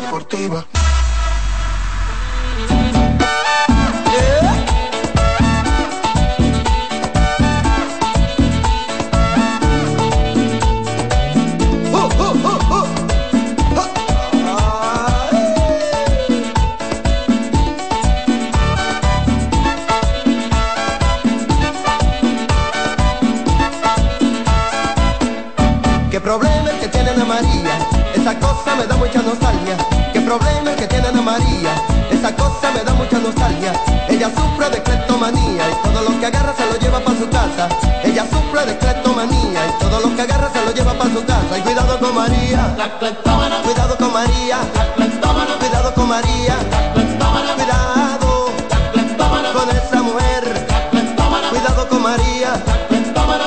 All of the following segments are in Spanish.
deportiva. ¿Qué problema el que tiene Ana María? Esa cosa me da mucha nostalgia. Esa cosa me da mucha nostalgia. Ella sufre de cleptomanía y todo lo que agarra se lo lleva para su casa. Ella sufre de cleptomanía y todo lo que agarra se lo lleva para su casa. Y cuidado con María. Cuidado con María. Cuidado con María. Cuidado con esa mujer. Cuidado con María.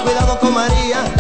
Cuidado con María.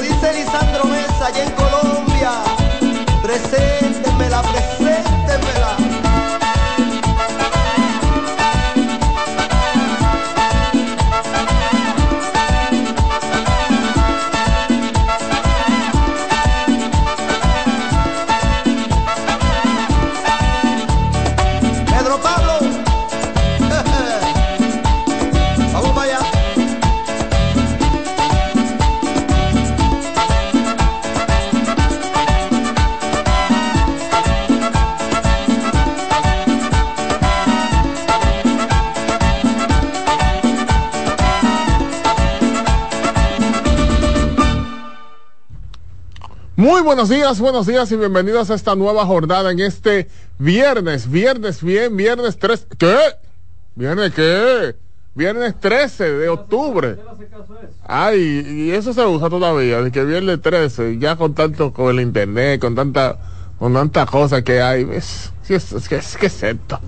Dice Lisandro Mesa allá en Colombia. Preséntemela, preséntemela. Muy buenos días, buenos días y bienvenidos a esta nueva jornada en este viernes, viernes bien, viernes 3, ¿qué? ¿Viernes qué? Viernes 13 de octubre. Ay, y eso se usa todavía, de que viernes 13, ya con tanto, con el internet, con tanta con tanta cosa que hay, ¿ves? ¿Qué es, es, es, ¿Qué es esto?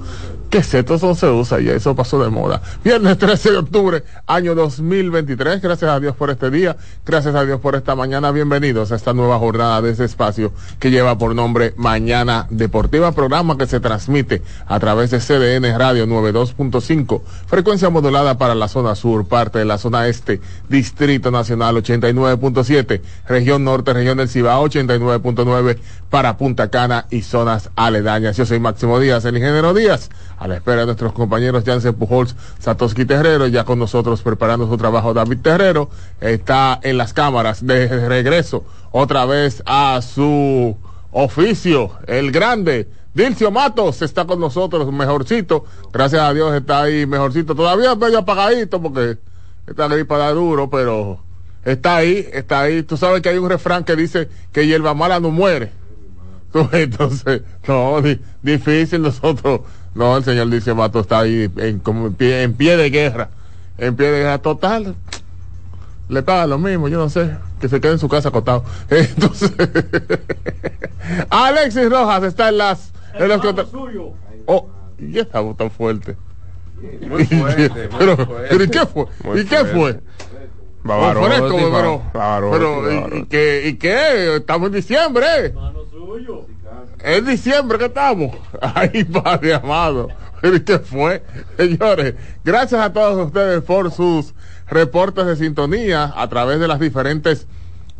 ¿Qué? Eso se usa ya, eso pasó de moda. Viernes 13 de octubre, año 2023. Gracias a Dios por este día, gracias a Dios por esta mañana. Bienvenidos a esta nueva jornada de ese espacio que lleva por nombre Mañana Deportiva, programa que se transmite a través de CDN Radio 92.5, frecuencia modulada para la zona sur, parte de la zona este, Distrito Nacional 89.7, región norte, región del Cibao 89.9 para Punta Cana y zonas aledañas. Yo soy Máximo Díaz, el ingeniero Díaz a la espera de nuestros compañeros Jansen Pujols, Satoshi Terrero, ya con nosotros preparando su trabajo David Terrero, está en las cámaras de regreso otra vez a su oficio, el grande. Dilcio Matos está con nosotros, mejorcito, gracias a Dios está ahí mejorcito, todavía medio apagadito porque está gripa da duro, pero está ahí, está ahí. Tú sabes que hay un refrán que dice que hierba mala no muere. Entonces, no, di, difícil nosotros no, el señor dice Mato está ahí en, como en, pie, en pie de guerra. En pie de guerra total. Le paga lo mismo, yo no sé. Que se quede en su casa acostado. Entonces, Alexis Rojas está en las. En los que oh, y está tan fuerte. Muy fuerte, muy pero, fuerte. pero, ¿y qué fue? Muy ¿Y qué fue? Bavarotti, fresco, pero, Bavarotti, pero ¿y, y qué? ¿Y qué? Estamos en diciembre. Es diciembre que estamos. Ay, padre amado. ¿Pero y qué fue? Señores, gracias a todos ustedes por sus reportes de sintonía a través de las diferentes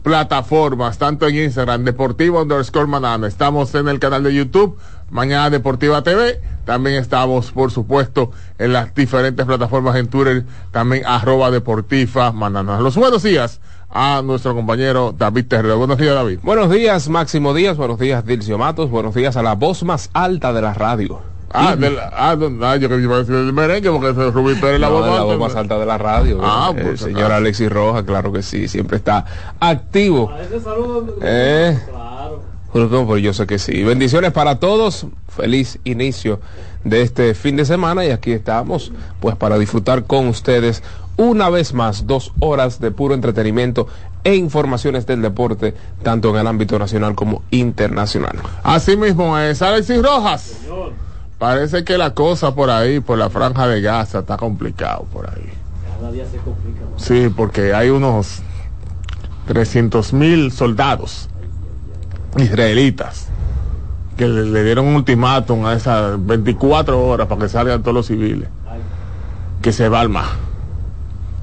plataformas, tanto en Instagram, Deportivo underscore Manana. Estamos en el canal de YouTube, Mañana Deportiva TV. También estamos, por supuesto, en las diferentes plataformas en Twitter, también arroba Deportiva Manana. Los buenos días a nuestro compañero David Terrero. Buenos días, David. Buenos días, Máximo Díaz. Buenos días, Dilcio Matos. Buenos días a la voz más alta de la radio. Ah, de la, ah, no, ah, yo que iba a decir el merengue porque es Rubí Pérez la No, voz de la alta. voz más alta de la radio. Ah, el pues, señor ah. Alexis Rojas, claro que sí, siempre está activo. A ese saludo. Eh. Claro. Pero no, pues yo sé que sí. Bendiciones para todos. Feliz inicio de este fin de semana y aquí estamos, pues para disfrutar con ustedes una vez más dos horas de puro entretenimiento e informaciones del deporte, tanto en el ámbito nacional como internacional. Así mismo es, Alexis Rojas. Señor, Parece que la cosa por ahí, por la franja de Gaza, está complicado por ahí. cada día se complica más. Sí, porque hay unos 300 mil soldados israelitas que le, le dieron un ultimátum a esas 24 horas para que salgan todos los civiles, que se va al mar.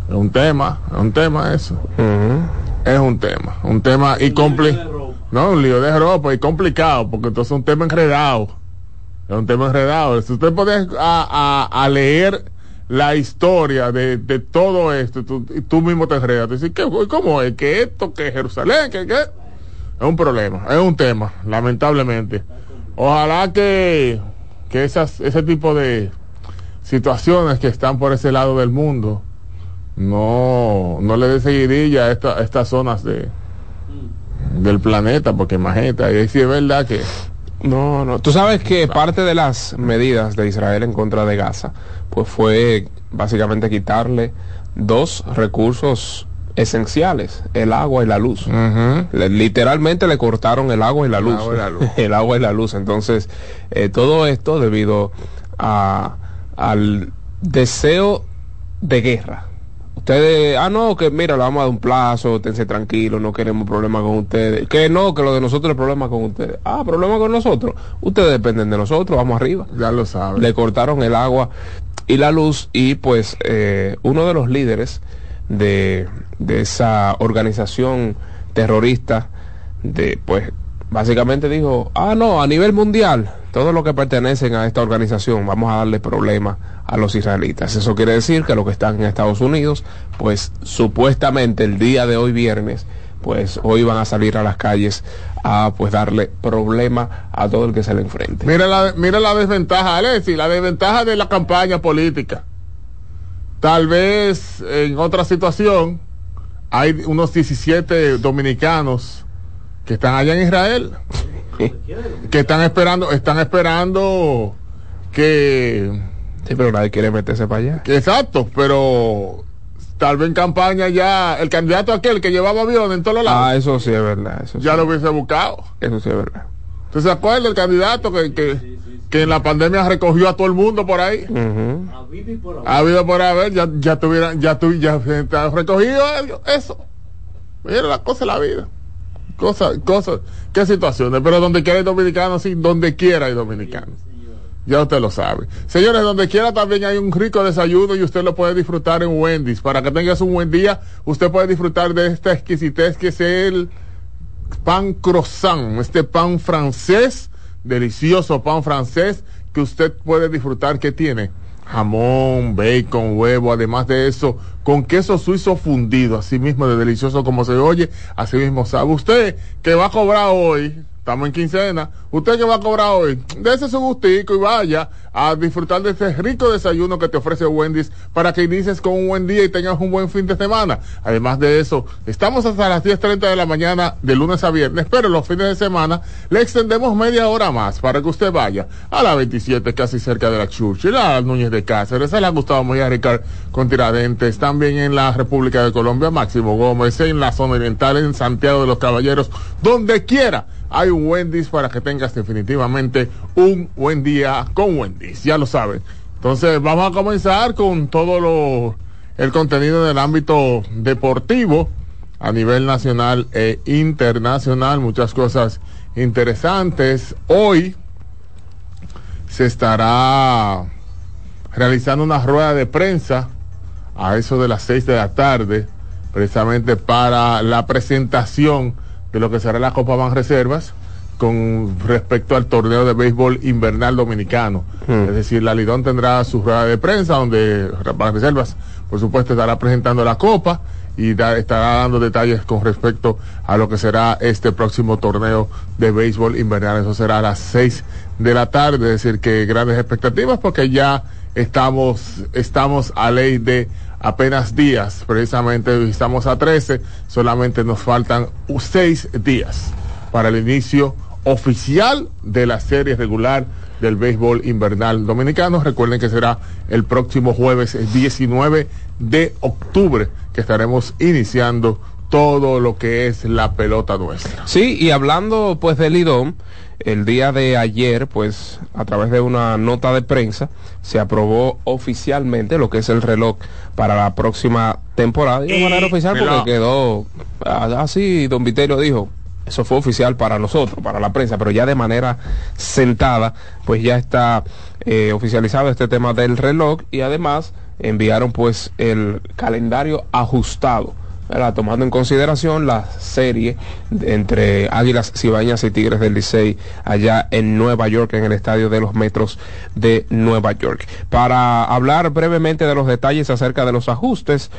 Es un tema, es un tema eso. Es un tema, un tema y complicado. No, un lío de ropa y complicado, porque entonces es un tema enredado. Es un tema enredado. Si usted puede a, a, a leer la historia de, de todo esto, tú, y tú mismo te enredas. Tú dices, ¿qué, ¿cómo es? ¿Que esto? ¿Que Jerusalén? ¿Que qué? Es un problema, es un tema, lamentablemente. Ojalá que, que esas, ese tipo de situaciones que están por ese lado del mundo no, no le dé seguidilla a, esta- estas zonas de, del planeta, porque imagínate, ahí sí es verdad que No, no. Tú sabes que parte de las medidas de Israel en contra de Gaza, pues fue básicamente quitarle dos recursos esenciales, el agua y la luz. Le- literalmente le cortaron el agua y la luz. agua y la luz. el agua y la luz. Entonces, eh, todo esto debido a, al deseo de guerra. Ustedes, ah, no, que mira, le vamos a dar un plazo, esténse tranquilos, no queremos problemas con ustedes. Que no, que lo de nosotros es problema con ustedes. Ah, problema con nosotros. Ustedes dependen de nosotros, vamos arriba. ya lo saben. Le cortaron el agua y la luz y pues eh, uno de los líderes de, de esa organización terrorista de pues básicamente dijo ah no a nivel mundial todos los que pertenecen a esta organización vamos a darle problemas a los israelitas eso quiere decir que los que están en Estados Unidos pues supuestamente el día de hoy viernes pues hoy van a salir a las calles a pues darle problema a todo el que se le enfrente Mira la, mira la desventaja, Alexis, la desventaja de la campaña política. Tal vez en otra situación hay unos 17 dominicanos que están allá en Israel, que están esperando, están esperando que, Sí, pero nadie quiere meterse para allá. que exacto, pero tal vez en campaña ya el candidato aquel que llevaba avión en todos Ah, lados, eso sí es verdad. Eso sí, ya lo hubiese buscado. eso sí es verdad. ¿Usted se acuerda del candidato que, que, que en la pandemia recogió a todo el mundo por ahí? A Vivi por ahora. Ha habido por haber, ya, ya tuvieran, ya tu, ya recogido eso. Mira la cosa de la vida. Cosas, cosas, qué situaciones. Pero donde quiera hay dominicanos, sí, donde quiera hay dominicanos. Ya usted lo sabe. Señores, donde quiera también hay un rico desayuno y usted lo puede disfrutar en Wendy's. Para que tengas un buen día, usted puede disfrutar de esta exquisitez que es el pan croissant, este pan francés, delicioso pan francés que usted puede disfrutar. Que tiene jamón, bacon, huevo, además de eso, con queso suizo fundido, así mismo de delicioso como se oye, así mismo sabe usted que va a cobrar hoy, estamos en quincena, usted que va a cobrar hoy, dése su gustico y vaya a disfrutar de este rico desayuno que te ofrece Wendy's para que inicies con un buen día y tengas un buen fin de semana. Además de eso, estamos hasta las 10.30 de la mañana de lunes a viernes, pero los fines de semana le extendemos media hora más para que usted vaya a la 27 casi cerca de la Churchill, a Núñez de Cáceres, a la Gustavo Moya Ricard con Tiradentes, también en la República de Colombia, Máximo Gómez, en la zona oriental, en Santiago de los Caballeros, donde quiera hay un Wendy's para que tengas definitivamente un buen día con Wendy's, ya lo saben. Entonces vamos a comenzar con todo lo, el contenido del ámbito deportivo a nivel nacional e internacional, muchas cosas interesantes. Hoy se estará realizando una rueda de prensa a eso de las seis de la tarde, precisamente para la presentación de lo que será la Copa Ban Reservas con respecto al torneo de béisbol invernal dominicano. Hmm. Es decir, la Lidón tendrá su rueda de prensa donde Ban Reservas, por supuesto, estará presentando la Copa y da- estará dando detalles con respecto a lo que será este próximo torneo de béisbol invernal. Eso será a las seis de la tarde, es decir, que grandes expectativas porque ya estamos, estamos a ley de apenas días, precisamente estamos a 13, solamente nos faltan seis días para el inicio oficial de la serie regular del béisbol invernal dominicano. Recuerden que será el próximo jueves el 19 de octubre que estaremos iniciando todo lo que es la pelota nuestra. Sí, y hablando pues del IDOM, el día de ayer, pues a través de una nota de prensa, se aprobó oficialmente lo que es el reloj para la próxima temporada. Y de manera oficial porque quedó, ah, así don Viterio dijo, eso fue oficial para nosotros, para la prensa, pero ya de manera sentada, pues ya está eh, oficializado este tema del reloj y además enviaron pues el calendario ajustado. ¿Verdad? tomando en consideración la serie entre Águilas Cibañas y Tigres del Licey allá en Nueva York, en el estadio de los Metros de Nueva York. Para hablar brevemente de los detalles acerca de los ajustes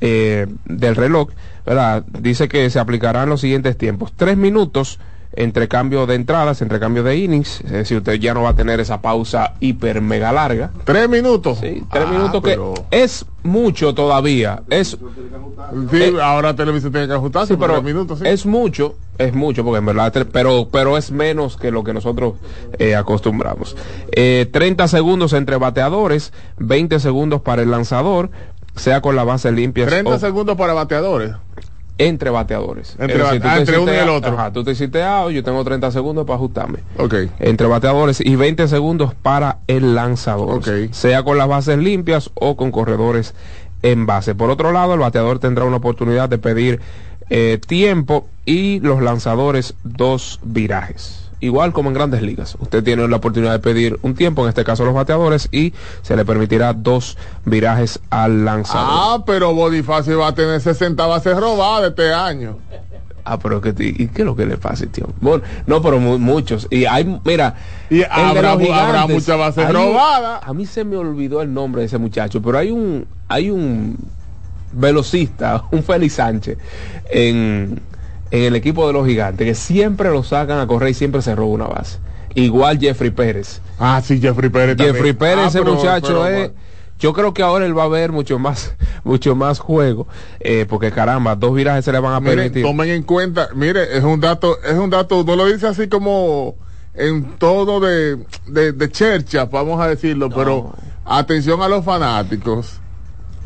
eh, del reloj, ¿verdad? dice que se aplicarán los siguientes tiempos. Tres minutos entre cambio de entradas, entre cambio de innings, es decir, usted ya no va a tener esa pausa hiper mega larga. Tres minutos. Sí, tres Ah, minutos que es mucho todavía. Es Sí, eh, ahora televisión tiene que ajustarse, Sí, pero tres minutos, sí. es mucho, es mucho, porque en verdad, pero, pero es menos que lo que nosotros eh, acostumbramos. Eh, 30 segundos entre bateadores, 20 segundos para el lanzador, sea con la base limpia 30 o segundos para bateadores. Entre bateadores. Entre tú ah, entre uno y el otro. Ajá, tú te hiciste out, yo tengo 30 segundos para ajustarme. Ok. Entre bateadores y 20 segundos para el lanzador. Ok. Sea con las bases limpias o con corredores en base. Por otro lado, el bateador tendrá una oportunidad de pedir eh, tiempo y los lanzadores dos virajes. Igual como en grandes ligas. Usted tiene la oportunidad de pedir un tiempo, en este caso los bateadores, y se le permitirá dos virajes al lanzador. Ah, pero Bonifacio va a tener 60 bases robadas este año. Ah, pero que ¿y qué es lo que le pasa, tío? Bueno, no, pero mu- muchos. Y hay, mira, Y habrá- habrá muchas bases un- robadas. a mí se me olvidó el nombre de ese muchacho, pero hay un, hay un velocista, un Félix Sánchez, en, en el equipo de los gigantes, que siempre lo sacan a correr y siempre se roba una base. Igual Jeffrey Pérez. Ah, sí, Jeffrey Pérez también. Jeffrey Pérez, Ah, ese pero- muchacho pero, es. Yo creo que ahora él va a ver mucho más, mucho más juego, eh, porque caramba, dos virajes se le van a Miren, permitir. tomen en cuenta, mire, es un dato, es un dato, no lo dice así como en todo de, de, de chercha, vamos a decirlo, pero atención a los fanáticos.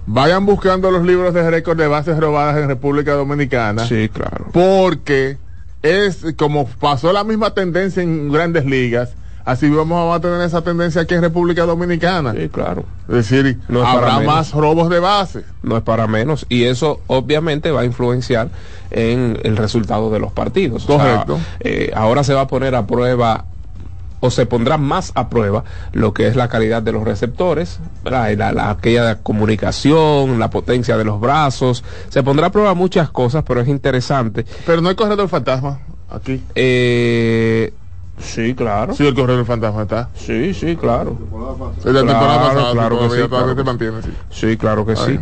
Vayan buscando los libros de récord de bases robadas en República Dominicana. Sí, claro. Porque es como pasó la misma tendencia en grandes ligas, así vamos a tener esa tendencia aquí en República Dominicana. Sí, claro. Es decir, No es para habrá más robos de base. No es para menos. Y eso obviamente va a influenciar en el resultado de los partidos. O sea, Correcto. eh, ahora se va a poner a prueba o se pondrá más a prueba lo que es la calidad de los receptores, la, la- aquella comunicación, la potencia de los brazos. Se pondrá a prueba muchas cosas, pero es interesante. Pero no hay corredor fantasma aquí. Eh, sí, claro. Sí, el corredor fantasma está. Sí, sí, claro. La temporada pasada, claro que todavía, sí, claro que mantiene, sí. Sí, claro que Ay. sí.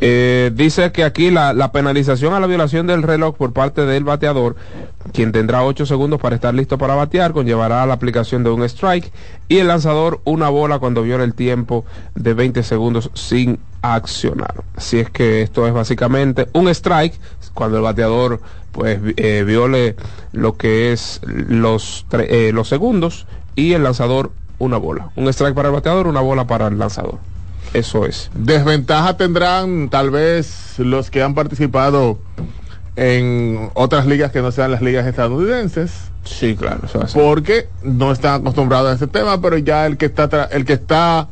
Eh, dice que aquí la, la penalización a la violación del reloj por parte del bateador, quien tendrá 8 segundos para estar listo para batear, conllevará la aplicación de un strike y el lanzador una bola cuando viole el tiempo de 20 segundos sin accionar. Así es que esto es básicamente un strike cuando el bateador pues eh, viole lo que es los, eh, los segundos y el lanzador una bola. Un strike para el bateador, una bola para el lanzador. Eso es. Desventaja tendrán tal vez los que han participado en otras ligas que no sean las ligas estadounidenses, Sí, claro. eso es así. porque no están acostumbrados a ese tema, pero ya el que está tra- el que está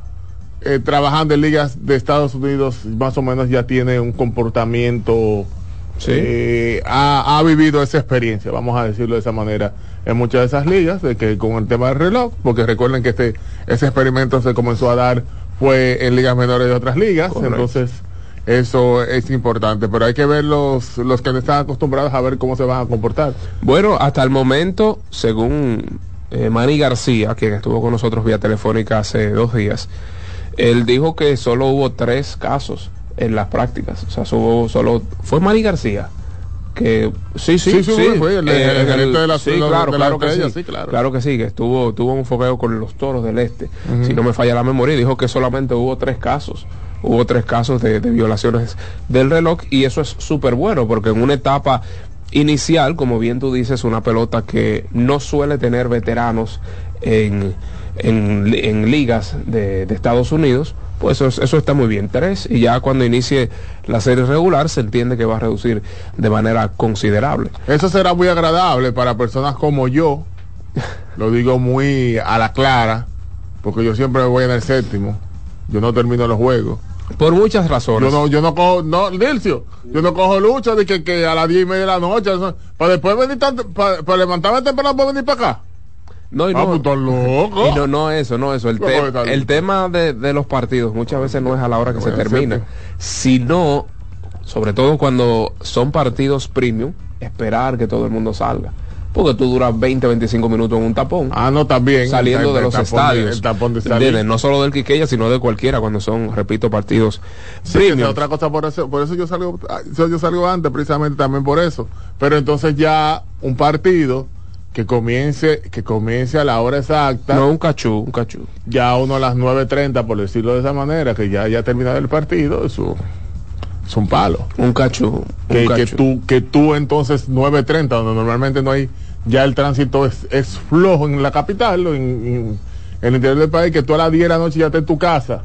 eh, trabajando en ligas de Estados Unidos más o menos ya tiene un comportamiento Sí. eh, ha, ha vivido esa experiencia, vamos a decirlo de esa manera, en muchas de esas ligas, de que con el tema del reloj, porque recuerden que este ese experimento se comenzó a dar fue en ligas menores de otras ligas, Correcto. entonces eso es importante, pero hay que ver los, los que no están acostumbrados a ver cómo se van a comportar. Bueno, hasta el momento, según eh, Manny García, quien estuvo con nosotros vía telefónica hace dos días, él dijo que solo hubo tres casos en las prácticas. O sea, hubo solo... Fue Manny García. Que sí, sí, Sí, sí, sí, fue, el- el gerente de la- sí, claro, de claro que sí, sí, claro. claro que sí, que estuvo, tuvo un fogueo con los toros del este, si no me falla la memoria, dijo que solamente hubo tres casos, hubo tres casos de, violaciones del reloj, y eso es súper bueno, porque en una etapa inicial, como bien tú dices, una pelota que no suele tener veteranos en, en, en ligas de, de Estados Unidos, pues eso, es- eso está muy bien. Tres, y ya cuando inicie la serie regular se entiende que va a reducir de manera considerable. Eso será muy agradable para personas como yo, lo digo muy a la clara, porque yo siempre voy en el séptimo, yo no termino los juegos. Por muchas Yo razones. no, yo no cojo, no, Dilcio, yo no cojo lucha de que, que a las diez y media de la noche, eso, para después venir tan, para, para levantarme temprano para venir para acá. No, y Ah, no, pues estás loco. y no, no eso, no eso. El, ¿Cómo te- bien? el tema de, de los partidos muchas veces no es a la hora que se termina, sino, sobre todo cuando son partidos premium, esperar que todo el mundo salga. Porque tú duras 20, 25 minutos en un tapón. Ah, no, también. saliendo El- de los tapón estadios. el tapón de salir. No solo del Quiqueya, sino de cualquiera cuando son, repito, partidos Sí, es otra cosa por eso, por eso yo salgo, ah, yo yo salgo antes, precisamente también por eso. Pero entonces ya un partido que comience, que comience a la hora exacta, No, un cachú, un cachú. ya uno a las 9.30, por decirlo de esa manera, que ya haya terminado el partido, eso es un palo. Un cachú. Un Que, que tú, que tú entonces 9.30, donde normalmente no hay, ya el tránsito es, es flojo en la capital, en, el interior del país, que tú a las 10 de la noche ya estés en tu casa,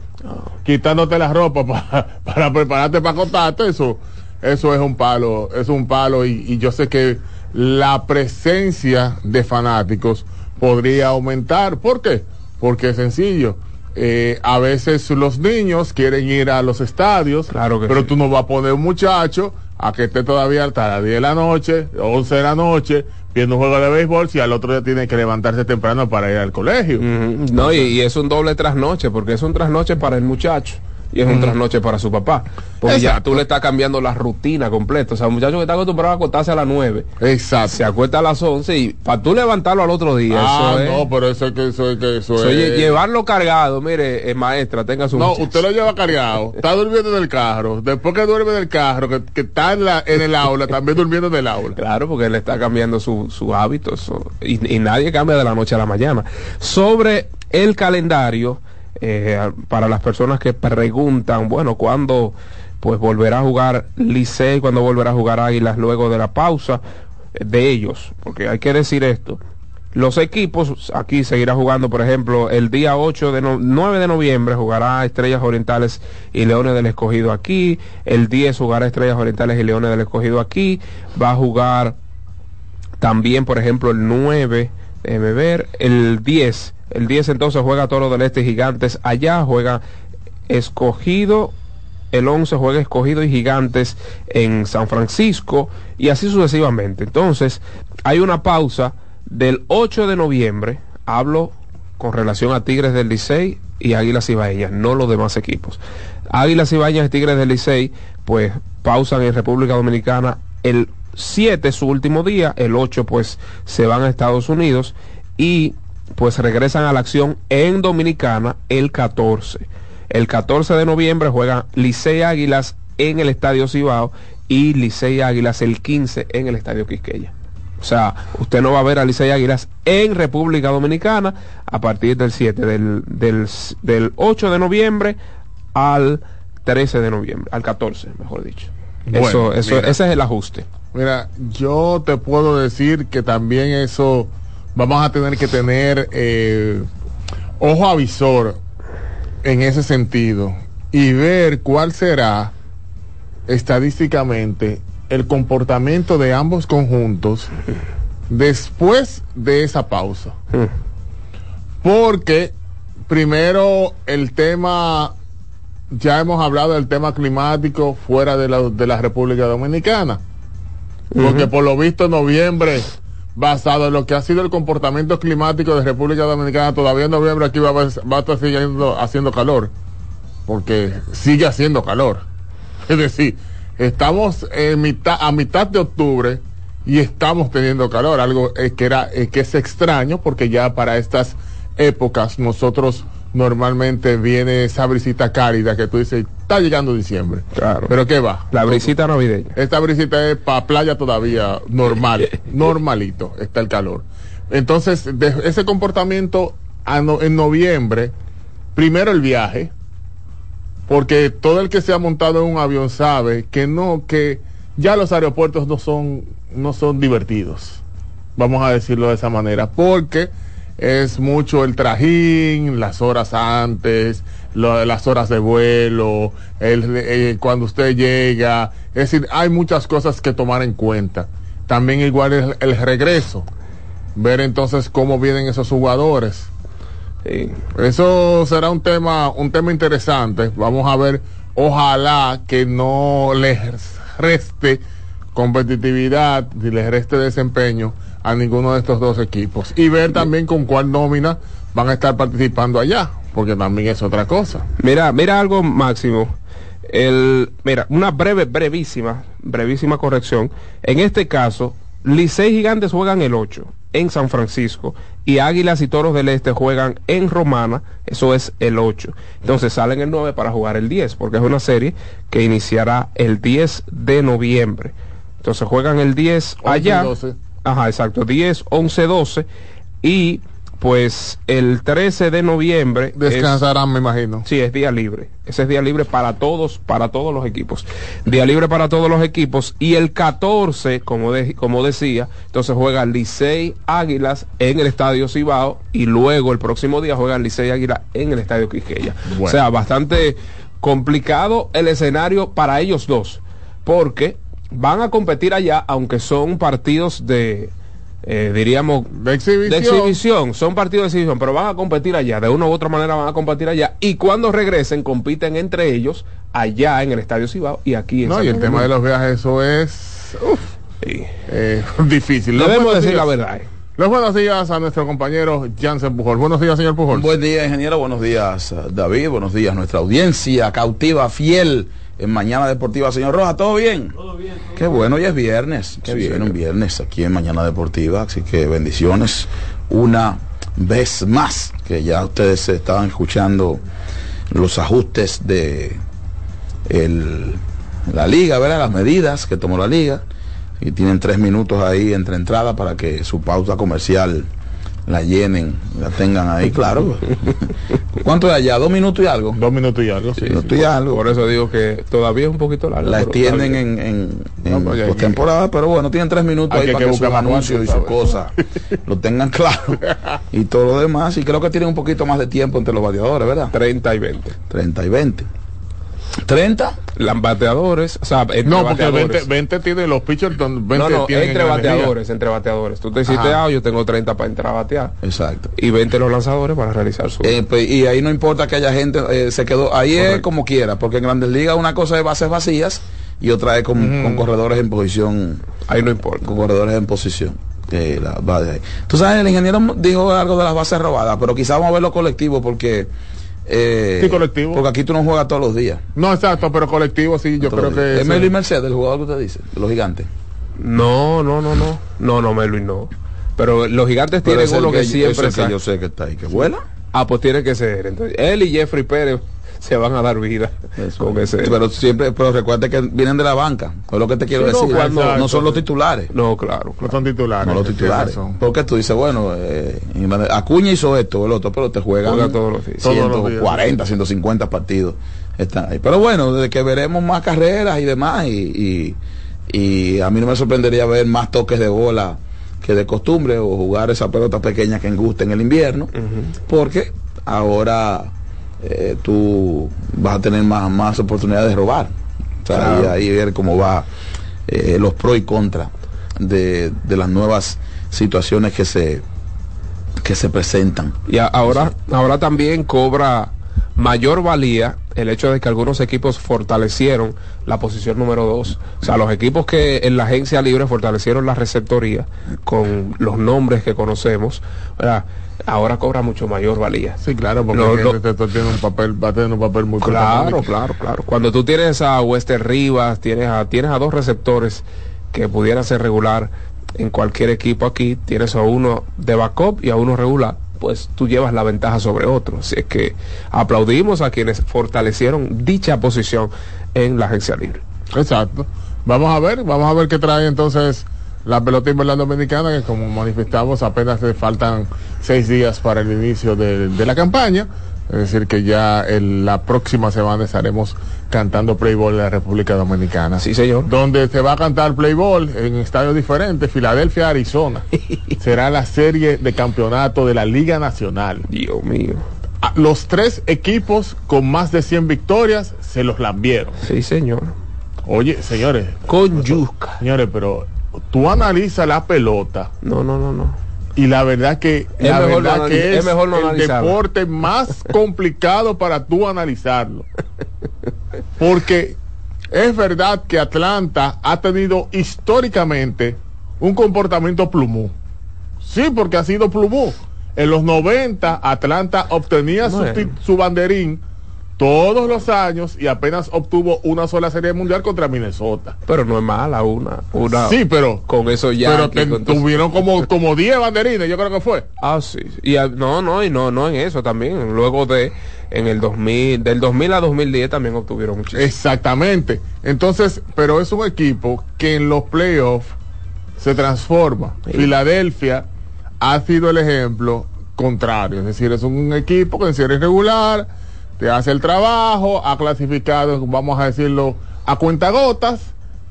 quitándote la ropa pa- para prepararte para acostarte, eso, eso es un palo, es un palo y, y yo sé que la presencia de fanáticos podría aumentar. ¿Por qué? Porque es sencillo. Eh, a veces los niños quieren ir a los estadios, Claro que pero sí. tú no vas a poner un muchacho a que esté todavía hasta las 10 de la noche, 11 de la noche, viendo un juego de béisbol, si al otro día tiene que levantarse temprano para ir al colegio. No, y, y es un doble trasnoche, porque es un trasnoche para el muchacho y es un trasnoche para su papá. Porque ya tú le estás cambiando la rutina completa. O sea, un muchacho que está acostumbrado a acostarse a las 9, Exacto. se acuesta a las 11 y para tú levantarlo al otro día, Ah, eso es. no, pero eso es que eso es que eso es llevarlo cargado, mire, eh, maestra, tenga su No, muchacho. usted lo lleva cargado, está durmiendo en el carro, después que duerme en el carro, que, que está en, la, en el aula, también durmiendo en el aula. Claro, porque él está cambiando su, su hábito eso, y, y nadie cambia de la noche a la mañana. Sobre el calendario, eh, para las personas que preguntan, bueno, ¿cuándo pues volverá a jugar Licey, cuándo volverá a jugar Águilas luego de la pausa de ellos? Porque hay que decir esto. Los equipos, aquí seguirá jugando, por ejemplo, el día 8 de no- 9 de noviembre jugará Estrellas Orientales y Leones del Escogido aquí, el 10 jugará Estrellas Orientales y Leones del Escogido aquí, va a jugar También, por ejemplo, el 9, déjeme ver, el 10. El 10 entonces juega Toro del Este Gigantes allá, juega escogido el 11 juega escogido y gigantes en San Francisco y así sucesivamente. Entonces, hay una pausa del 8 de noviembre, hablo con relación a Tigres del Licey y Águilas Ibaeñas, no los demás equipos. Águilas Ibaeñas y Tigres del Licey, pues pausan en República Dominicana el 7, su último día, el 8 pues se van a Estados Unidos y pues regresan a la acción en Dominicana el 14. El 14 de noviembre juegan Licey Águilas en el Estadio Cibao y Licey Águilas el 15 en el Estadio Quisqueya. O sea, usted no va a ver a Licey Águilas en República Dominicana a partir del 7, del, del, del 8 de noviembre al 13 de noviembre, al 14, mejor dicho. Bueno, eso, eso, mira. ese es el ajuste. Mira, yo te puedo decir que también eso vamos a tener que tener eh, ojo avisor en ese sentido y ver cuál será estadísticamente el comportamiento de ambos conjuntos después de esa pausa. Porque primero el tema, ya hemos hablado del tema climático fuera de la, de la República Dominicana. Porque por lo visto en noviembre, basado en lo que ha sido el comportamiento climático de República Dominicana, todavía en noviembre aquí va, va a estar siguiendo haciendo calor. Porque sigue haciendo calor. Es decir, estamos a mitad de octubre y estamos teniendo calor, algo eh, que era eh, que es extraño porque ya para estas épocas nosotros normalmente viene esa brisita cálida que tú dices, está llegando diciembre. Claro. Pero ¿qué va? La brisita navideña. Esta brisita es para playa todavía normal, normalito, está el calor. Entonces, de ese comportamiento no- en noviembre, primero el viaje, porque todo el que se ha montado en un avión sabe que no, que ya los aeropuertos no son, no son divertidos. Vamos a decirlo de esa manera, porque es mucho el trajín, las horas antes, lo- las horas de vuelo, el, eh, cuando usted llega. Es decir, hay muchas cosas que tomar en cuenta. También igual el, el regreso. Ver entonces cómo vienen esos jugadores. Sí. Eso será un tema, un tema interesante. Vamos a ver, ojalá que no les reste competitividad ni les reste desempeño a ninguno de estos dos equipos. Y ver también con cuál nómina van a estar participando allá, porque también es otra cosa. Mira, mira algo máximo. El, mira, una breve, brevísima, brevísima corrección. En este caso, Licey Gigantes juegan el 8 en San Francisco y Águilas y Toros del Este juegan en Romana, eso es el 8. Entonces salen el 9 para jugar el 10, porque es una serie que iniciará el 10 de noviembre. Entonces juegan el 10 11 y allá. 12. Ajá, exacto, 10, 11, 12 y pues el 13 de noviembre es- Descansarán, me imagino. Sí, es día libre. Ese es día libre para todos, para todos los equipos. Día libre para todos los equipos. Y el 14, como, de- como decía, entonces juega Licey Águilas en el Estadio Cibao y luego el próximo día juega Licey Águila en el Estadio Quisqueya. Bueno. O sea, bastante complicado el escenario para ellos dos. Porque van a competir allá, aunque son partidos de, eh, diríamos, De exhibición. de exhibición, son partidos de exhibición, pero van a competir allá, de una u otra manera van a competir allá y cuando regresen compiten entre ellos allá en el Estadio Cibao y aquí en No, San y el tema de los viajes, eso es uf, Sí. eh, difícil. Debemos decir la verdad. eh. Los buenos días a nuestro compañero Jansen Pujol. Buenos días, señor Pujol. Buen día, ingeniero. Buenos días, David. Buenos días, nuestra audiencia cautiva, fiel en Mañana Deportiva. Señor Roja, ¿todo bien? Todo bien. Qué bueno, hoy es viernes. Qué Sí, bien, señor. un viernes aquí en Mañana Deportiva. Así que bendiciones una vez más, que ya ustedes estaban escuchando los ajustes de el- la liga, ¿verdad? Las medidas que tomó la liga. Y tienen tres minutos ahí entre entradas para que su pausa comercial la llenen, la tengan ahí, claro. ¿Cuánto es allá? ¿Dos minutos y algo? Dos minutos y algo, sí. Minutos y algo. Por eso digo que todavía es un poquito largo. La extienden en, en, No, pues ya postemporada, pero bueno, tienen tres minutos ahí que- para que que sus anuncios y sus cosas lo tengan claro. Y todo lo demás. Y creo que tienen un poquito más de tiempo entre los variadores, ¿verdad? 30 y 20. 30 y 20. 30. Las bateadores, o sea, entre No, porque 20, bateadores. 20 tiene los pitchers, don- 20 no, no, tienen entre bateadores, entre bateadores. Tú te hiciste, ah, yo tengo 30 para entrar a batear. Exacto. Y 20 los lanzadores para realizar su... Eh, pues, y ahí no importa que haya gente, eh, se quedó, ahí es como quiera, porque en Grandes Ligas una cosa es bases vacías y otra es con, con corredores en posición, Ahí no importa. con corredores en posición. Eh, la- va de ahí. Tú sabes, el ingeniero dijo algo de las bases robadas, pero quizás vamos a verlo colectivo porque... eh, Sí, colectivo. Porque aquí tú no juegas todos los días. No, exacto, pero colectivo sí, yo creo que... Es Melvin Mercedes, el jugador que usted dice, de los gigantes. No, no, no, no. No, no, Melvin, no. Pero los gigantes Pero tienen uno que, que, siempre que yo sé que está ahí, que vuela. Ah, pues tiene que ser. Entonces, él y Jeffrey Pérez se van a dar vida Eso. con ese. Pero siempre, pero recuerde que vienen de la banca. Es lo que te quiero Sí, no, decir. cuando- no, no son los titulares. No, claro, No claro. son titulares. No los titulares. Porque tú dices, bueno, eh, Acuña hizo esto o el otro, pero te juegan Juega todos los días. Todos los días. 140, 150 partidos. Están ahí. Pero bueno, desde que veremos más carreras y demás, y, y, y a mí no me sorprendería ver más toques de bola que de costumbre o jugar esa pelota pequeña que gusta en el invierno, porque ahora eh, tú vas a tener más, más oportunidades de robar. O sea, Claro. y ahí ver cómo va eh, los pros y contras de, de las nuevas situaciones que se que se presentan. Y a- ahora, ahora también cobra mayor valía el hecho de que algunos equipos fortalecieron la posición número dos. O sea, los equipos que en la agencia libre fortalecieron la receptoría con los nombres que conocemos, ¿verdad? Ahora cobra mucho mayor valía. Sí, claro, porque Lo- lo- tiene un papel, va a tener un papel muy Claro, claro, claro. Cuando tú tienes a Wester Rivas, tienes a, tienes a dos receptores que pudieran ser regular en cualquier equipo aquí, tienes a uno de backup y a uno regular, pues tú llevas la ventaja sobre otro. Así es que aplaudimos a quienes fortalecieron dicha posición en la agencia libre. Exacto. Vamos a ver, vamos a ver qué trae entonces la pelota invernal dominicana, que como manifestamos apenas le faltan seis días para el inicio de, de la campaña. Es decir, que ya la próxima semana estaremos cantando Playboy en la República Dominicana. Sí, señor. Donde se va a cantar Playboy en estadios diferentes, Filadelfia, Arizona. Será la serie de campeonato de la Liga Nacional. Dios mío. Los tres equipos con más de 100 victorias se los lambieron. Sí, señor. Oye, señores, Con Yuska. señores, pero tú analizas la pelota No, no, no, no. y la verdad que Es la mejor verdad no que es, es mejor no el analizarlo. deporte más complicado para tú analizarlo. Porque es verdad que Atlanta ha tenido históricamente un comportamiento plumú. Sí, porque ha sido plumú. En los 90 Atlanta obtenía Bueno. su banderín todos los años y apenas obtuvo una sola serie mundial contra Minnesota. Pero no es mala una. una Sí, pero con eso ya. pero tuvieron como como 10 banderines, yo creo que fue. Ah, sí. Y no, no, y no, no en eso también. Luego de, en el 2000, del 2000 a 2010 también obtuvieron muchísimo. Exactamente. Entonces, pero es un equipo que en los playoffs se transforma. Sí. Filadelfia ha sido el ejemplo contrario. Es decir, es un equipo que en serie regular te hace el trabajo, ha clasificado, vamos a decirlo, a cuentagotas,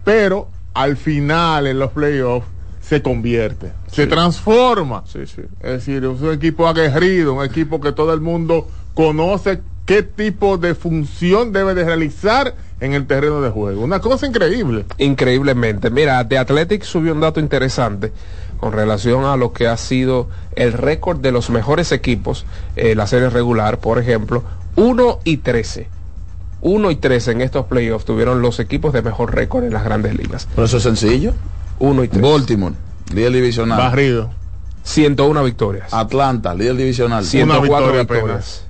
pero al final en los playoffs se convierte, se transforma. Sí, sí. Es decir, es un equipo aguerrido, un equipo que todo el mundo conoce qué tipo de función debe de realizar en el terreno de juego. Una cosa increíble. Increíblemente. Mira, The Athletic subió un dato interesante con relación a lo que ha sido el récord de los mejores equipos en la serie regular. Por ejemplo, 1 y 13. 1 y 13 en estos playoffs tuvieron los equipos de mejor récord en las grandes ligas. Pero eso es sencillo. 1 y 13. Baltimore, líder divisional. Barrido. 101 victorias. Atlanta, líder divisional. 104 victoria victorias.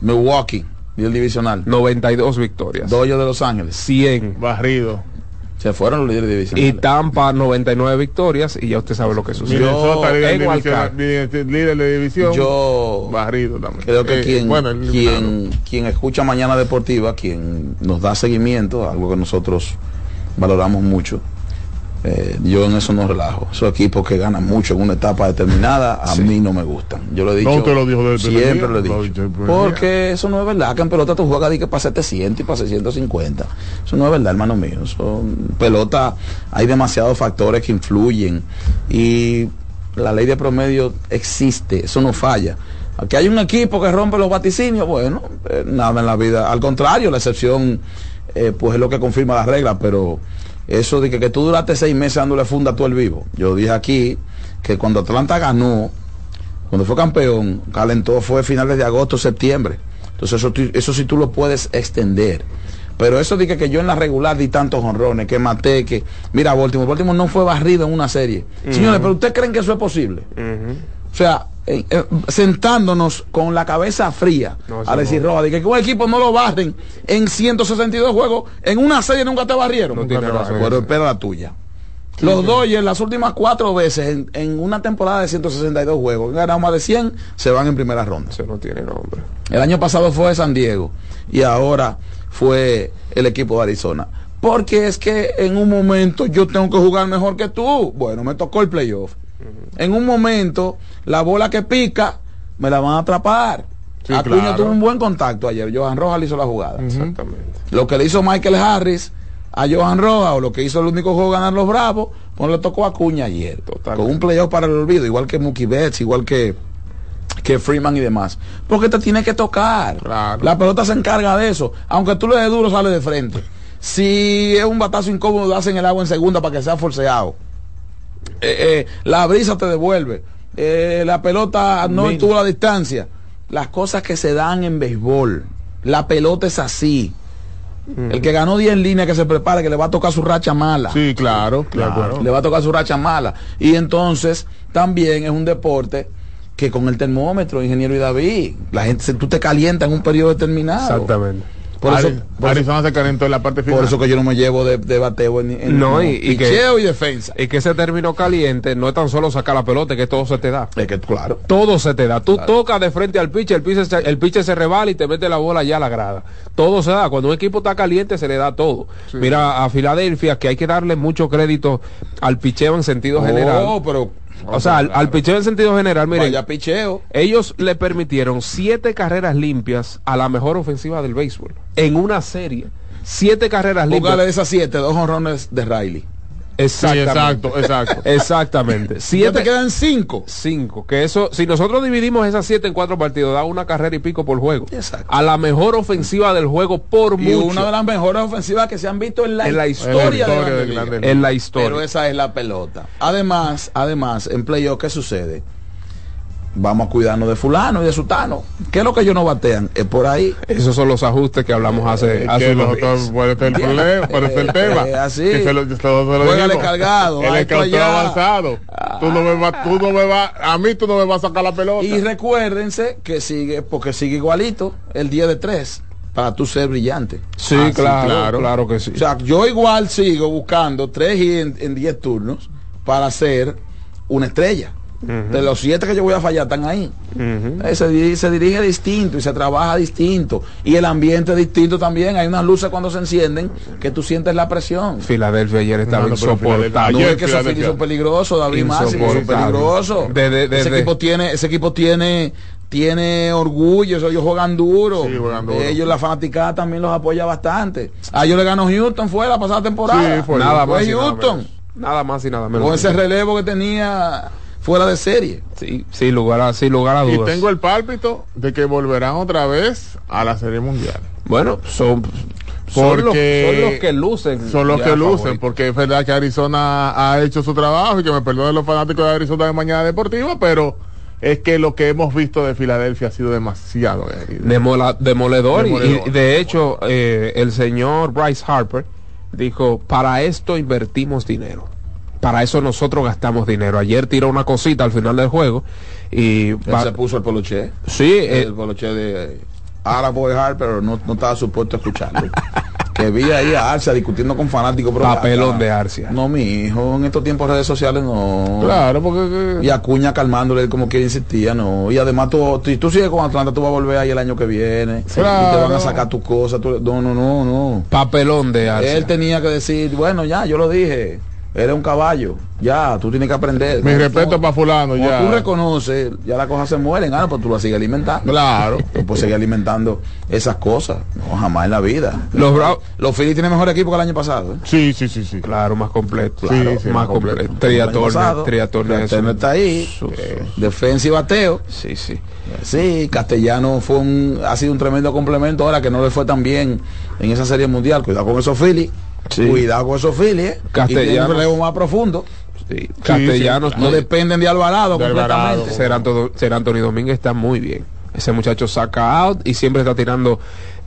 Milwaukee, líder divisional. 92 victorias. Dodgers de Los Ángeles. 100. Barrido. Se fueron los líderes Y divisionales. Tampa 99 victorias y ya usted sabe lo que sucedió. Minnesota, líder, división, líder, de división. Yo Barrido también. creo que Eh, quien, bueno, quien, quien escucha Mañana Deportiva, quien nos da seguimiento, algo que nosotros valoramos mucho, eh, yo en eso no relajo. Esos equipos que ganan mucho en una etapa determinada, a mí no me gustan. Yo lo he dicho. No, lo dijo desde Siempre lo he Lo dicho. Porque eso no es verdad. Que en pelota tú juegas que para 700 y para 650. Eso no es verdad, hermano mío. Eso, pelota, hay demasiados factores que influyen. Y la ley de promedio existe. Eso no falla. Aquí hay un equipo que rompe los vaticinios, bueno, eh, nada en la vida. Al contrario, la excepción, eh, pues es lo que confirma las reglas, pero eso de que, que tú duraste seis meses dándole funda a todo el vivo. Yo dije aquí que cuando Atlanta ganó, cuando fue campeón, calentó fue finales de agosto, septiembre. Entonces eso, tú- eso sí tú lo puedes extender. Pero eso de que, que yo en la regular di tantos honrones, que maté, que... Mira, Baltimore, Baltimore no fue barrido en una serie. Señores, pero ¿ustedes creen que eso es posible? O sea, eh, eh, sentándonos con la cabeza fría No, a decir, no. Roa, de que un equipo no lo barren en 162 juegos, en una serie nunca te barrieron. No tiene razón. Pero espera la tuya. Los Dodgers las últimas cuatro veces en, en una temporada de 162 juegos, han ganado más de 100, se van en primera ronda. Eso no tiene nombre. El año pasado fue San Diego y ahora fue el equipo de Arizona. Porque es que en un momento yo tengo que jugar mejor que tú. Bueno, me tocó el playoff. En un momento, la bola que pica, me la van a atrapar. Sí, Acuña claro. tuvo un buen contacto ayer. Johan Rojas le hizo la jugada. Exactamente. Lo que le hizo Michael Harris a Johan Rojas o lo que hizo el único juego ganar los Bravos, pues le tocó a Acuña ayer. Totalmente. Con un playoff para el olvido, igual que Mookie Betts, igual que, que Freeman y demás. Porque te tiene que tocar. Claro. La pelota se encarga de eso. Aunque tú le des duro, sale de frente. Si es un batazo incómodo, hacen el agua en segunda para que sea forceado. Eh, eh, la brisa te devuelve. Eh, la pelota no estuvo a la distancia. Las cosas que se dan en béisbol. La pelota es así. El que ganó 10 en línea que se prepare que le va a tocar su racha mala. Sí, claro, de acuerdo. Le va a tocar su racha mala. Y entonces también es un deporte que con el termómetro, ingeniero y David, la gente, tú te calientas en un periodo determinado. Exactamente. Por eso, por eso- Arizona se calentó en la parte final. por eso que yo no me llevo de, de bateo en, en- No, no, y- y que- picheo y defensa. Y que ese término caliente no es tan solo sacar la pelota, que todo se te da. Es que, claro. Todo se te da. Tú tocas de frente al pitcher, el pitcher, se, el pitcher se rebala y te mete la bola ya a la grada. Todo se da. Cuando un equipo está caliente, se le da todo. Mira, a Filadelfia, que hay que darle mucho crédito al picheo en sentido general. Oh, pero. O sea, al, al picheo en sentido general, miren, Vaya picheo. ellos le permitieron siete carreras limpias a la mejor ofensiva del béisbol. En una serie. Siete carreras Póngale limpias. de esas siete, dos honrones de Riley. Sí, Exactamente. exacto, exacto. Exactamente. Siete, te quedan cinco. Cinco. Que eso, si nosotros dividimos esas siete en cuatro partidos, da una carrera y pico por juego. Exacto. A la mejor ofensiva del juego por Y mucho. una de las mejores ofensivas que se han visto en la, En la historia, historia de de Grandes Ligas. Ligas. en la historia. Pero esa es la pelota. Además, además, en playoff, ¿qué sucede? Vamos a cuidarnos de fulano y de sutano. ¿Qué es lo que ellos no batean? Es por ahí. Esos son los ajustes que hablamos hace, Es hace que unos días. puede ser el problema, puede ser el tema. Eh, así. Que se lo- se lo- se lo cargado, El avanzado. Tú no me vas, tú no me vas, a mí tú no me vas a sacar la pelota. Y recuérdense que sigue, porque sigue igualito, el 10 de 3, para tú ser brillante. Sí, Ah, sí, claro, claro. claro, que sí. O sea, yo igual sigo buscando 3 y en, en 10 turnos para ser una estrella. De los 7 que yo voy a fallar están ahí. Eh, se, dirige, se dirige distinto y se trabaja distinto. Y el ambiente es distinto también. Hay unas luces cuando se encienden que tú sientes la presión. Filadelfia ayer estaba No, insoportable. No es que esos son peligrosos, David Máximo, son peligrosos. De- de- de- ese de- equipo tiene, ese equipo tiene, tiene orgullo, ellos juegan duro. Sí, juegan duro. Ellos, la fanaticada también los apoya bastante. A ellos le ganó Houston, fue la pasada temporada. Sí, fue nada más y nada Houston. Nada más y nada menos. Con ese relevo que tenía fuera de serie. Sí, sin lugar a, sin lugar a Y dudas. tengo el pálpito de que volverán otra vez a la Serie Mundial. Bueno, son, son, los, Porque son los que lucen. Son los que lucen, porque es verdad que Arizona ha hecho su trabajo y que me perdonen los fanáticos de Arizona de Mañana Deportiva, pero es que lo que hemos visto de Filadelfia ha sido demasiado. Demola- demoledor, y- Demoledor. Y, de hecho eh, el señor Bryce Harper dijo para esto invertimos dinero para eso nosotros gastamos dinero ayer tiró una cosita al final del juego y Él va- se puso el poloche. sí eh, el poloche de Ara Boy Hart, pero no, no estaba supuesto a escucharlo. que vi ahí a Arcia discutiendo con fanáticos. pero Papelón de Arcia. No, mi hijo, en estos tiempos redes sociales no. Claro, porque Y Acuña calmándole como que insistía, no. Y además tú, si tú sigues con Atlanta, tú vas a volver ahí el año que viene. Y te Claro. van a sacar tus cosas. tú- no, no, no, no. papelón de Arcia. Él tenía que decir, bueno, ya, yo lo dije. Eres un caballo. Ya, tú tienes que aprender. Mi respeto para fulano, ya. tú reconoces, ya las cosas se mueren, ah, pues tú las sigues alimentando. Claro. Tú puedes seguir alimentando esas cosas. No, jamás en la vida. Los Bravos, Los Phillies tienen mejor equipo que el año pasado. ¿eh? Sí, sí, sí, sí. claro, más completo. Sí, Claro, sí, más más completo. completo. Tria El año Turner, pasado, Tria Turner Tria es Turner un- está ahí. su- su- Defensa y bateo. Sí, sí. Sí, Castellano fue un, ha sido un tremendo complemento ahora que no le fue tan bien en esa serie mundial. Cuidado con esos Phillies. Sí. Cuidado con esos Phillies. eh. Castellanos. Y un relevo más profundo. sí. Castellanos No no dependen de Alvarado De Alvarado. completamente. Ser Anto- Ser Anthony Domínguez está muy bien. Ese muchacho saca out y siempre está tirando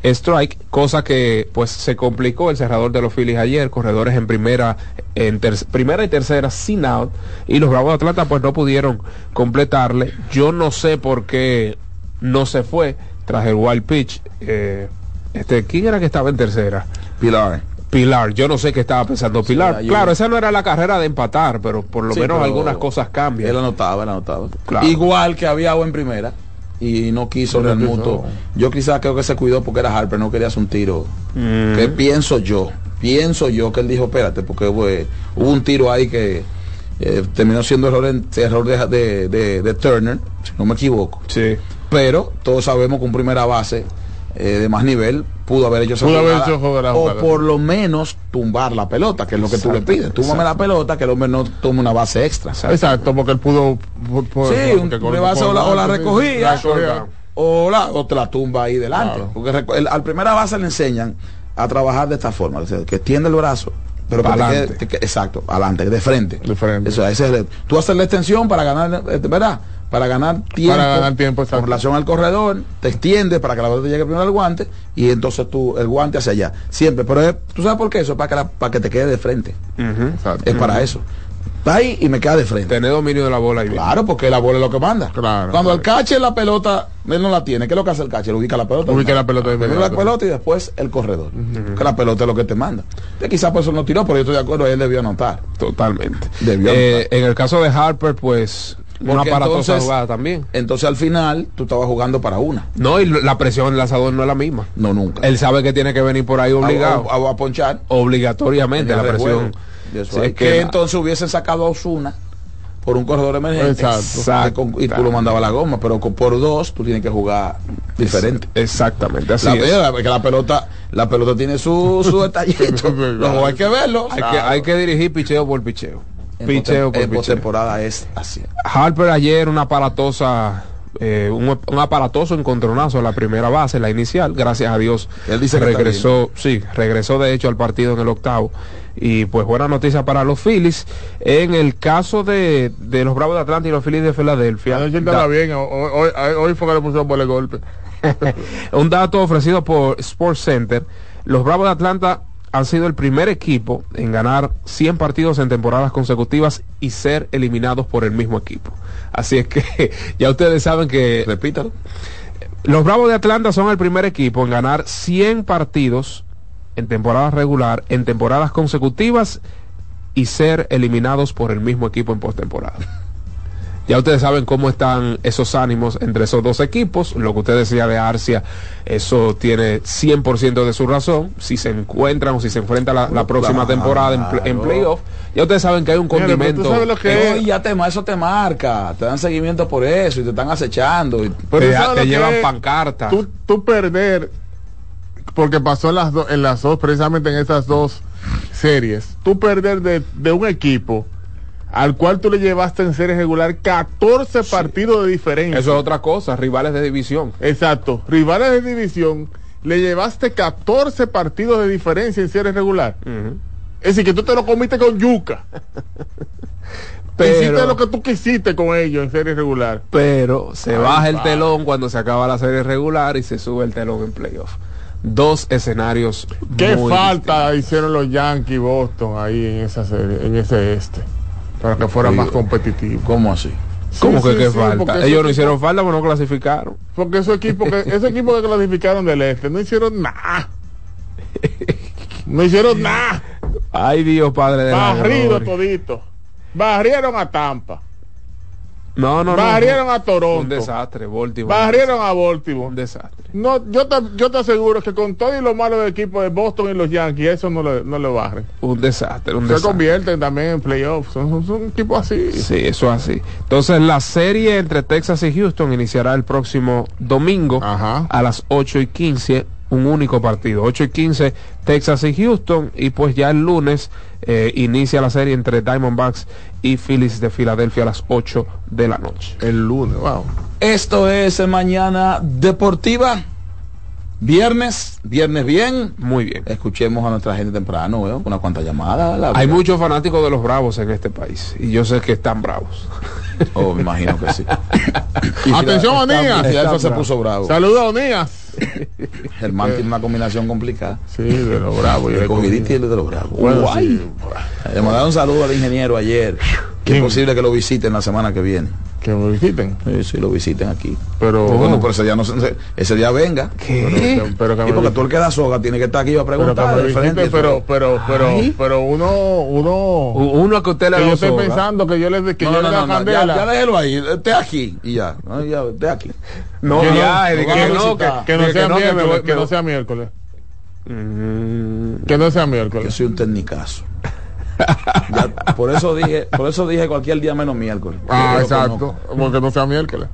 strike, cosa que pues se complicó el cerrador de los Phillies ayer, corredores en primera, en ter- primera y tercera sin out y los Bravos de Atlanta pues no pudieron completarle. Yo no sé por qué no se fue tras el wild pitch. Eh, este, ¿quién era que estaba en tercera? Pilar. Pilar, yo no sé qué estaba pensando Pilar. claro, esa no era la carrera de empatar, pero por lo Sí, menos algunas cosas cambian. Él anotaba, él anotaba. Claro. Igual que había agua en primera y no quiso No. Muto. Yo quizás creo que se cuidó porque era Harper, no quería hacer un tiro. Mm. Que pienso yo, pienso yo que él dijo, espérate, porque pues, hubo un tiro ahí que eh, terminó siendo error, en- error de, de- de- de Turner, si no me equivoco. Sí. Pero todos sabemos que un primera base eh, de más nivel pudo haber hecho esa Pudo haber hecho o jugada. por lo menos tumbar la pelota, que es lo que tú le pides. Túmbame la pelota, que el hombre no tome una base extra. Exacto, porque él pudo. pu- pu- Sí, un- le con- o la- o la recogía, o, la, o te la tumba ahí delante. Claro. Porque el- al primera base le enseñan a trabajar de esta forma, o sea, que extiende el brazo, pero que te Pa'lante. quede- te que- exacto, adelante, de frente. De frente. Eso, ese es el- tú haces la extensión para ganar, eh, ¿verdad? Para ganar tiempo, ganar tiempo, con relación al corredor, te extiende para que la pelota llegue primero al guante y entonces tú el guante hacia allá. Siempre, pero es- tú sabes por qué eso, es para que, la- para que te quede de frente. Es para eso. Está ahí y me queda de frente. Tener dominio de la bola bien. Claro, porque la bola es lo que manda. Claro. Cuando el catcher la pelota, él no la tiene. ¿Qué es lo que hace el catcher? Ubica la pelota. Ubica la pelota de Primero la pelota y después el corredor. Que la pelota es lo que te manda. Quizás por eso no tiró, pero yo estoy de acuerdo, él debió anotar. Totalmente. Debió Eh, anotar. en el caso de Harper, pues, una aparatosa entonces- jugada también. Entonces al final tú estabas jugando para una. No, y la presión del lanzador no es la misma. No, nunca. Él sabe que tiene que venir por ahí obligado. A, a- a ponchar. obligatoriamente la presión. Sí, es que, entonces hubiesen sacado a Osuna por un corredor emergente. Exacto. Y tú lo mandabas a la goma, pero por dos tú tienes que jugar diferente. Exactamente, así La, es. que la pelota, la pelota tiene su, su detallito. Los hay que verlo. Hay, que, hay que dirigir picheo por picheo. En Picheo por es así. Harper ayer una aparatosa, eh, un, un aparatoso encontronazo a la primera base, la inicial, gracias a Dios. Él dice que regresó, sí, regresó de hecho al partido en el octavo. Y pues buena noticia para los Phillies. En el caso de, de los Bravos de Atlanta y los Phillies de Filadelfia. Da- bien, hoy, hoy, hoy fue que le pusieron por el golpe. un dato ofrecido por Sports Center. Los Bravos de Atlanta han sido el primer equipo en ganar 100 partidos en temporadas consecutivas y ser eliminados por el mismo equipo. Así es que ya ustedes saben que Repítalo. los Bravos de Atlanta son el primer equipo en ganar 100 partidos en temporada regular, en temporadas consecutivas y ser eliminados por el mismo equipo en postemporada. Ya ustedes saben cómo están esos ánimos entre esos dos equipos. Lo que usted decía de Arcia, eso tiene 100% de su razón. Si se encuentran o si se enfrentan la, la próxima Claro. temporada en, pl- en playoff, ya ustedes saben que hay un Mira, pero tú condimento. sabes lo que- Oye, ya te, eso te marca, te dan seguimiento por eso y te están acechando. y- Pero Te- llevan es pancartas. Tú, tú perder, porque pasó en las, do- en las dos, precisamente en esas dos series, tú perder de, de un equipo al cual tú le llevaste en serie regular 14 partidos de diferencia. Eso es otra cosa, rivales de división. Exacto. Rivales de división, le llevaste 14 partidos de diferencia en serie regular. Es decir, que tú te lo comiste con yuca. Hiciste lo que tú quisiste con ellos en serie regular. pero se Ay, baja el telón cuando se acaba la serie regular y se sube el telón en playoff. Dos escenarios. ¿Qué muy falta hicieron los Yankees Boston ahí en esa serie, en ese este? Para que fuera más competitivo. ¿Cómo así? ¿Cómo Sí, que sí, falta? Ellos no hicieron falta porque no clasificaron. Porque esos equipos que, esos equipos que clasificaron del este no hicieron nada. No hicieron nada. Ay Dios Padre de la Barrido gloria. todito. Barrieron a Tampa. No, no, no. Barrieron a Toronto. Un desastre, Baltimore. Barrieron a Baltimore. Un desastre. No, yo te, yo te aseguro que con todo y lo malo del equipo de Boston y los Yankees, eso no le, no le barren. Un desastre, un Se desastre. convierten también en playoffs. Son, son, son equipos así. Sí, eso es así. Entonces, la serie entre Texas y Houston iniciará el próximo domingo Ajá. a las 8 y 15, un único partido. 8 y 15, Texas y Houston. Y pues ya el lunes eh, inicia la serie entre Diamondbacks y Phillies de Filadelfia a las 8 de la noche. El lunes, wow. Esto es Mañana Deportiva. Viernes, viernes bien. Muy bien. Escuchemos a nuestra gente temprano, ¿veo? Unas cuantas llamadas. la Hay verdad. muchos fanáticos de los Bravos en este país. Y yo sé que están bravos. Oh, me imagino que sí. Atención. Y Filadelfia se puso bravo. Saludos, Onías. Germán tiene una combinación complicada. Sí, de los bravos. El cogidito y el de los bravos. Bueno, Guay. sí, Le mandaron un saludo al ingeniero ayer. Que es posible que lo visiten la semana que viene. que me visiten. Sí, sí, lo visiten aquí. Pero, Bueno, pero ese día, no, se- ese día venga. pero, que- pero que Y porque tú el que da soga tiene que estar aquí a pero, preguntar. visiten, pero, pero, pero, Ay. pero uno, uno, Uno que usted le yo estoy soga. pensando que yo le que No, yo no, le da no, no, ya, ya déjelo ahí, esté aquí y ya, no, ya, esté aquí. No, Que no- ya, que no, que, visitar. que no de sea miércoles, que no sea miércoles, que no sea Yo miércoles. soy un técnicazo. Ya, por eso dije, por eso dije cualquier día menos miércoles. Ah, Yo exacto, conozco. porque no sea miércoles.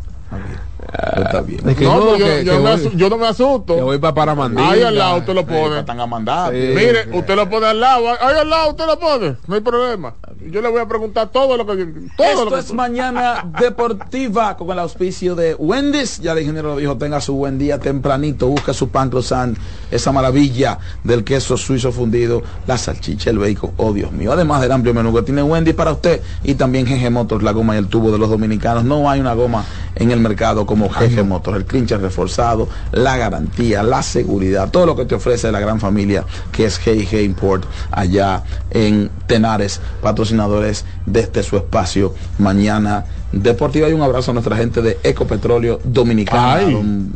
Está bien. que No, no, yo, que- yo que me voy- asu- yo no me asusto. que voy para Paramandí. Ahí al lado usted lo Sí, pone. están a mandar. Sí. Mire, usted lo pone al lado, ahí al lado usted lo pone, no hay problema. Yo le voy a preguntar todo lo que todo Esto lo que es mañana deportiva con el auspicio de Wendy's. Ya el ingeniero lo dijo, tenga su buen día tempranito, busca su pan croissant, esa maravilla del queso suizo fundido, la salchicha, el bacon, oh Dios mío. Además del amplio menú que tiene Wendy's para usted y también GG Motors, la goma y el tubo de los dominicanos. No hay una goma en el mercado como GG Motors, el clincher reforzado, la garantía, la seguridad, todo lo que te ofrece la gran familia que es GG Import allá en Tenares, patrocinadores desde su espacio mañana deportiva y un abrazo a nuestra gente de Ecopetróleo Dominicana.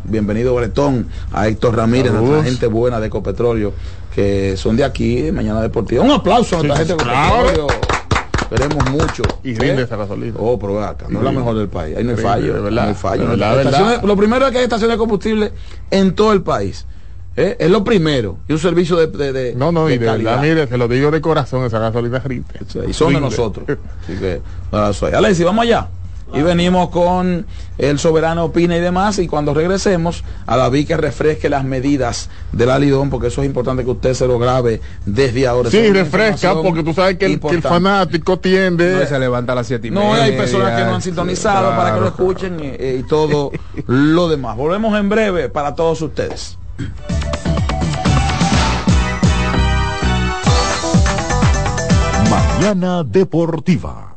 Bienvenido Bretón, a Héctor Ramírez, Saludos. nuestra gente buena de Ecopetróleo que son de aquí, de mañana deportiva. Un aplauso a nuestra Sí, gente de claro. Ecopetróleo. Esperemos mucho. Y ¿Eh? rinde esa gasolina. Oh, pero acá, no es la mejor del país. Ahí no hay fallo. de verdad, no hay fallo. de verdad, de Estaciones-. Lo primero es que hay estaciones de combustible en todo el país. ¿Eh? Es lo primero. Y un servicio de, de, de- No, no, de y de calidad. verdad, mire, se lo digo de corazón, esa gasolina rinde. Sí, Y son de Rinde. nosotros. Así que, abrazo ahí. Alexi, vamos allá. Y venimos con el soberano opina y demás. Y cuando regresemos, a David que refresque las medidas del alidón, porque eso es importante que usted se lo grabe desde ahora. Sí, refresca, porque tú sabes que el, que el importante. fanático tiende. No, se levanta a las siete y No, media, hay personas que no han sintonizado para que lo claro. escuchen y, y todo lo demás. Volvemos en breve para todos ustedes. Mañana Deportiva.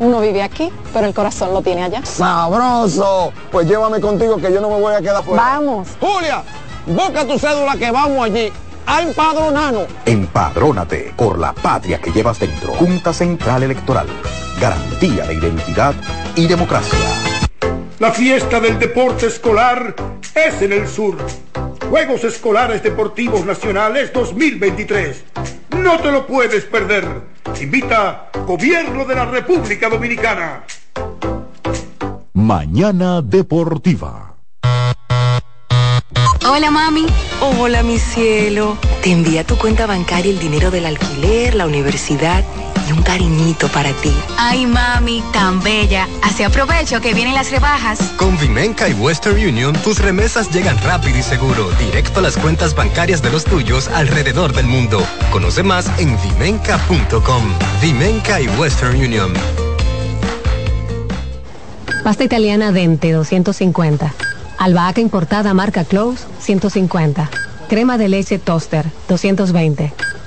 uno vive aquí, pero el corazón lo tiene allá. ¡Sabroso! Pues llévame contigo que yo no me voy a quedar fuera. Vamos. Julia, busca tu cédula que vamos allí a empadronarnos. Empadrónate por la patria que llevas dentro. Junta Central Electoral. Garantía de identidad y democracia. La fiesta del deporte escolar es en el sur. Juegos Escolares Deportivos Nacionales 2023. No te lo puedes perder. Invita Gobierno de la República Dominicana. Mañana Deportiva. Hola mami. Hola mi cielo. Te envía tu cuenta bancaria el dinero del alquiler, la universidad y un cariñito para ti. Ay mami, tan bella. Así aprovecho que vienen las rebajas. Con Vimenca y Western Union, tus remesas llegan rápido y seguro, directo a las cuentas bancarias de los tuyos alrededor del mundo. Conoce más en vimenca.com. Vimenca y Western Union. Pasta italiana Dente 250. Albahaca importada marca Close 150. Crema de leche Toaster 220.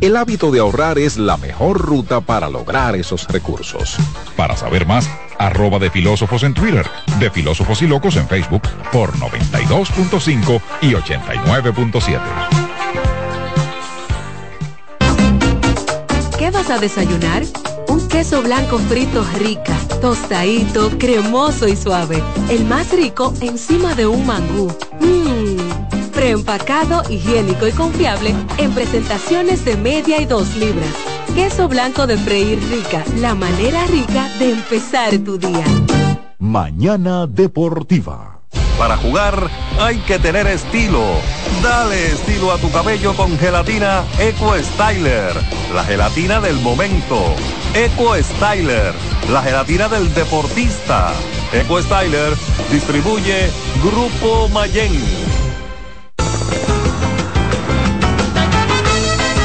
El hábito de ahorrar es la mejor ruta para lograr esos recursos. Para saber más, arroba de filósofos en Twitter, de filósofos y locos en Facebook por 92.5 y 89.7. ¿Qué vas a desayunar? Un queso blanco frito rica, tostadito, cremoso y suave. El más rico encima de un mangú. Mmm preempacado, higiénico y confiable en presentaciones de media y dos libras. Queso blanco de freír rica, la manera rica de empezar tu día. Mañana Deportiva. Para jugar hay que tener estilo. Dale estilo a tu cabello con gelatina Eco Styler, la gelatina del momento. Eco Styler, la gelatina del deportista. Eco Styler distribuye Grupo Mayen.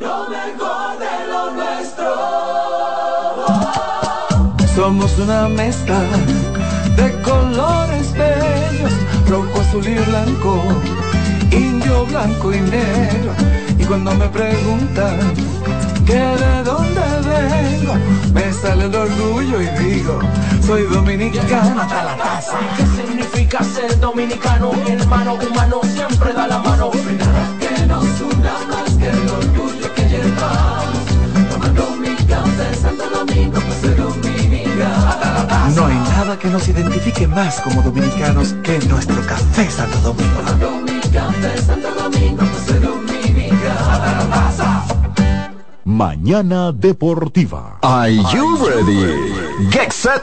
Lo mejor de lo nuestro. Somos una mezcla de colores bellos, rojo, azul y blanco, indio, blanco y negro. Y cuando me preguntan que de dónde vengo, me sale el orgullo y digo, soy dominicano hasta la taza. ¿Qué significa ser dominicano? Hermano humano siempre da la mano. Que nos una más que el No hay nada que nos identifique más como dominicanos que nuestro café Santo Domingo. Mañana Deportiva. Are you ready? Get set.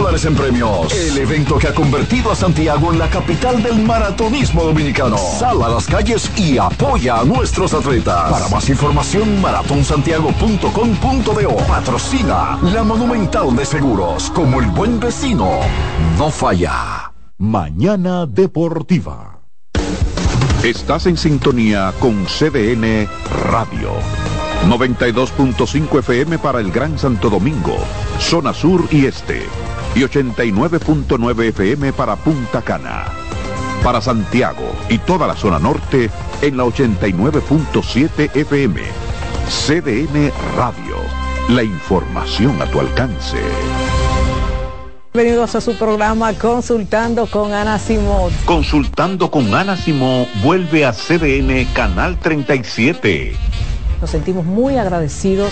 en premios. El evento que ha convertido a Santiago en la capital del maratonismo dominicano. Sal a las calles y apoya a nuestros atletas. Para más información, maratonsantiago.com.do. Patrocina la Monumental de Seguros. Como el buen vecino, no falla. Mañana Deportiva. Estás en sintonía con CDN Radio. 92.5 FM para el Gran Santo Domingo, zona sur y este. Y 89.9 FM para Punta Cana. Para Santiago y toda la zona norte en la 89.7 FM. CDN Radio. La información a tu alcance. Bienvenidos a su programa Consultando con Ana Simón. Consultando con Ana Simón vuelve a CDN Canal 37. Nos sentimos muy agradecidos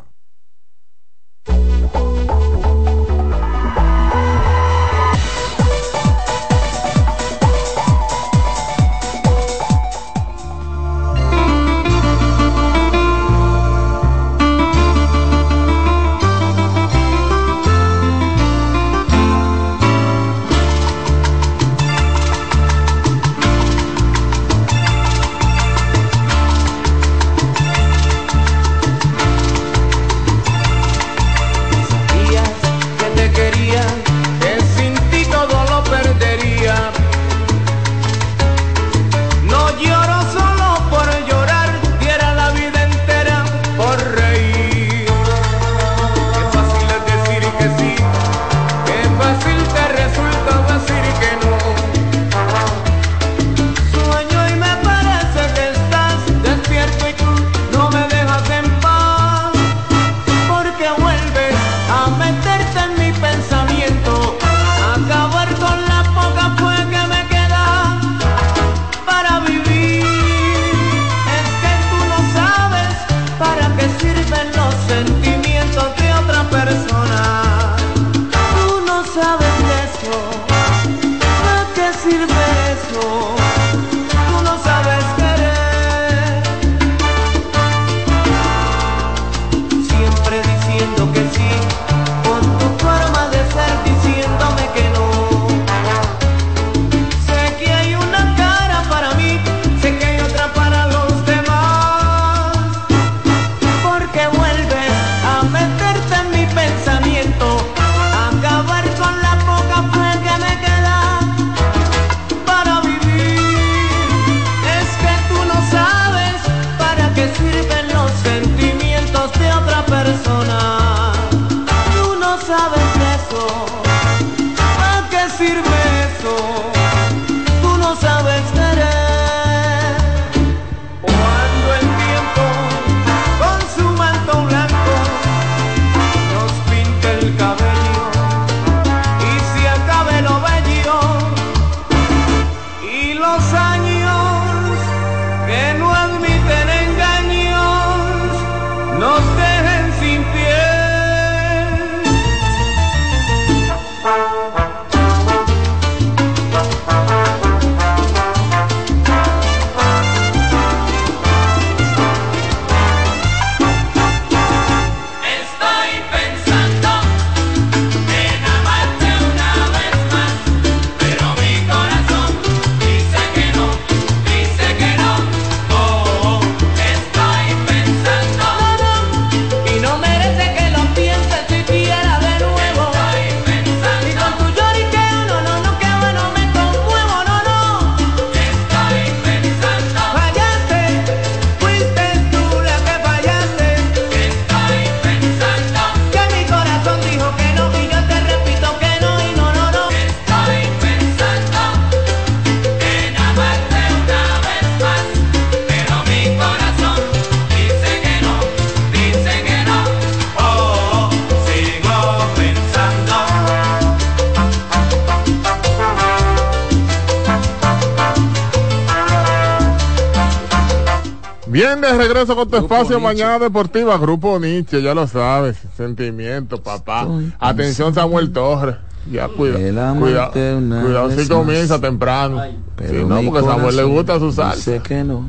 Regreso con tu espacio Mañana Deportiva, Grupo Nietzsche, ya lo sabes. Sentimiento, papá. Atención, Samuel Torres. Ya, cuida, cuidado, cuidado si comienza temprano. Pero no, mi porque Samuel le gusta su sal. Dice que no.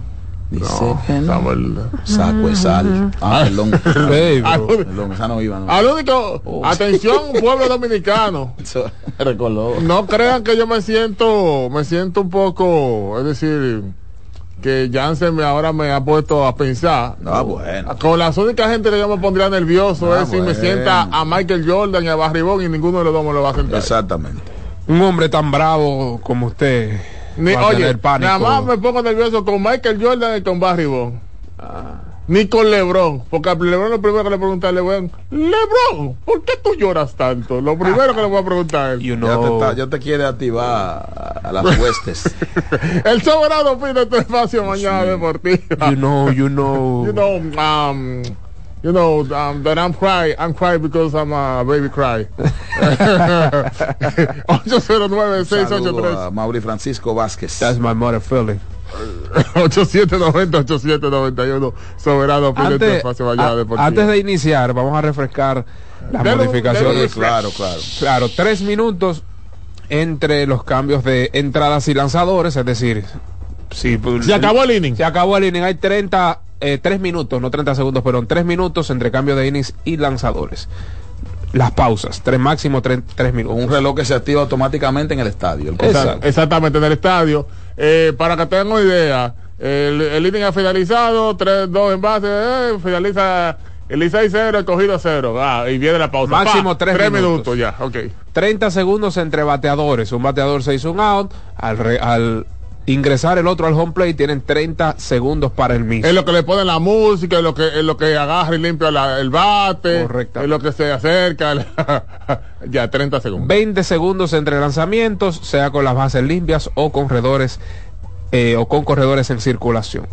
Dice No, que no. Samuel. Saco de sal. Ah, perdón. Baby. perdón, esa no iba. No. Al único, atención, pueblo dominicano. Recoló. No crean que yo me siento, me siento un poco, es decir, que Jansen me, ahora me ha puesto a pensar. Ah, bueno. Con las únicas gente que yo me pondría nervioso Ah, es si me sienta a Michael Jordan y a Barry Bonds y ninguno de los dos me lo va a sentar. Exactamente. Un hombre tan bravo como usted. Ni- oye, nada más me pongo nervioso con Michael Jordan y con Barry Bonds. Ni con LeBron, porque a LeBron lo primero que le pregunta a LeBron, LeBron, ¿por qué tú lloras tanto? Lo primero que le voy a preguntar él. Ya, te está- ya te quiere activar a, a las huestes. El soberano pide tu espacio mañana deportiva. You know, you know. You know, um, you know um, that I'm cry. I'm cry because I'm a baby cry. 809 Saludo a Mauri Francisco Vázquez. That's my mother feeling. 8790 8791 Soberano Antes, espacio mañana a- antes de iniciar, vamos a refrescar las un- modificaciones. Claro, claro. Claro, tres minutos entre los cambios de entradas y lanzadores, es decir, si Se acabó el inning. Se acabó el inning, hay 30, eh, 3 minutos, no 30 segundos, pero 3 minutos entre cambio de innings y lanzadores. Las pausas, tres máximo 3 minutos. Un reloj que se activa automáticamente en el estadio. El. Exactamente, en el estadio. Eh, para que tengan una idea, el, el inning ha finalizado, 3-2 en base, eh, finaliza el 6-0, el cogido 0. Ah, y viene la pausa. Máximo Pa, tres tres minutos. minutos. ya, ok. 30 segundos entre bateadores. Un bateador se hizo un out. Al, re- al ingresar el otro al home plate tienen 30 segundos para el mismo. Es lo que le ponen la música, es lo que, es lo que agarra y limpia la- el bate. Correcto. Es lo que se acerca. ya, 30 segundos. 20 segundos entre lanzamientos, sea con las bases limpias o con corredores eh, o con corredores en circulación.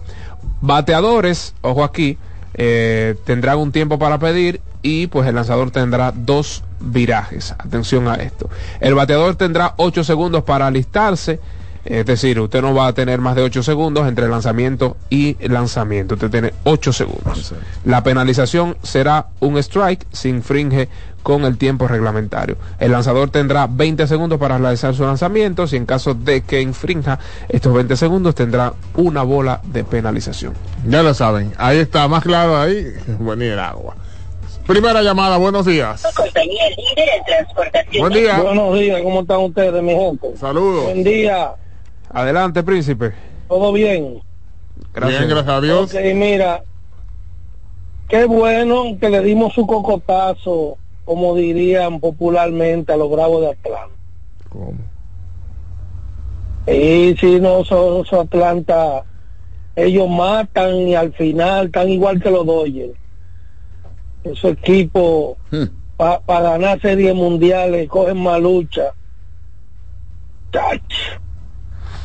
Bateadores, ojo aquí, eh, tendrán un tiempo para pedir y pues el lanzador tendrá dos virajes. Atención a esto. El bateador tendrá 8 segundos para alistarse. Es decir, usted no va a tener más de 8 segundos entre lanzamiento y lanzamiento. Usted tiene 8 segundos. La penalización será un strike si infringe con el tiempo reglamentario. El lanzador tendrá 20 segundos para realizar su lanzamiento. Si en caso de que infrinja estos 20 segundos, tendrá una bola de penalización. Ya lo saben. Ahí está, más claro ahí. Venir el agua. Primera llamada, buenos días. Compañía líder en transportación. Buen día. Buenos días, ¿cómo están ustedes, mi gente? Saludos. Buen día, Adelante, príncipe. ¿todo bien? Gracias. Bien, gracias a Dios. Ok, mira, qué bueno que le dimos su cocotazo, como dirían popularmente, a los Bravos de Atlanta. ¿Cómo? Y si no, son son Atlanta, ellos matan y al final están igual que los Dodgers. Esos equipos para ganar series mundiales cogen más lucha.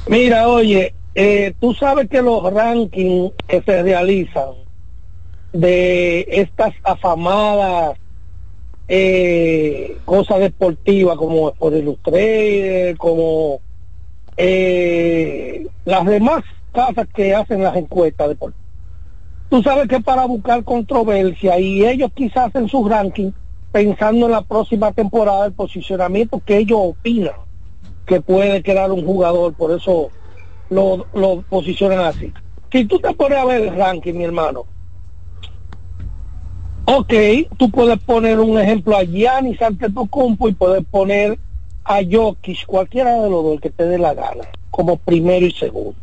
Mira, oye, eh, tú sabes que los rankings que se realizan de estas afamadas eh, cosas deportivas como por Illustrated, como eh, las demás casas que hacen las encuestas deportivas. Tú sabes que para buscar controversia y ellos quizás hacen su ranking pensando en la próxima temporada el posicionamiento que ellos opinan que puede quedar un jugador, por eso lo, posicionan así. Si tú te pones a ver el ranking, mi hermano, ok, tú puedes poner un ejemplo a Giannis Antetokounmpo y puedes poner a Jokic, cualquiera de los dos que te dé la gana, como primero y segundo.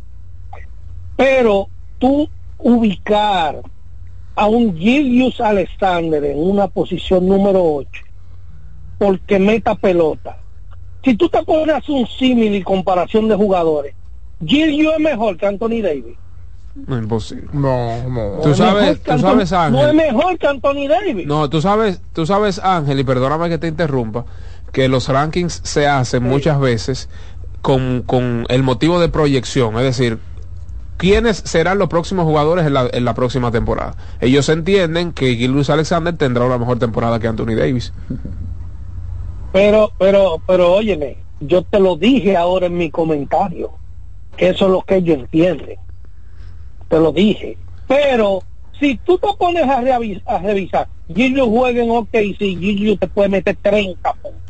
Pero tú ubicar a un Gilius Alexander en una posición número 8 porque meta pelota. Si tú te pones a hacer un símil y comparación de jugadores, Gilius es mejor que Anthony Davis. No, imposible. No, no. Tú Es sabes, tú Anthony- sabes, No es Ángel. mejor que Anthony Davis. No, tú sabes, tú sabes, Ángel, y perdóname que te interrumpa, que los rankings se hacen muchas veces con, con el motivo de proyección, es decir, quiénes serán los próximos jugadores en la, en la próxima temporada. Ellos entienden que Gilbert Alexander tendrá una mejor temporada que Anthony Davis. Pero, pero, pero óyeme, yo te lo dije ahora en mi comentario, que eso es lo que ellos entienden. Te lo dije. Pero si tú te pones a, reavi- a revisar, Gillo juega en OK, si Gillo te puede meter 30 puntos.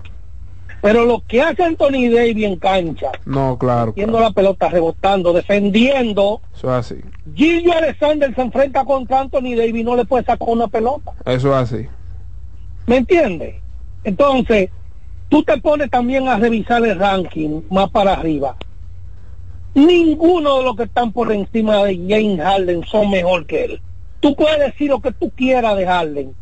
Pero lo que hace Anthony Davis en cancha, No, claro. haciendo la pelota, rebotando, defendiendo, Eso es así. Gillo Alexander se enfrenta contra Anthony Davis y no le puede sacar una pelota. Eso es así. ¿Me entiendes? Entonces, tú te pones también a revisar el ranking más para arriba. Ninguno de los que están por encima de James Harden son mejor que él. Tú puedes decir lo que tú quieras de Harden,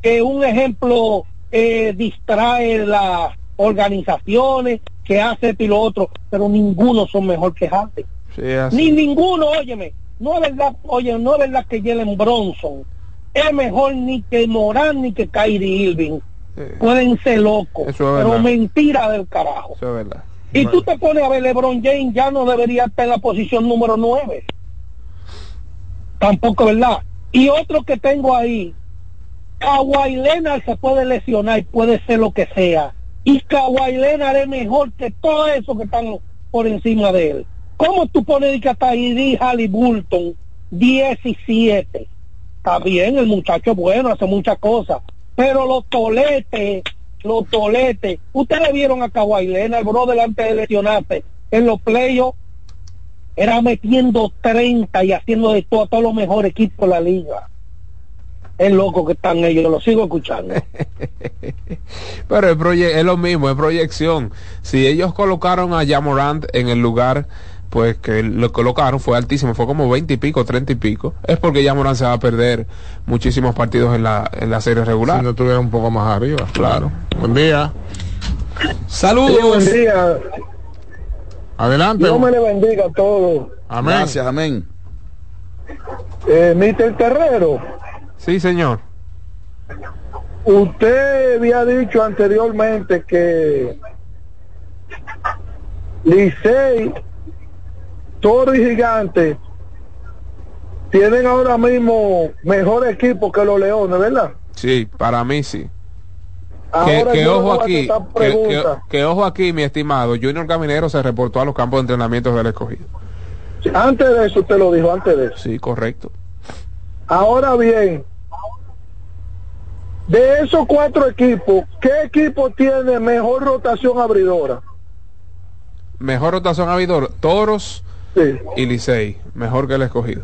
que un ejemplo eh, distrae las organizaciones, que hace esto y lo otro, pero ninguno son mejor que Harden. Sí. Ni ninguno, óyeme, no es verdad, oye, no es verdad que Jalen Bronson es mejor ni que Morán ni que Kyrie Irving. Pueden ser locos, es pero mentira del carajo. Eso es verdad. Y tú te pones a ver, LeBron James ya no debería estar en la posición número 9. Tampoco, ¿verdad? Y otro que tengo ahí, Kawhi Leonard se puede lesionar y puede ser lo que sea. Y Kawhi Leonard es mejor que todo eso que están por encima de él. ¿Cómo tú pones que hasta Idi Halliburton 17? Está bien, el muchacho es bueno, hace muchas cosas. Pero los toletes, los toletes. Ustedes vieron a Kawhi Leonard, bro, delante de lesionarse en los playoffs. Era metiendo 30 y haciendo de todo a todos los mejores equipos de la liga. Es loco que están ellos, lo sigo escuchando. Pero el es lo mismo, es proyección. Si ellos colocaron a Jamorant en el lugar, pues que lo colocaron fue altísimo, fue como 20 y pico, 30 y pico. Es porque Jamorant se va a perder muchísimos partidos en la, en la serie regular. Si no estuviera un poco más arriba. Claro. Buen día. Sí, buen día. Adelante. Dios me le bendiga a todos. Amén. Gracias, amén. Eh, Mr. Terrero, Sí, señor. usted había dicho anteriormente que Licey, Toro y Gigante tienen ahora mismo mejor equipo que los Leones, ¿verdad? Sí, para mí sí. Que, ojo aquí, que, que- pregunta. que ojo aquí, mi estimado. Junior Caminero se reportó a los campos de entrenamiento del escogido. Antes de eso usted lo dijo, antes de eso. Sí, correcto. Ahora bien, de esos cuatro equipos, ¿qué equipo tiene mejor rotación abridora? Mejor rotación abridor, Toros y Licey. Mejor que el escogido.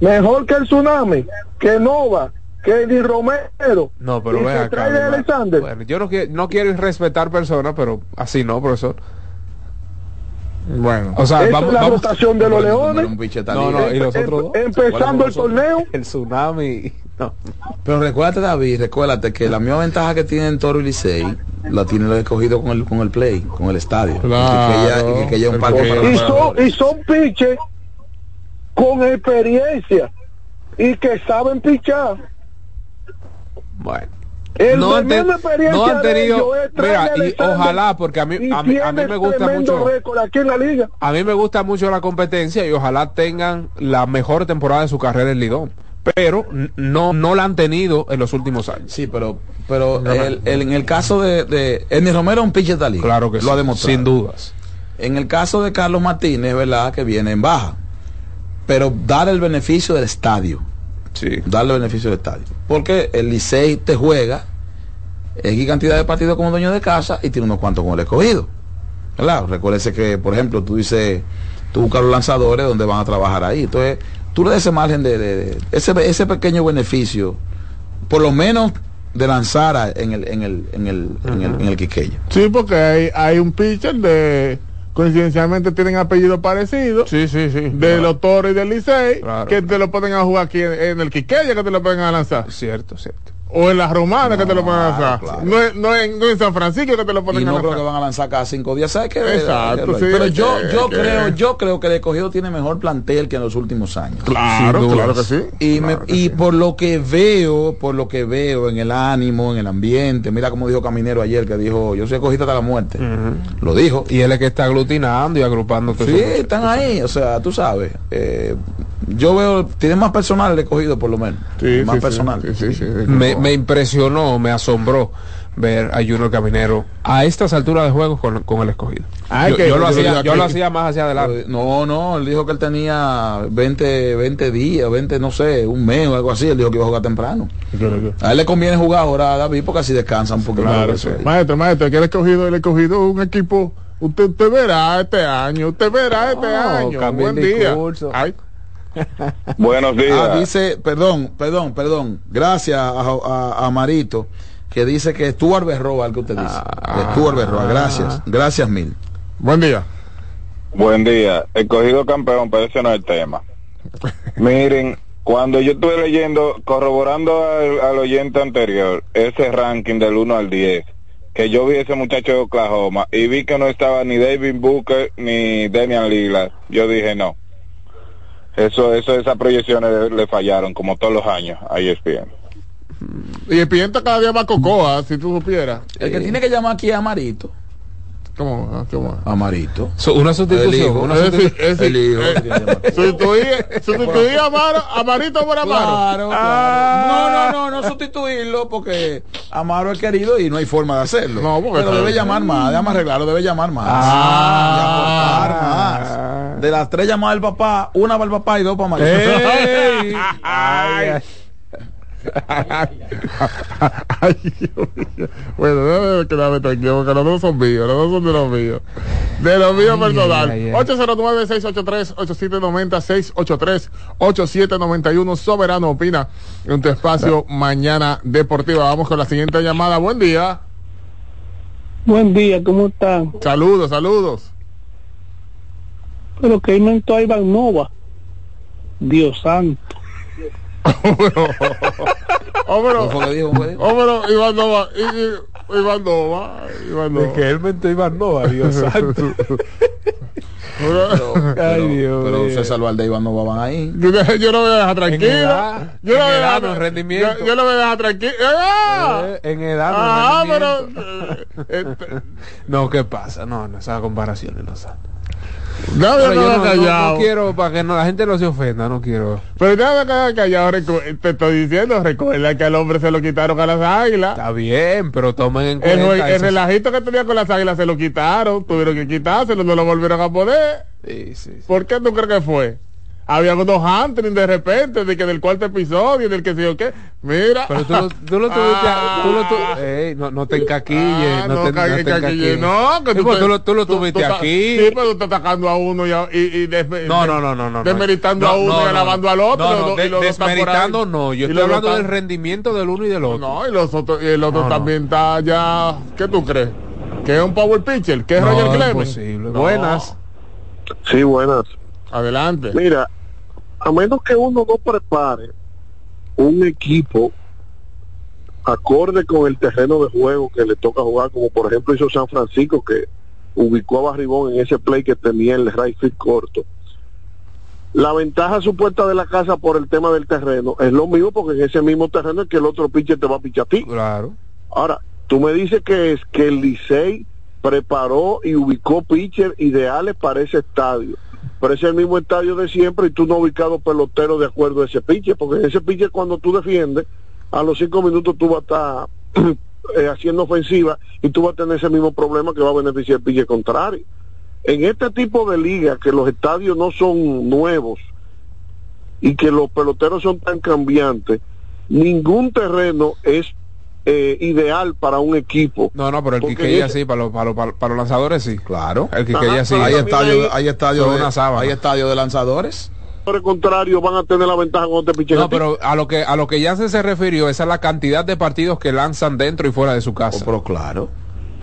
Mejor que el Tsunami, que Nova, que Eddie Romero. No, pero que acá. Alexander. Bueno, yo no, quiero, no quiero irrespetar personas, pero así no, profesor. Bueno. O sea, Esa vamos, es la vamos- rotación de los Leones. No, no, y los Em- otros dos. Empezando el torneo. El tsunami. No. Pero recuérdate, David, recuérdate que la misma ventaja que tienen Toro y Licey la tiene lo escogido con el, con el play, con el estadio. Claro. Y que que un son, y son piches con experiencia y que saben pichar. Bueno. El no han, no tenido mira y ojalá porque a mí a mí, a mí me gusta mucho récord aquí en la liga. a mí me gusta mucho la competencia y ojalá tengan la mejor temporada de su carrera en Lidón pero no no la han tenido en los últimos años sí pero pero el- el- en el caso de, de Ernie Romero es un pitcher de la liga. Claro que lo sí, ha demostrado. sin dudas. En el caso de Carlos Martínez, verdad que viene en baja. Pero dar el beneficio del estadio. Sí. Darle el beneficio del estadio. Porque el Licey te juega X cantidad de partidos como dueño de casa y tiene unos cuantos con el escogido. ¿Verdad? Recuérdese que, por ejemplo, tú dices, tú buscas los lanzadores donde van a trabajar ahí. Entonces, tú le das ese margen de, de- de- ese, ese pequeño beneficio, por lo menos de lanzar a- en el, en el, en el, en el, en el Quiqueya. Sí, porque hay, hay un pitcher de coincidencialmente tienen apellidos parecidos. Sí, sí, sí. De los Toros y del Licey, Claro. que te lo ponen a jugar aquí en, en el Quiqueya, que te lo ponen a lanzar. Cierto, cierto. O en las Romanas, que te lo ponen a lanzar. No, no, en, no en San Francisco que te lo ponen Y no lanzar. creo que van a lanzar cada cinco días. ¿Sabes qué? Exacto, sí, Pero yo, que- yo que- creo, yo creo que el escogido tiene mejor plantel que en los últimos años. Claro, claro que sí. Y, me- que y sí. por lo que veo, por lo que veo en el ánimo, en el ambiente, mira como dijo Caminero ayer, que dijo, yo soy escogida hasta la muerte. Lo dijo. Y él es que está aglutinando y agrupando Sí, están ahí, o sea, tú sabes. eh, Yo veo, tiene más personal el escogido por lo menos. más personal. me, me impresionó, me asombró ver a Junior Caminero a estas alturas de juego con, con el escogido. yo, lo hacía, yo lo hacía más hacia adelante. No, no, él dijo que él tenía 20, 20 días, 20, no sé, un mes o algo así. Él dijo que iba a jugar temprano. A él le conviene jugar ahora a David porque así descansa un poquito. Claro, Maestro, maestro, que el escogido, el escogido un equipo. Usted, usted verá este año, usted verá este año. Buen día. Buenos días. Ah, dice, perdón, perdón, perdón. Gracias a, a Marito que dice que Stuart Berroa, el que usted dice. Ah, Stuart Berroa, gracias, gracias mil. Buen día. Buen día. El cogido campeón, pero ese no es el tema. Miren, cuando yo estuve leyendo, corroborando al, oyente anterior, ese ranking del 1 al 10, que yo vi ese muchacho de Oklahoma y vi que no estaba ni David Booker ni Damian Lillard, yo dije no. Eso, eso, esas proyecciones le fallaron como todos los años a ESPN. Y el pienta cada día más cocoa, si tú supieras. El que tiene que llamar aquí es Amarito. ¿Cómo? Ah, ¿Cómo? Amarito. una sustitución. Una sustitución. el hijo. Eh, sustituir, a Amarito por Amaro. Claro, ah. No, no, no, no sustituirlo porque Amaro es querido y no hay forma de hacerlo. No, porque Pero debe llamar más, déjame arreglarlo, debe llamar más. Ah. más. De las tres llamadas del papá, una para el papá y dos para Amarito. ay. Bueno, déjame quedarme tranquilo porque los dos son míos, los dos son de los míos. De los míos personal. 809-683-8790-683-8791. Soberano opina en tu espacio Mañana Deportiva. Vamos con la siguiente llamada. Buen día. Buen día, ¿cómo están? Saludos, saludos. Pero que inventó a Iván Nova. Dios santo. Hombre, hombre, Iván Nova, Iván Nova, Iván Nova. De que él mentó Iván Nova, Dios santo. Pero, Ay, Dios pero César Valde y Iván Nova van ahí. Yo, yo lo voy a dejar tranquilo. yo lo voy a dejar, en rendimiento. Yo, yo, lo voy a dejar tranquilo. ¡Ah! Eh, en edad, ah, pero, eh, este. No, ¿qué pasa? No, no, esas comparaciones no saben. No, no, no, quiero, para que la gente no se ofenda, no quiero. Pero quedar callado, te estoy diciendo, recuerda que al hombre se lo quitaron a las águilas. Está bien, pero tomen en cuenta. El, relajito que tenía con las águilas se lo quitaron, tuvieron que quitárselo, no lo volvieron a poder. Sí, sí, ¿Por qué tú crees que fue? Había unos hunters de repente, de que del cuarto episodio, del que sé yo qué. Mira. Pero tú lo, tú lo tuviste, tú lo tu, ey, no, no te encaquilles, ah, no, te, no, te No, que tú, tú, lo, tú lo tuviste aquí. Sí, pero tú estás atacando a uno y, y, y no, no, no, no, no, desmeritando a uno y alabando al otro. No, desmeritando no, yo estoy hablando del rendimiento del uno y del otro. No, y, los otros, y el otro también está ya, ¿qué tú crees? Que es un power pitcher, que es Roger Clemens. Buenas. Sí, buenas. Adelante. Mira, a menos que uno no prepare un equipo acorde con el terreno de juego que le toca jugar, como por ejemplo hizo San Francisco, que ubicó a Barribón en ese play que tenía el right field corto. La ventaja supuesta de la casa por el tema del terreno es lo mismo porque en ese mismo terreno es que el otro pitcher te va a pichar a ti. Claro. Ahora, tú me dices que es que el Licey preparó y ubicó pitcher ideales para ese estadio pero es el mismo estadio de siempre y tú no has ubicado pelotero de acuerdo a ese pitcher, porque ese pitcher cuando tú defiendes, a los cinco minutos tú vas a estar eh, haciendo ofensiva y tú vas a tener ese mismo problema que va a beneficiar el pitcher contrario. En este tipo de liga, que los estadios no son nuevos y que los peloteros son tan cambiantes, ningún terreno es eh, ideal para un equipo. No, no, pero el Quiqueya sí, para los, para, los, para los lanzadores sí. Claro. El Quiqueya sí. Hay estadio, hay estadio de, hay estadio de lanzadores. Por el contrario, van a tener la ventaja con este No, pero a lo que a lo que ya se, se refirió, esa es la cantidad de partidos que lanzan dentro y fuera de su casa. Oh, pero claro.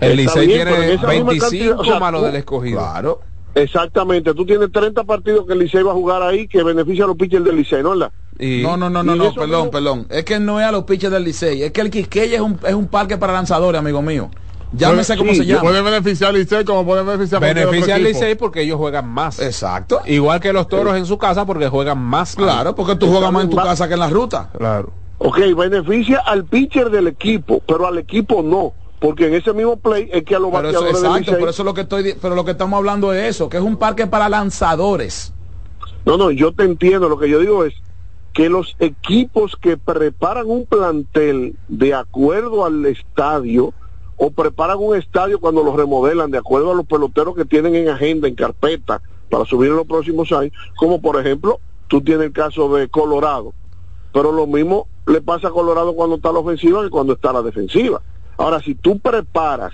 El Licey tiene 25 malos del escogido. Claro. Exactamente, tú tienes 30 partidos que el Licey va a jugar ahí que beneficia a los pitchers del Licey, ¿no? ¿verdad? No, no, no, no, no, perdón, perdón. Es que no es a los pitchers del Licey, es que el Quisqueya es un, es un parque para lanzadores, amigo mío. Ya me sé cómo se llama. Puede beneficiar al Licey como puede beneficiar Beneficia al Licey porque ellos juegan más. Exacto. Igual que los toros en su casa porque juegan más. Claro, porque tú juegas más en tu casa que en la ruta. Claro. Ok, beneficia al pitcher del equipo, pero al equipo no porque en ese mismo play es que a los bateadores exacto, por eso lo que estoy pero lo que estamos hablando es eso, que es un parque para lanzadores. No, no, yo te entiendo. Lo que yo digo es que los equipos que preparan un plantel de acuerdo al estadio o preparan un estadio cuando lo remodelan de acuerdo a los peloteros que tienen en agenda, en carpeta, para subir en los próximos años, como por ejemplo, tú tienes el caso de Colorado, pero lo mismo le pasa a Colorado cuando está la ofensiva que cuando está la defensiva. Ahora, si tú preparas,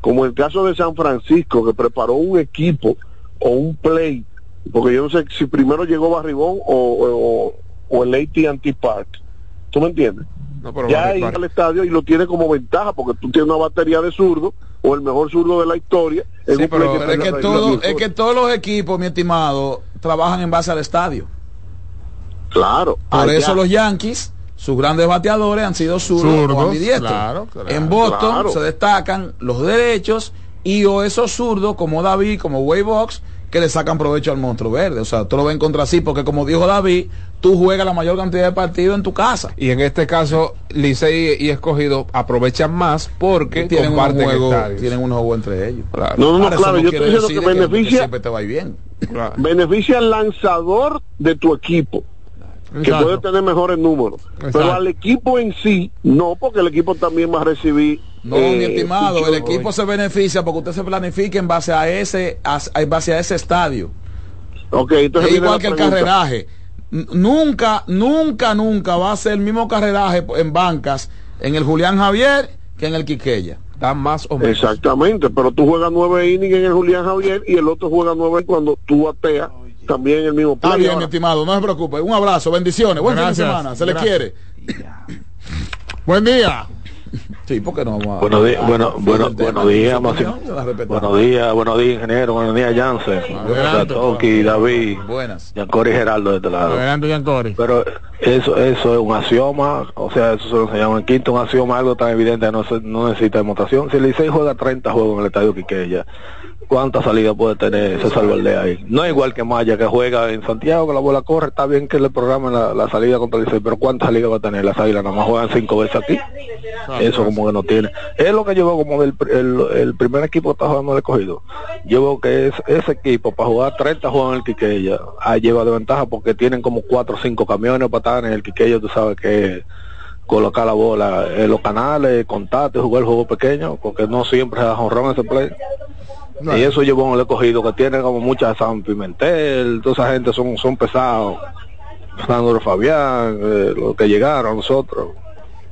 como el caso de San Francisco, que preparó un equipo o un play, porque yo no sé si primero llegó Barribón o, o, el AT&T Park, ¿tú me entiendes? ya ahí al estadio y lo tiene como ventaja porque tú tienes una batería de zurdo o el mejor zurdo de la historia. es, que todo, es que todos los equipos, mi estimado, trabajan en base al estadio. Claro. Por eso los Yankees, sus grandes bateadores han sido zurdos, o Claro, en Boston se destacan los derechos y o esos zurdos como David, como Waybox, que le sacan provecho al monstruo verde. O sea, tú lo ven contra sí, porque como dijo David, tú juegas la mayor cantidad de partidos en tu casa. Y en este caso, Licey y Escogido aprovechan más porque tienen un juego, tienen un juego entre ellos. No, no, claro, yo estoy diciendo que beneficia, te va bien. beneficia al lanzador de tu equipo. Que puede tener mejores números. Pero al equipo en sí, no, porque el equipo también va a recibir no, mi eh, estimado, el equipo se beneficia porque usted se planifica en base a ese, en base a ese estadio. Okay, entonces es igual que el carreraje. Nunca, nunca, nunca va a ser el mismo carreraje en bancas en el Julián Javier que en el Quiqueya. Da más o menos. Exactamente, pero tú juegas nueve innings en el Julián Javier y el otro juega nueve cuando tú bateas también en el mismo Está bien, mi estimado, no se preocupe. Un abrazo, bendiciones, buen fin de semana, se le quiere. Buen día. Sí, porque no vamos a... Buenos días, bueno, bueno, buenos días, buenos días, buenos días, ingeniero, buenos días, Jansen, Toki, David, buenas, Yancori Geraldo de este lado. Adelante, Pero eso, eso es un axioma, o sea, eso se lo enseñamos en quinto, un axioma, algo tan evidente, no, no necesita demostración. Si el Licey juega 30 juegos en el estadio Quiqueya, ¿Cuántas salidas puede tener César Valdés ahí? No es igual que Maya, que juega en Santiago, que la bola corre, está bien que le programen la, salida contra el Licey, pero ¿cuántas salidas va a tener las águilas? Nada más juegan cinco veces aquí. Eso como que no tiene. Es lo que yo veo como del el, primer equipo que está jugando el escogido. Yo veo que es, ese equipo para jugar 30 juegos en el Quiqueya, ahí lleva de ventaja porque tienen como cuatro o cinco camiones para estar en el Quiqueya, tú sabes que colocar la bola en los canales, contarte, jugar el juego pequeño, porque no siempre se da honrón ese play. Y eso llevó un escogido que tiene como mucha San Pimentel, toda esa gente son, son pesados. Sandro Fabián, eh, los que llegaron a nosotros.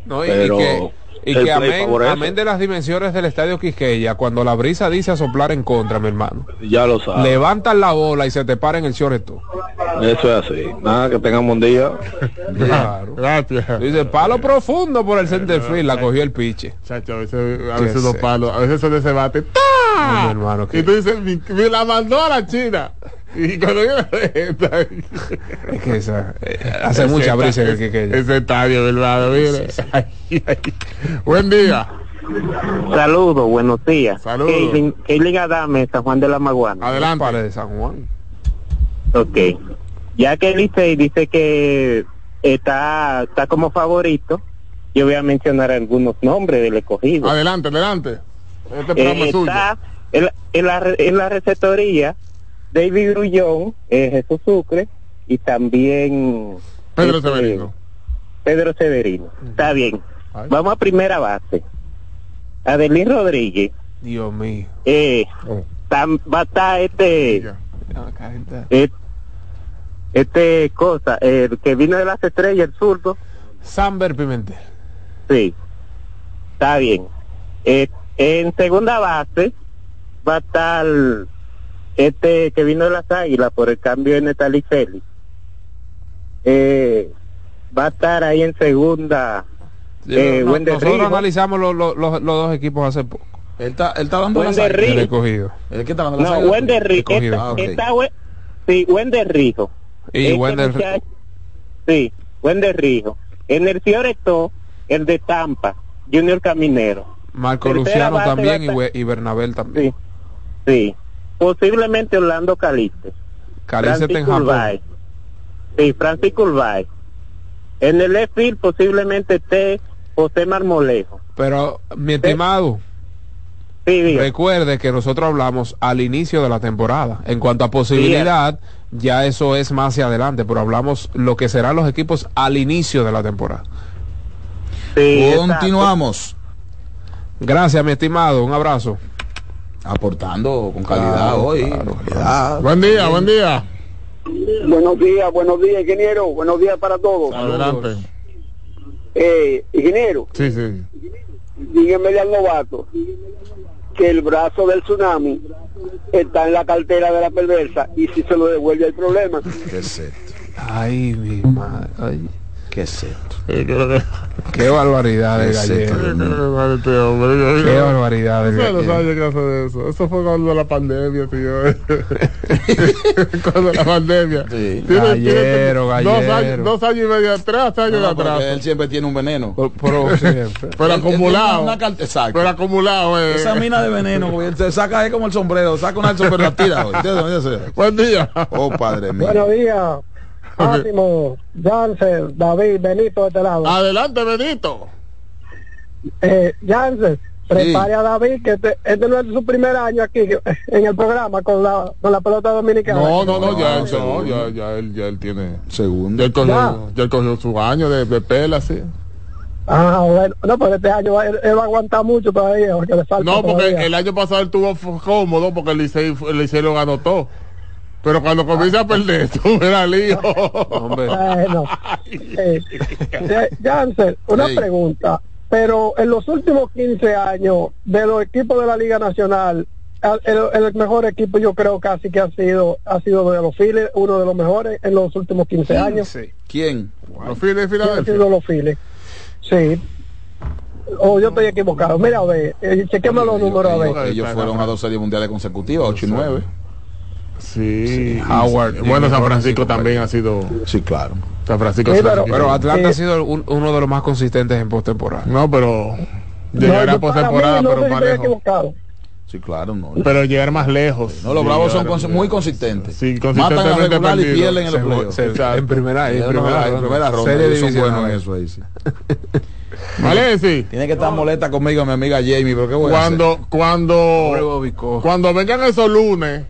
No, y, que, y que amén, de las dimensiones del estadio Quisqueya, cuando la brisa dice a soplar en contra, mi hermano. Ya lo sabes. Levantan la bola y se te para en el tú Eso es así. Nada, que tengamos un día. claro. Gracias. Dice, palo profundo por el center field, la cogió el piche. Chacho, a veces, a veces los palos, a veces son de ese bate. hermano, y tú dices, me la mandó a la China. Y cuando yo es que esa, eh, hace mucha brisa que, que, ese estadio, ¿verdad? Mire. Buen día. Saludos, buenos días. Saludos. Liga Adame, San Juan de la Maguana. Adelante. de San Juan. Ok. Ya que dice dice que está, está como favorito, yo voy a mencionar algunos nombres del escogido. Adelante, adelante. Este programa eh, está En, la, en la receptoría David Grullón, eh, Jesús Sucre y también Pedro este, Severino. Pedro Severino. Está bien. Vamos a primera base. Adelín Rodríguez. Dios mío. Eh, oh. va a estar este, este, este cosa, el que vino de las estrellas, el zurdo. Samber Pimentel. Sí. Está bien. Eh, en segunda base va a estar este que vino de las águilas por el cambio de Netali Félix eh, va a estar ahí en segunda eh, nosotros analizamos los dos equipos hace poco. Él está, él está dando las el escogido. ¿El que está dando no, Wender Rijo ah, sí, Wender Rijo y este Wender sí, Wender Rijo en el Fioreto el de Tampa Junior Caminero. Marco Luciano también y, y Bernabel también. Sí, sí posiblemente Orlando Caliste. Caliste en Japón. Sí, Francisco Urbay. En el left field posiblemente esté José Marmolejo. Pero, mi estimado, recuerde que nosotros hablamos al inicio de la temporada. En cuanto a posibilidad, ya eso es más hacia adelante, pero hablamos lo que serán los equipos al inicio de la temporada. Continuamos. Gracias, mi estimado. Un abrazo. Aportando con calidad hoy. Buen día, buen día. Buenos días, buenos días, ingeniero. Buenos días para todos. Adelante. Eh, ingeniero, Sí, sí. dígame al novato que el brazo del tsunami está en la cartera de la perversa y si se lo devuelve el problema. ¿Qué es esto? Ay, mi madre. Ay. ¿Qué es esto? Qué barbaridad de ¿Qué es esto, gallero. Este hombre, Qué barbaridad qué hace de eso. Eso fue cuando la pandemia, tío. cuando la pandemia. Sí. Gallero, Dos gallero. años, dos años y medio, tres años de No, atrás. él siempre tiene un veneno. Pero siempre. Acumulado. Una carta, exacto. Pero acumulado, eh. Esa mina de veneno, güey, se saca ahí como el sombrero, saca una sombrero, la tira. Buen día. Oh, padre mío. Buenos días, Máximo, Jansen, David, Benito de este lado. Adelante, Benito. Eh, Jansen, prepare a David, que este, este no es su primer año aquí eh, en el programa con la, con la pelota dominicana. No, no, no, ya, No, él, no, ya, ya, él, ya él tiene. Segundo. Ya él cogió, Ya. ya él cogió su año de, de pela, sí. Ah, bueno, no, pero este año va- él, él va a aguantar mucho todavía, porque le falta No, porque todavía. el año pasado él estuvo f- cómodo porque el Licey, el Licey lo ganó todo. Pero cuando comienza a perder, tú era lío. Hombre. Bueno, eh, eh, Jansen, una Sí. pregunta. Pero en los últimos 15 años de los equipos de la Liga Nacional, el, el- mejor equipo yo creo casi que ha sido ha sido de los Phillies, uno de los mejores en los últimos 15 años. ¿Quién? Los Phillies Filadelfia. sido los Phillies. Sí. O yo estoy equivocado. Mira, a ver, eh, chequeme los números a ver. Ellos, ellos fueron a dos series mundiales consecutivas, 8 y 9. Sí, Howard. Bueno, San Francisco también ha sido. Sí, claro. San Francisco Sí, pero- Pero Atlanta Sí. ha sido un- uno de los más consistentes en postemporada. No, pero. No, Llegará yo por para mí temporada, no pero equivocado. Sí, claro, no. Pero llegar más lejos. No, los bravos son Llegar- cons- muy consistentes. Sí, Matan a regular y pierden en los playoffs. En primera, en En primera, en primera ronda. Son buenos en eso ahí, sí. Vale, sí. Tiene que estar molesta conmigo, mi amiga Jamie, pero qué a hacer? Cuando, cuando, cuando vengan esos lunes,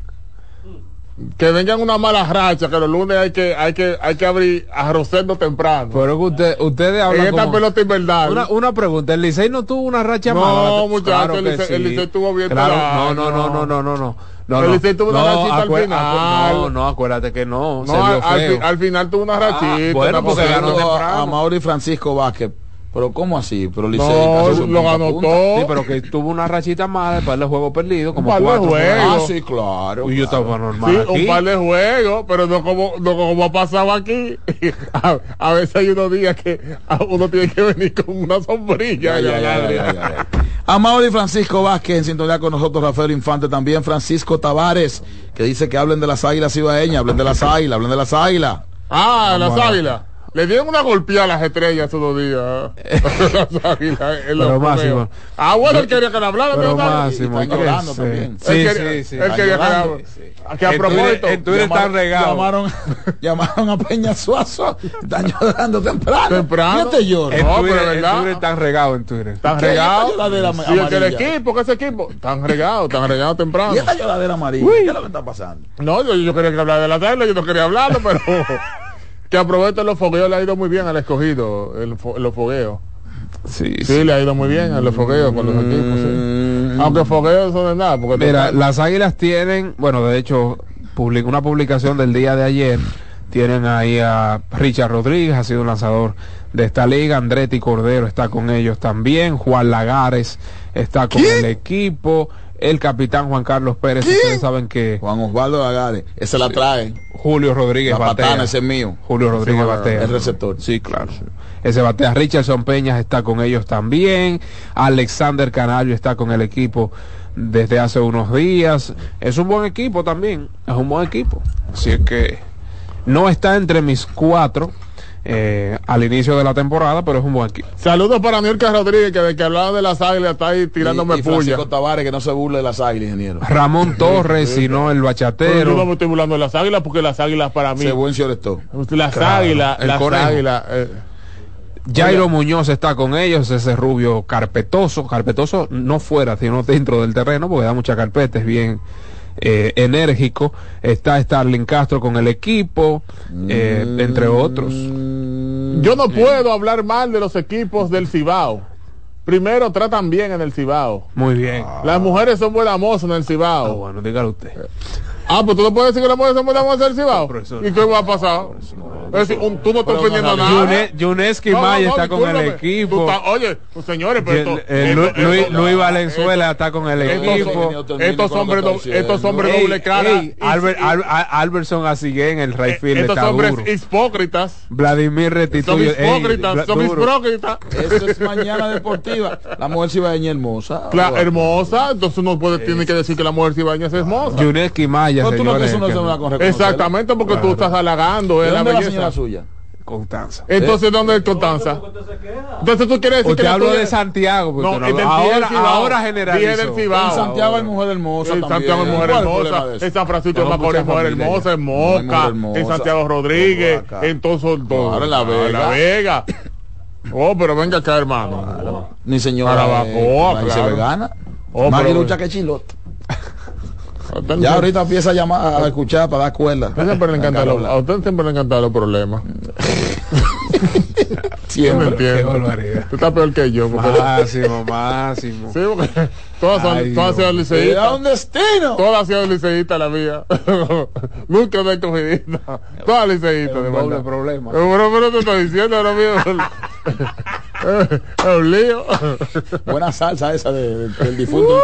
que vengan una mala racha, que los lunes hay que, hay que, hay que abrir a Rosendo temprano. Pero que usted, ustedes En hablan esta como- pelota invernal. Una, una pregunta, ¿el Licey no tuvo una racha No, mala? muchacho, el que Licey- el Licey tuvo bien Claro, no, no, no, no, no, no, no. No, El no. Licey tuvo una no, rachita al final. acu- No, no, acuérdate que no, se No, vio al, al feo. fi- al final tuvo una rachita. bueno, una porque ganó a, temprano. a Mauri Francisco Vázquez. Pero ¿cómo así? Pero Licey No, lo punta a ganó punta. todo. Sí, pero que tuvo una rachita mala después del juego perdido, como Un par de cuatro. juegos. Ah, sí, claro. Y yo estaba normal Sí, aquí. un par de juegos, pero no como, no como ha pasado aquí. A, a veces hay unos días que uno tiene que venir con una sombrilla. Ya, ya, ya, ya, ya, ya. A Mauri Francisco Vázquez en sintonía con nosotros, Rafael Infante, también Francisco Tavares, que dice que hablen de las águilas ibaeñas, hablen de las águilas, hablen de las águilas. Ah, Vamos las águilas. Le dieron una golpeada a las estrellas todos los días. las águilas. en los Pero. Máximo. Ah, bueno, él quería que le hablara. Pero. Máximo, están ¿qué llorando también. Él Sí, quería, sí, sí. él quería que le hablara. Que a En propósito. Twitter- en Twitter están regados. Llamaron, llamaron a Peña Suazo, están llorando temprano. Temprano. Te lloro. En No, Twitter, pero en verdad. Twitter están regados en Twitter. Están regados. Esta lloradera Sí, que el equipo, que ese equipo. Están regados, están regados temprano. Y esta lloradera amarilla, ¿qué es lo que está pasando? No, yo, yo quería que hablara de la tabla, yo no quería hablarlo, pero que aprovechen los fogueos, le ha ido muy bien al escogido, el los fogueos. Sí, Sí, le ha ido muy bien a los fogueos con los equipos, sí. Aunque fogueos son de nada, porque Mira, las águilas tienen, bueno, de hecho, publicó una publicación del día de ayer. Tienen ahí a Richard Rodríguez, ha sido un lanzador de esta liga. Andretti Cordero está con ellos también. Juan Lagares está con el equipo. El capitán Juan Carlos Pérez, ustedes saben que Juan Osvaldo Lagares, ese la trae. Julio Rodríguez La batea. patana, ese es mío. Julio Rodríguez batea. El receptor. Sí, claro. Ese batea. Richardson Peñas está con ellos también. Alexander Canario está con el equipo desde hace unos días. Es un buen equipo también. Es un buen equipo. Así es que no está entre mis cuatro eh, al inicio de la temporada, pero es un buen equipo. Saludos para Nirka Rodríguez, que de que hablaba de las águilas está ahí tirándome y, y puya. Tavares, que no se burle de las águilas, ingeniero. Ramón Torres, si no el Pero yo no bachatero. me estoy burlando de las águilas porque las águilas para mí. Ese buen shortstop. Las Claro, águilas, el las conejo. águilas. eh, Jairo Muñoz está con ellos, ese rubio carpetoso, carpetoso no fuera, sino dentro del terreno, porque da mucha carpeta, es bien, eh, enérgico. Está Starling Castro con el equipo, eh, entre otros. Yo no puedo hablar mal de los equipos del Cibao. Primero tratan bien en el Cibao. Muy bien. Las mujeres son buenas mozas en el Cibao. Ah, bueno, dígalo usted. Ah, pues tú no puedes decir que las mujeres son buenas mozas en el Cibao. ¿Y qué va a pasar? Es decir, un- tú no estás ofendiendo a nada. Yune- Yuneski No, Maya no, está con el equipo. Oye, pues, señores, pero esto- Eh, esto- Lu- esto- Luis, Valenzuela está con el estos- equipo. estos hombres estos hombres doble cara. Alberson Asiguén, el Rayfield estos está hombres duro. hipócritas. Vladimir Son Restituyo. ey, hipócritas, son duro. hipócritas. Eso es mañana deportiva. La mujer cibaeña hermosa. Claro, hermosa, entonces uno puede, tiene que decir que la mujer cibaña es hermosa. Yuneski Maya, Tú no señores, que no. Exactamente, porque tú estás halagando ¿De es la dónde es la belleza. señora suya? Constanza. Entonces, ¿dónde es Constanza? Entonces tú quieres decir Usted que habló tuya- de Santiago, porque No, es del ahora, Cibao. ahora Día generalizó. del Cibao. En Santiago hay mujer hermosa En. Santiago hay mujer ¿Cuál es hermosa, en San Francisco Macorís mujer hermosa, en Moca, en Santiago Rodríguez, en todos todo. Ahora en La Vega. La Vega. Oh, pero venga acá, hermano. Ni señora. Eh, claro. vegana. Oh, Más lucha que chilote. Ya ahorita empieza a llamar a escuchar para dar cuerda. A usted siempre le encantan los, a usted siempre le encantan los problemas. Siempre Qué entiendo. Tú estás peor que yo. Porque Máximo, máximo. Sí, porque todas son, Ay, todas han sido un destino. Todas han sido liceístas la mía. Nunca me he cogido. Todas liceístas, de Un doble verdad. problema. Pero, pero te estoy diciendo ahora mismo. Es un lío. Buena salsa esa de- de- del difunto.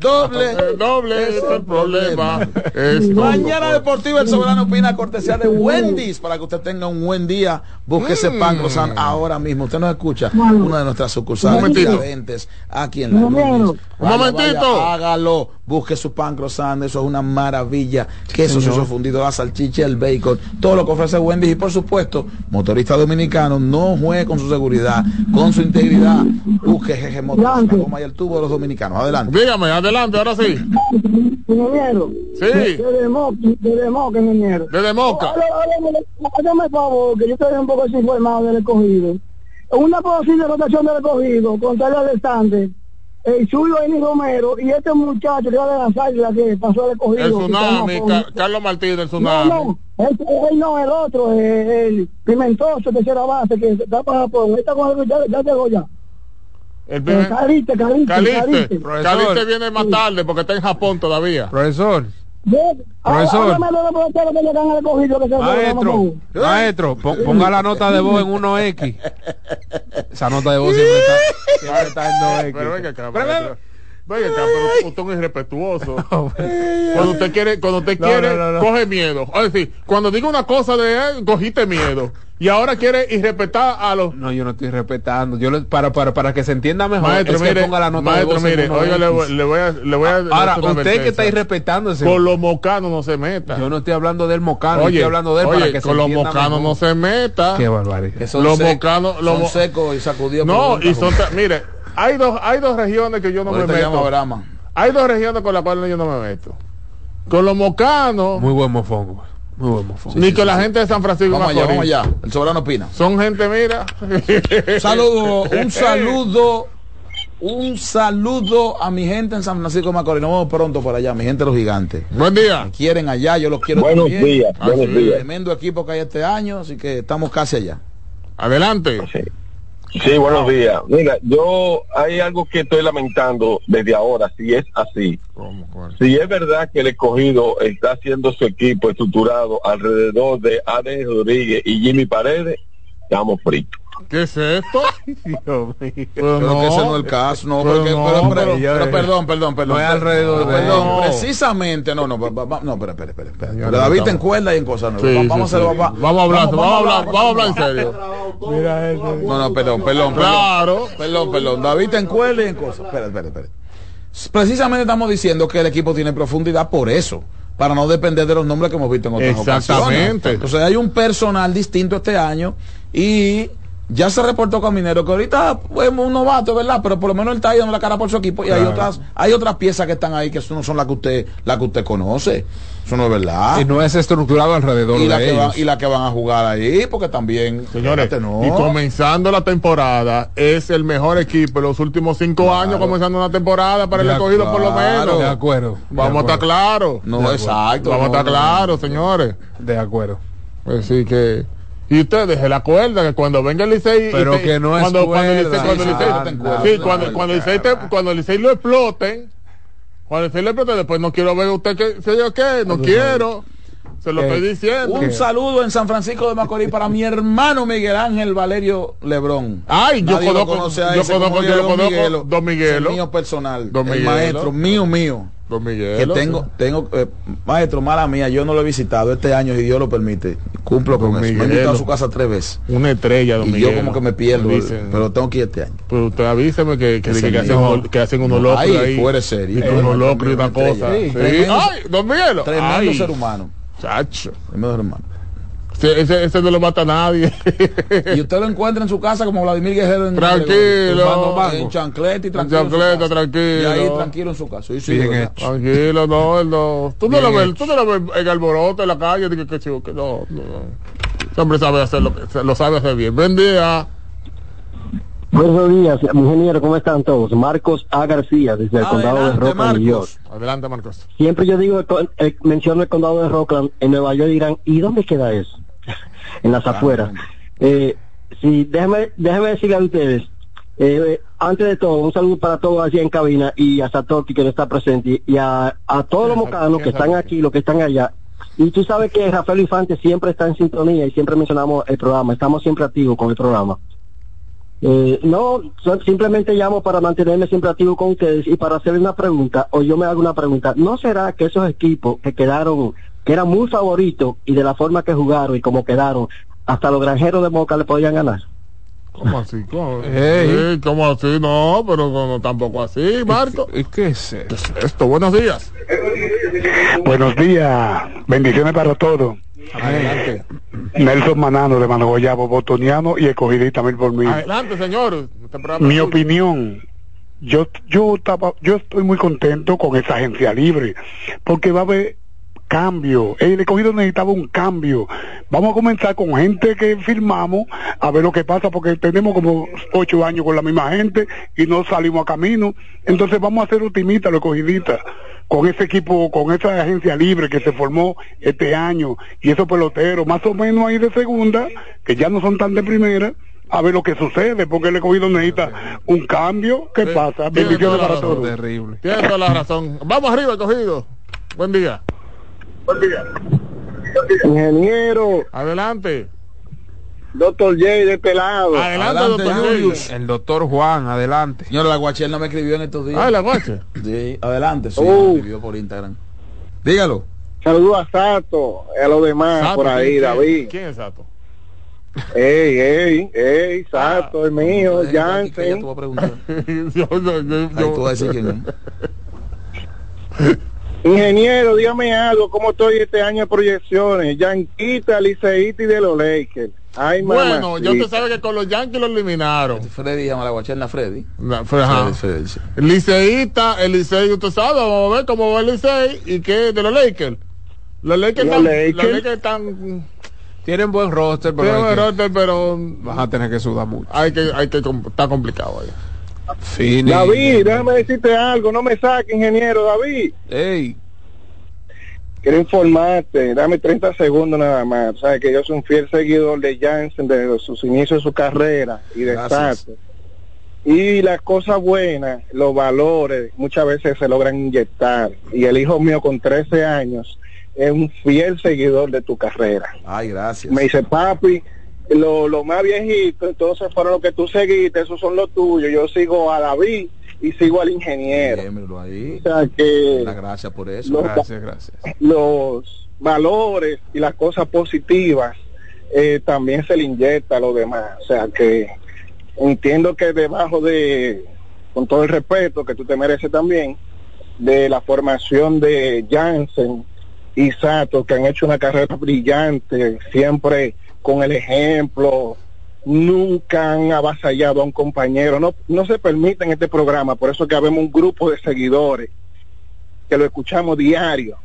Doble. Eh, Doble es el problema. Es Mañana Deportiva El Soberano opina cortesía de Wendy's para que usted tenga un buen día. Busque ese pan croissant ahora mismo. Usted nos escucha una de nuestras sucursales. Tiradentes, aquí en la Luis. Un Vaya, momentito. vaya, hágalo. Busque su pan croissant. Eso es una maravilla. Queso, queso fundido, la salchicha, el bacon. Todo lo que ofrece Wendy's. Y por supuesto, motorista dominicano, no juegue con su seguridad, con su integridad. Busque Jeje Motors, la goma y el tubo de los dominicanos. Adelante. Dígame, adelante, ahora sí. Ingeniero. Sí. Desde Moca, desde Moca, ingeniero. Desde Moca. Hágame- favor, que yo estoy un poco desinformado del escogido. Una posible rotación del escogido contra el restante. El suyo es Romero y este muchacho que va a lanzar la que pasó el escogido. El tsunami, Ca- con- Carlos Martínez, el tsunami. no, él, él no, el otro, eh, el Pimentoso, tercera base, que está para Japón. Está con el, ya, ya llegó ya. El Eh, primer- Caliste, Caliste, Caliste. Caliste. Caliste viene más tarde porque está en Japón todavía. Profesor. Profesor. Maestro, maestro, pon- ponga la nota de voz en 1X. Esa nota de voz siempre está, siempre está en 2X. Pero venga acá, maestro. Venga pero usted es irrespetuoso. Cuando usted quiere, cuando usted No, quiere, no, no, no. coge miedo. Es decir, cuando diga una cosa de él, cogiste miedo. Y ahora quiere irrespetar a los No, yo no estoy respetando. Yo le- para, para, para que se entienda mejor, Maestro, es que mire, ponga la nota maestro, de mire, 1X. oiga, le, voy- le voy a, le voy a Ahora, hacer una usted que está irrespetándose. Con los mocanos no se meta. Yo no estoy hablando del mocano, Oye, estoy hablando de él para oye, que se con los mocanos no se meta. Qué barbaridad. Que son Los mocanos, los secos y sacudidos. No, por y son, mire, hay dos, hay dos regiones que yo no Ahorita me meto. Hay dos regiones con las cuales yo no me meto. Con los mocanos, Muy buen mofongo. Muy buen mofongo. ni con la gente de San Francisco Vamos allá, vamos allá. El soberano opina. Son gente, mira. Un saludo, un saludo, un saludo a mi gente en San Francisco de Macorís. Nos vemos pronto por allá, mi gente de los gigantes. Buen día. Me quieren allá, yo los quiero Buenos también. días, buenos días. Tremendo equipo que hay este año, así que estamos casi allá. Adelante. Sí, buenos días. Mira, yo hay algo que estoy lamentando desde ahora, si es así. Si es verdad que el escogido está haciendo su equipo estructurado alrededor de Ade Rodríguez y Jimmy Paredes, estamos fritos. ¿Qué es esto? Dios mío. Pero Pero que ese no es el caso, no, Pero porque, no, pero, pero- pero- pero perdón, perdón, perdón. No es alrededor de Perdón, No. precisamente, no, no, no, espera, espera, espera. Porque David estamos- te encuerda y en cosas nuevas. Sí, sí, vamos a sí. hacerlo, va- Vamos a hablar, vamos a hablar, vamos a hablar en serio. No, no, perdón, perdón. Claro. Perdón, perdón. David te encuerda y en cosas. Espera, espera, espera. Precisamente estamos diciendo que el equipo tiene profundidad por eso. Para no depender de los nombres que hemos visto en otras Exactamente. ocasiones. Entonces hay un personal distinto este año y ya se reportó con Minero que ahorita es un novato, ¿verdad? Pero por lo menos él está ahí dando la cara por su equipo y hay otras hay otras piezas que están ahí que no son las que usted la que usted conoce. Eso no es verdad. Y no es estructurado alrededor y la de que van, ellos. y la que van a jugar ahí porque también Señores, no. y comenzando la temporada, es el mejor equipo en los últimos cinco años comenzando una temporada para el escogido por lo menos. de acuerdo, de Vamos a estar claros. No, exacto, Vamos a estar claros, señores. De acuerdo. Así que. Y ustedes se la acuerdan que cuando venga el Licey. Pero que no es cuando, cuando el Licey, cuando el Licey- sí, cuando, cuando el Licey te- cuando el Licey lo exploten, cuando el Licey lo explote, después no quiero ver usted que sé yo qué, no quiero. Se lo Eh, estoy diciendo. Un saludo en San Francisco de Macorís para mi hermano Miguel Ángel Valerio Lebrón. Ay, yo Nadie lo conozco- yo ese conozco- yo lo Don conozco, Miguelo. Don Miguelo. Mío personal. Don el Miguelo. maestro mío mío. Don Que Miguel. tengo, tengo, eh, maestro, mala mía, yo no lo he visitado este año, si Dios lo permite. Cumplo con Don eso. Me he Miguelo. invitado a su casa tres veces. Una estrella, don Y yo como que me pierdo, Dicen. pero tengo que ir este año. Pues usted avíseme que, que, que, que hacen, que hacen unos No, locos ahí. fuera. Y que No, unos no, locos y una cosa. Ay, don Miguelo. Tremendo ser humano. Chacho. Humano. Ese, ese, ese no lo mata a nadie. Y usted lo encuentra en su casa como Vladimir Guerrero en Tranquilo. mango, en chancleta y En tranquilo. en su chancleta, casa. tranquilo. Y ahí tranquilo en su casa. Sí, sí, Bien ¿verdad? hecho. Tranquilo, no, él no. Tú no, lo ves, tú no lo ves en alboroto en la calle. Que chivo, que no, no. Ese hombre sabe hacerlo, lo sabe hacer bien. Buen día. Buenos días, ingeniero, ¿cómo están todos? Marcos A. García, desde el condado de Rockland, New York. Adelante, Marcos. Siempre yo digo, eh, menciono el condado de Rockland, en Nueva York dirán, ¿y dónde queda eso? en las afueras. Eh, sí, déjame, déjame decirle a ustedes, eh, antes de todo, un saludo para todos allí en cabina y a Satoki que no está presente y a, a todos los mocanos que están aquí, los que están allá. Y tú sabes que Rafael Infante siempre está en sintonía y siempre mencionamos el programa, estamos siempre activos con el programa. Eh, no, simplemente llamo para mantenerme siempre activo con ustedes y para hacerle una pregunta, o yo me hago una pregunta, ¿no será que esos equipos que quedaron, que eran muy favoritos y de la forma que jugaron y como quedaron, hasta los granjeros de Moca le podían ganar? ¿Cómo así? ¿Cómo. Sí, ¿cómo así? No, pero no, tampoco así, Marco. ¿Y qué es eso? ¿Qué es esto? Buenos días. Buenos días, bendiciones para todos. Adelante. Nelson Manano de Manogoyabo, Botoniano y escogidita mil por mil. Adelante, señor. Este Mi opinión, yo yo estaba, yo estoy muy contento con esa agencia libre, porque va a haber cambio. El escogido necesitaba un cambio. Vamos a comenzar con gente que firmamos a ver lo que pasa, porque tenemos como ocho años con la misma gente y no salimos a camino. Entonces vamos a ser optimistas, los escogidistas, con ese equipo, con esa agencia libre que se formó este año y esos peloteros, más o menos ahí de segunda, que ya no son tan de primera. A ver lo que sucede, porque el escogido necesita un cambio. ¿Qué pasa? Tiene Bendiciones para razón. todos. Terrible. Tienes toda la razón. Vamos arriba, cogido. Buen día. Ingeniero, Adelante. doctor J de este lado. Adelante, Adelante, doctor Julius. El doctor Juan, adelante. Señor, la Guachel no me escribió en estos días. Ay, la guache. Sí, adelante, sí, Oh. me escribió por Instagram. Dígalo. Saludos a Sato, a los demás Sato, por ahí, ¿quién- David. ¿Quién es Sato? Ey, ey, ey, Sato, el mío, Jansen. va a preguntar. yo, yo, yo, Ahí tú vas a decir quién es. Ingeniero, dígame algo, ¿cómo estoy este año de proyecciones? Yanquita, Liceíta y de los Lakers. Ay, mamá. Bueno, ya usted sabe que con los Yankees lo eliminaron. Freddy llama la Guacherna Freddy. Ajá. Freddy, Freddy, sí. El Licey, usted sabe, vamos a ver cómo va el Licey y qué de los Lakers. Los Lakers Los están, Lakers. los Lakers están, Tienen buen roster, pero, que- roster, pero vas a tener que sudar mucho. hay que, hay que, está complicado ahí. Fini. David, déjame decirte algo, no me saque, ingeniero, David. Ey, Quiero informarte, dame 30 segundos nada más. Sabes que yo soy un fiel seguidor de Jansen desde sus inicios de su carrera y de. Sato. Y las cosas buenas, los valores, muchas veces se logran inyectar. Y el hijo mío con 13 años es un fiel seguidor de tu carrera. Ay, gracias. Me dice, papi, lo, lo más viejito, entonces fueron los que tú seguiste, esos son los tuyos. Yo sigo a David y sigo al ingeniero. Ahí. O sea que La gracias por eso. Lo- gracias, gracias. los valores y las cosas positivas eh, también se le inyecta a los demás. O sea que entiendo que debajo de, con todo el respeto que tú te mereces también, de la formación de Jansen y Sato, que han hecho una carrera brillante, siempre con el ejemplo, nunca han avasallado a un compañero. No, no se permite en este programa, por eso que habemos un grupo de seguidores que lo escuchamos diario.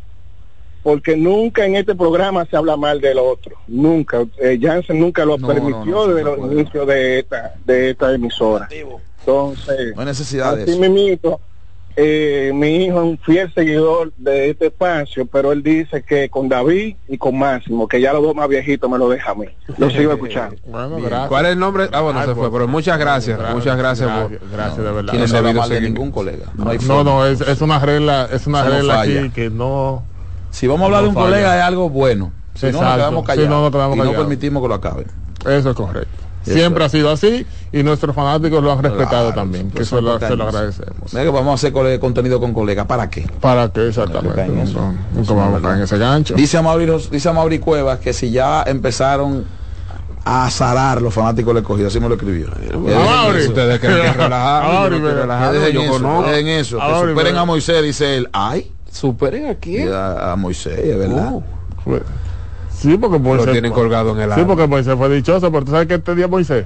Porque nunca en este programa se habla mal del otro. Nunca. Eh, Jansen nunca lo No, permitió no, no, desde no los inicios de esta, de esta emisora. Entonces, No hay necesidad de así eso. Eh, mi hijo es un fiel seguidor de este espacio, pero él dice que con David y con Máximo, que ya los dos más viejitos me lo deja a mí. Lo sigo escuchando. ¿Cuál es el nombre? Ah, bueno, Ay, se fue, pero muchas gracias, gracias, muchas gracias, por... gracias, gracias, de verdad. No se No mal de ningún colega. No, hay No, no, es, es una regla, es una no regla aquí que no. Si vamos a hablar de un no falla. colega es algo bueno. Si no, nos quedamos Si callados. no, nos quedamos y no permitimos que lo acaben. Eso es correcto. Eso Siempre ha sido así y nuestros fanáticos lo han respetado Claro, también, que eso se lo, es se lo agradecemos. Mira que vamos a hacer cole- contenido con colegas. ¿Para qué? ¿Para qué exactamente? caen en eso. No, Nunca Eso vamos no a es caer en verdad. ese gancho. Dice a Mauri, dice a Mauri Cuevas que si ya empezaron a azarar los fanáticos del escogido, así me lo escribió. Mauri. eso. Ustedes creen que yo eso, conozco. dejen eso, que superen a Moisés, dice él. Ay, ¿Superen a quién? a, a Moisés, es verdad. Fue- Sí, porque lo Moisés. tienen colgado en el Sí, porque Moisés fue dichoso, pero tú sabes que este día Moisés.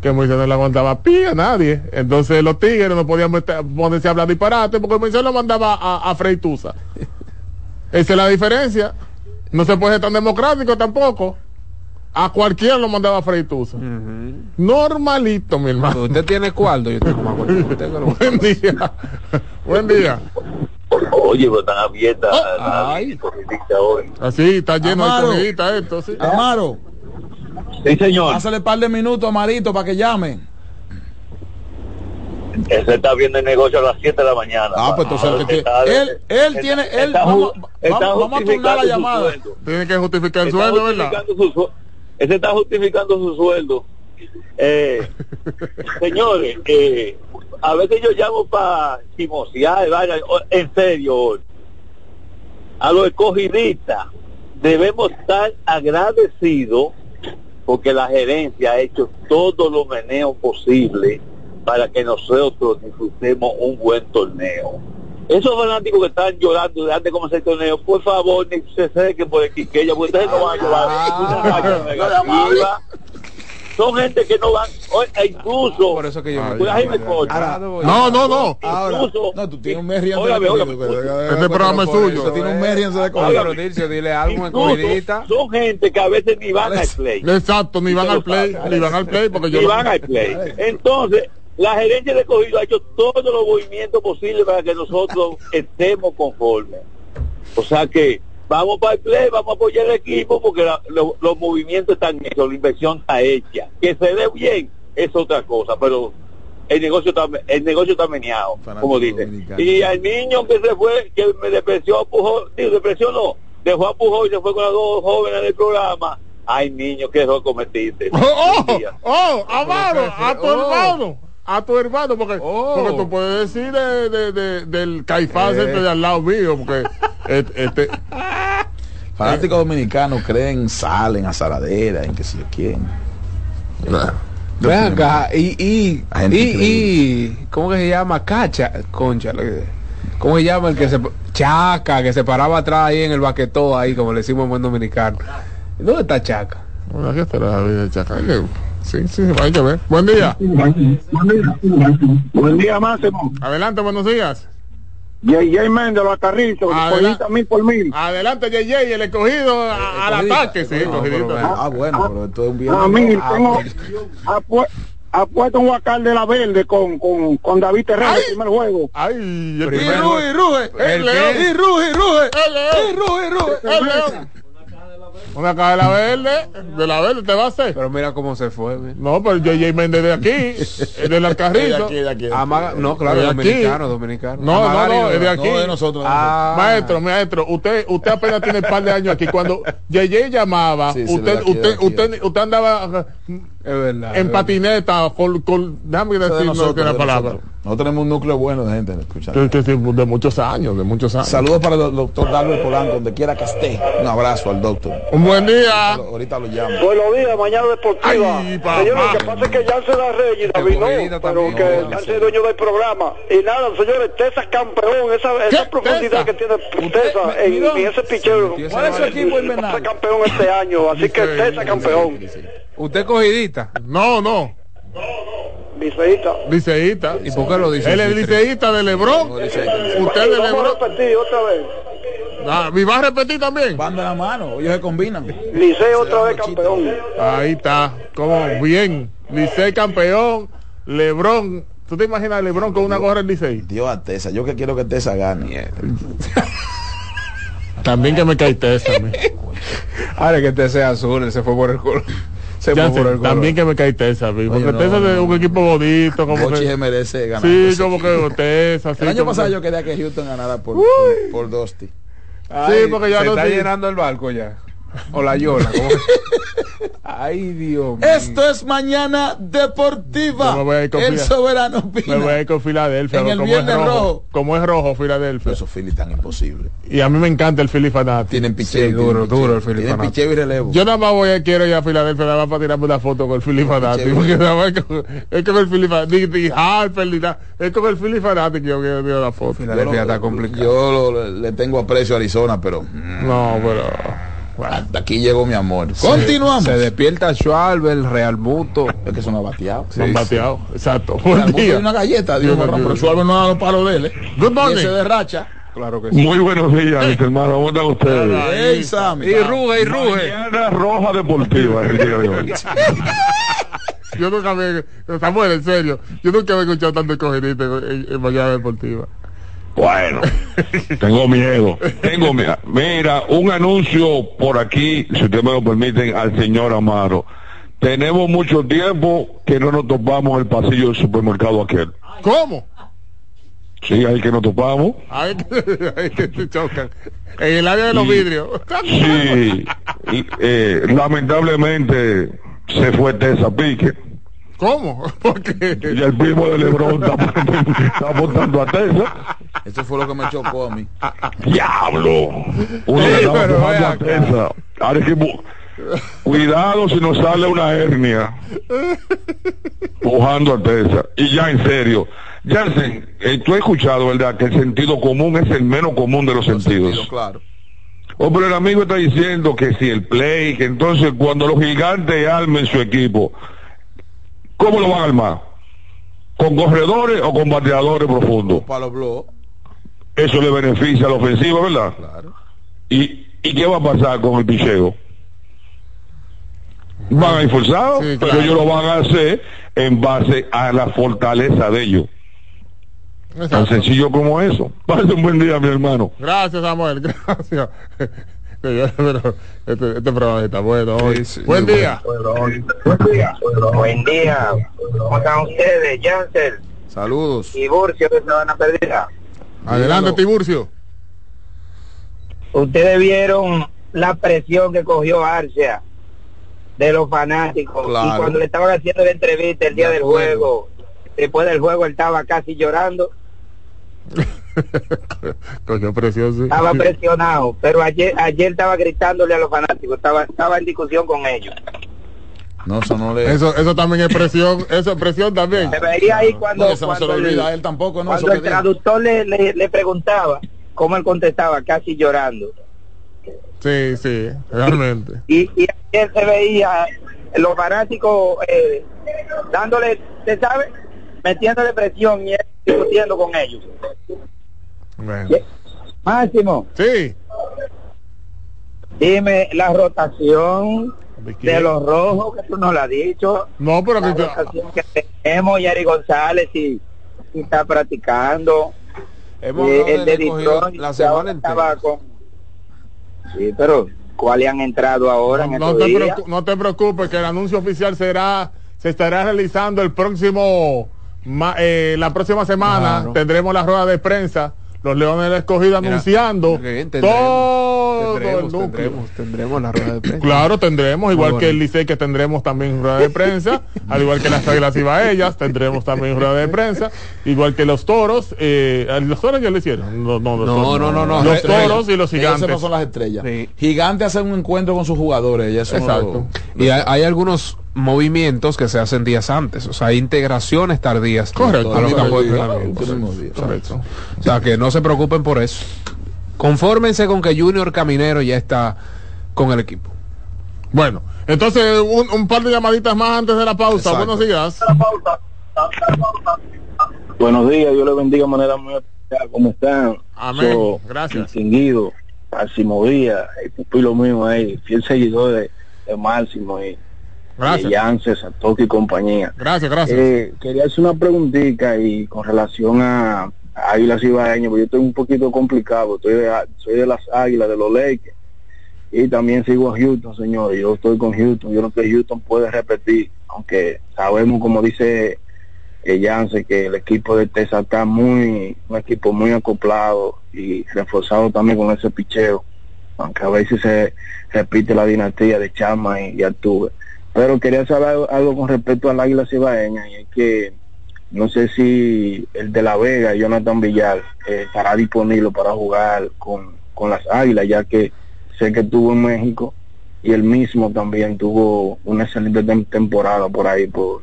Que Moisés no le aguantaba pie a nadie. Entonces los tigres no podían ponerse a hablar disparate porque Moisés lo mandaba a, a Freitusa. Esa es la diferencia. No se puede ser tan democrático tampoco. A cualquiera lo mandaba a Freitusa. Normalito, mi hermano. Usted tiene cuarto, yo tengo más lo- Buen día. Buen día. Oye, pero están abiertas Ay. hoy. Así está lleno Amaro. de comidita esto. Sí. Amaro, Sí, señor. pásale par de minutos a Marito para que llame. Ese está viendo el negocio a las 7 de la mañana. Ah, pues entonces él, que Está- tiene- él, él está- tiene, él, está vamos, ju- vamos- está vamos a turnar justificando la su llamada. sueldo. Tiene que justificar el Está sueldo, ¿verdad? su su- Ese está justificando su sueldo. Eh, señores, eh, a veces yo llamo para chismosear, en serio, a los escogidistas debemos estar agradecidos porque la gerencia ha hecho todo lo meneo posible para que nosotros disfrutemos un buen torneo. Esos fanáticos que están llorando de antes de comenzar el torneo, por favor, ni se sequen por el Quiqueya, porque ustedes no van a una racha negativa. Son gente que no van, e incluso, Por eso que yo me Jaime Cocho. No, no, no. Ahora, Incluso- no, tú tienes un Merriam. Este programa es suyo. Tú tienes un Merriam coger. pero Dircio, dile algo en son gente que a veces ni van al play. Exacto, ni van al play, ni van al play porque yo lo- van al play. Entonces, la gerencia de cogido ha hecho todos los movimientos posibles para que nosotros estemos conformes. O sea que vamos para el play, vamos a apoyar el equipo porque la- lo- los movimientos están hechos, la inversión está hecha. Que se dé bien es otra cosa, pero el negocio está, el negocio está meneado, como dicen. Y al niño que se fue, que me depreció a Pujol, digo, depreció no, dejó a Pujol y se fue con las dos jóvenes del programa. Ay, niño, que error cometiste. Oh, oh, Amaro, a tu hermano. A tu hermano, porque, Oh. porque tú puedes decir de, de, de- del caifás Eh. este de al lado mío, porque et- este, Fanáticos dominicanos creen salen a Zaradera, en que si yo quién. Ven acá, y, y, y, y, ¿cómo que se llama? Cacha, concha, ¿cómo se llama el que se, Chaca, que se paraba atrás ahí en el baquetó ahí, como le decimos en buen dominicano? ¿Dónde está Chaca? bueno, aquí está la vida de Chaca. Hay que- Sí, sí, hay que ver. Buen día. Buen día, Máximo. Adelante, buenos días. J.J. Méndez, los carritos, Adelante. mil por mil. Adelante, JJ, el escogido a- al ataque. Sí, escogidito. Ah, bueno, pero esto es un bien. A mí Ah, tengo pues. apu- apuesto un huacal de la verde con, con, con David Terrero, el primer juego. Ay, el Y primer ruge, y ruge. El león. león. Y ruge, ruge. El león. Y ruge, ruge. El león. Una caja de la verde, de la verde te va a hacer. Pero mira cómo se fue. No, pero JJ Méndez de aquí, es del Alcarrito. Amaga- no, claro, De aquí. dominicano, dominicano. No, no, no, es de aquí. No, de nosotros. de Ah. Maestro, maestro, usted, usted apenas tiene un par de años aquí. Cuando JJ llamaba, Sí, usted, de aquí, de usted, aquí, usted, usted andaba Es verdad. en patineta, con, con déjame decir De nosotros, palabra. nosotros. Nosotros tenemos un núcleo bueno de gente escuchando. De muchos años, de muchos años. Saludos para el doctor Darwin Polanco, donde quiera que esté. Un abrazo al doctor. Un buen día. Ahorita lo llamo. Buenos días, mañana deportiva. Ay. Señores, lo que pasa es que ya se da cogidita no, pero que No, se dueño del programa. Y nada, señores, Tesa campeón, esa, esa profundidad Tesa? que tiene Usted, Tesa en, en ese ese ¿Cuál es su equipo ser campeón este año, así que Tesa campeón. Usted cogidita. No, no. Liceísta. Liceísta. ¿Y por qué lo dice? Él es liceísta de Lebrón. Usted de Vamos Lebrón. a repetir otra vez. Ah, ¿Y va a repetir también? Van de la mano, ellos se combinan. Liceo otra vez campeón. Ahí está. Como bien. Licey campeón. Lebrón. ¿Tú te imaginas a Lebrón con una gorra del Licey? Dios a Tesa, yo que quiero que Tesa gane. También que me cae Tesa. Ahora que este sea azul, él se fue por el color. Se Ya por el también que me cae Tesa. Porque Oye, no, Tesa es un equipo bonito. Como Bochi que, merece ganar. sí, como que Tesa. sí, El año como pasado que- yo quería que Houston ganara por, por, por Dusty. Ay, Sí, porque ya se no está llenando el barco ya. O la yola. ¿cómo? Ay, Dios mío. Esto es Mañana Deportiva. Yo me voy a ir con el Fila- soberano opina. Me voy a ir con Filadelfia. En el como Viernes es rojo, Rojo. Como es rojo Filadelfia. Esos Phillies tan imposibles. Y a mí me encanta el Philly fanático. Tienen picheo. Sí, duro, duro el Philly Tienen fanático. picheo y relevo. Yo nada más voy a quiero ir a Filadelfia nada más para tirarme una foto con el Philly fanático. Porque nada más es es con el Philly fanático. Ni, ni Harper ni nada. Es con el Philly fanático que yo quiero tirar la foto. Filadelfia está complicado. Yo lo- le tengo aprecio a Arizona, pero mm, No, pero. Hasta aquí llegó mi amor. Continuamos. Se despierta Schwalber, Real Muto. Es que son abateados. Son bateados. Exacto. Buen día. una galleta, Dios mío, pero Suárez no da los palos de él. ¿eh? Good Y morning. ese de racha. Claro que sí. Muy buenos días, mis hermanos. ¿Cómo están ustedes? Ey, Sammy. Y ruge, y ruge. Mañana Roja Deportiva es el día de hoy. Yo nunca había. Samuel, en serio. Yo nunca había escuchado tanto cogidito en, en, en Mañana Deportiva. Bueno, tengo miedo. Tengo miedo. Mira, un anuncio por aquí, si ustedes me lo permiten, al señor Amaro. Tenemos mucho tiempo que no nos topamos el pasillo del supermercado aquel. ¿Cómo? Sí, ahí que nos topamos. Ahí que, ahí que se chocan. En el área de los Y- vidrios. Sí, y, eh, lamentablemente se fue Tessa Pique. ¿Cómo? Porque. Y el primo de Lebron está, está votando a Tessa. Eso fue lo que me chocó a mí. ¡Diablo! Uno Ey, le pero a acá. Tessa. Ahora es que Cuidado si nos sale una hernia. Pujando a Tessa. Y ya en serio. Jansen, eh, tú has escuchado, ¿verdad? Que el sentido común es el menos común de los sentidos. Claro. Oh, pero el amigo está diciendo que si el play, que entonces cuando los gigantes armen su equipo, ¿cómo lo van a armar? ¿Con corredores o con bateadores profundos? Para los blogs. Eso le beneficia a la ofensiva, ¿verdad? Claro. ¿Y, ¿Y qué va a pasar con el picheo? Van a ir forzados, Sí, pero ellos lo van a hacer en base a la fortaleza de ellos. Tan sencillo como eso. Pase un buen día, mi hermano. Gracias, Samuel. Gracias. Pero este, este programa está bueno hoy. Sí, sí, Buen día. Buen día. ¿Cómo están ustedes, Jansen Saludos. y Burcio de Sabana Perdida? Adelante, Dígalo. Tiburcio. Ustedes vieron la presión que cogió Arcia de los fanáticos Claro. y cuando le estaban haciendo la entrevista el día De del acuerdo. juego, después del juego él estaba casi llorando, Cogió presión, sí. estaba presionado, pero ayer ayer estaba gritándole a los fanáticos, estaba estaba en discusión con ellos. No, eso no le. Eso, eso también es presión. Eso es presión también. Se veía ahí cuando, No, eso no se cuando le el- olvida a él tampoco, ¿no? cuando Eso el que traductor le, le, le preguntaba cómo él contestaba, casi llorando. Sí, sí, realmente. y, y ayer se veía los fanáticos eh, dándole, ¿se sabe? Metiéndole presión y él discutiendo con ellos. Bueno. Máximo, Sí. dime la rotación ¿De los rojos que tú nos la has dicho. No, pero La que rotación que tenemos, Yari González, y, y está practicando. Hemos Eh, el de Detroit, la semana entera. con... Sí, pero ¿cuáles han entrado ahora en no, te no te preocupes que el anuncio oficial será se estará realizando el próximo ma- eh, la próxima semana Claro. tendremos la rueda de prensa los Leones del Escogido Mira, anunciando todo Tendremos, núcleo. tendremos, tendremos la rueda de prensa. Claro, tendremos, igual que el. Licey que tendremos también rueda de prensa, al igual que las Águilas Ibaellas, tendremos también rueda de prensa, igual que los toros, eh, los toros ya lo hicieron, no, no, los No, toros, no, no, no, los estrellas. toros y los gigantes. no son las estrellas. Sí. Gigante hace un encuentro con sus jugadores. Y eso no Exacto. lo- Y hay, hay algunos movimientos que se hacen días antes, o sea, hay integraciones tardías Correcto. a los Último campos de día, entrenamiento. último día. Correcto. O sea, que no se preocupen por eso. Confórmense con que Junior Caminero ya está con el equipo. Bueno, entonces un, un par de llamaditas más antes de la pausa. Exacto. Buenos días. Buenos días, Dios le bendiga de manera muy especial. ¿Cómo están? Amén. So, Gracias. Distinguido, Máximo Díaz, el pupilo mío ahí, fiel seguidor de, de Máximo y Gracias. de Yance, Satoki y compañía. Gracias, gracias. Eh, quería hacer una preguntita y con relación a, a Águilas Ibaeñas, porque yo estoy un poquito complicado, estoy de, soy de las Águilas, de los Lakers, y también sigo a Houston, señores, yo estoy con Houston, yo creo que Houston puede repetir, aunque sabemos, como dice eh, que el equipo de Texas está muy, un equipo muy acoplado y reforzado también con ese picheo, aunque a veces se repite la dinastía de Chama y, y Altuve. Pero quería saber algo con respecto al Águila Cibaeña, y es que no sé si el de La Vega, Jonathan Villar, eh, estará disponible para jugar con, con las Águilas, ya que sé que estuvo en México y él mismo también tuvo una excelente tem- temporada por ahí, por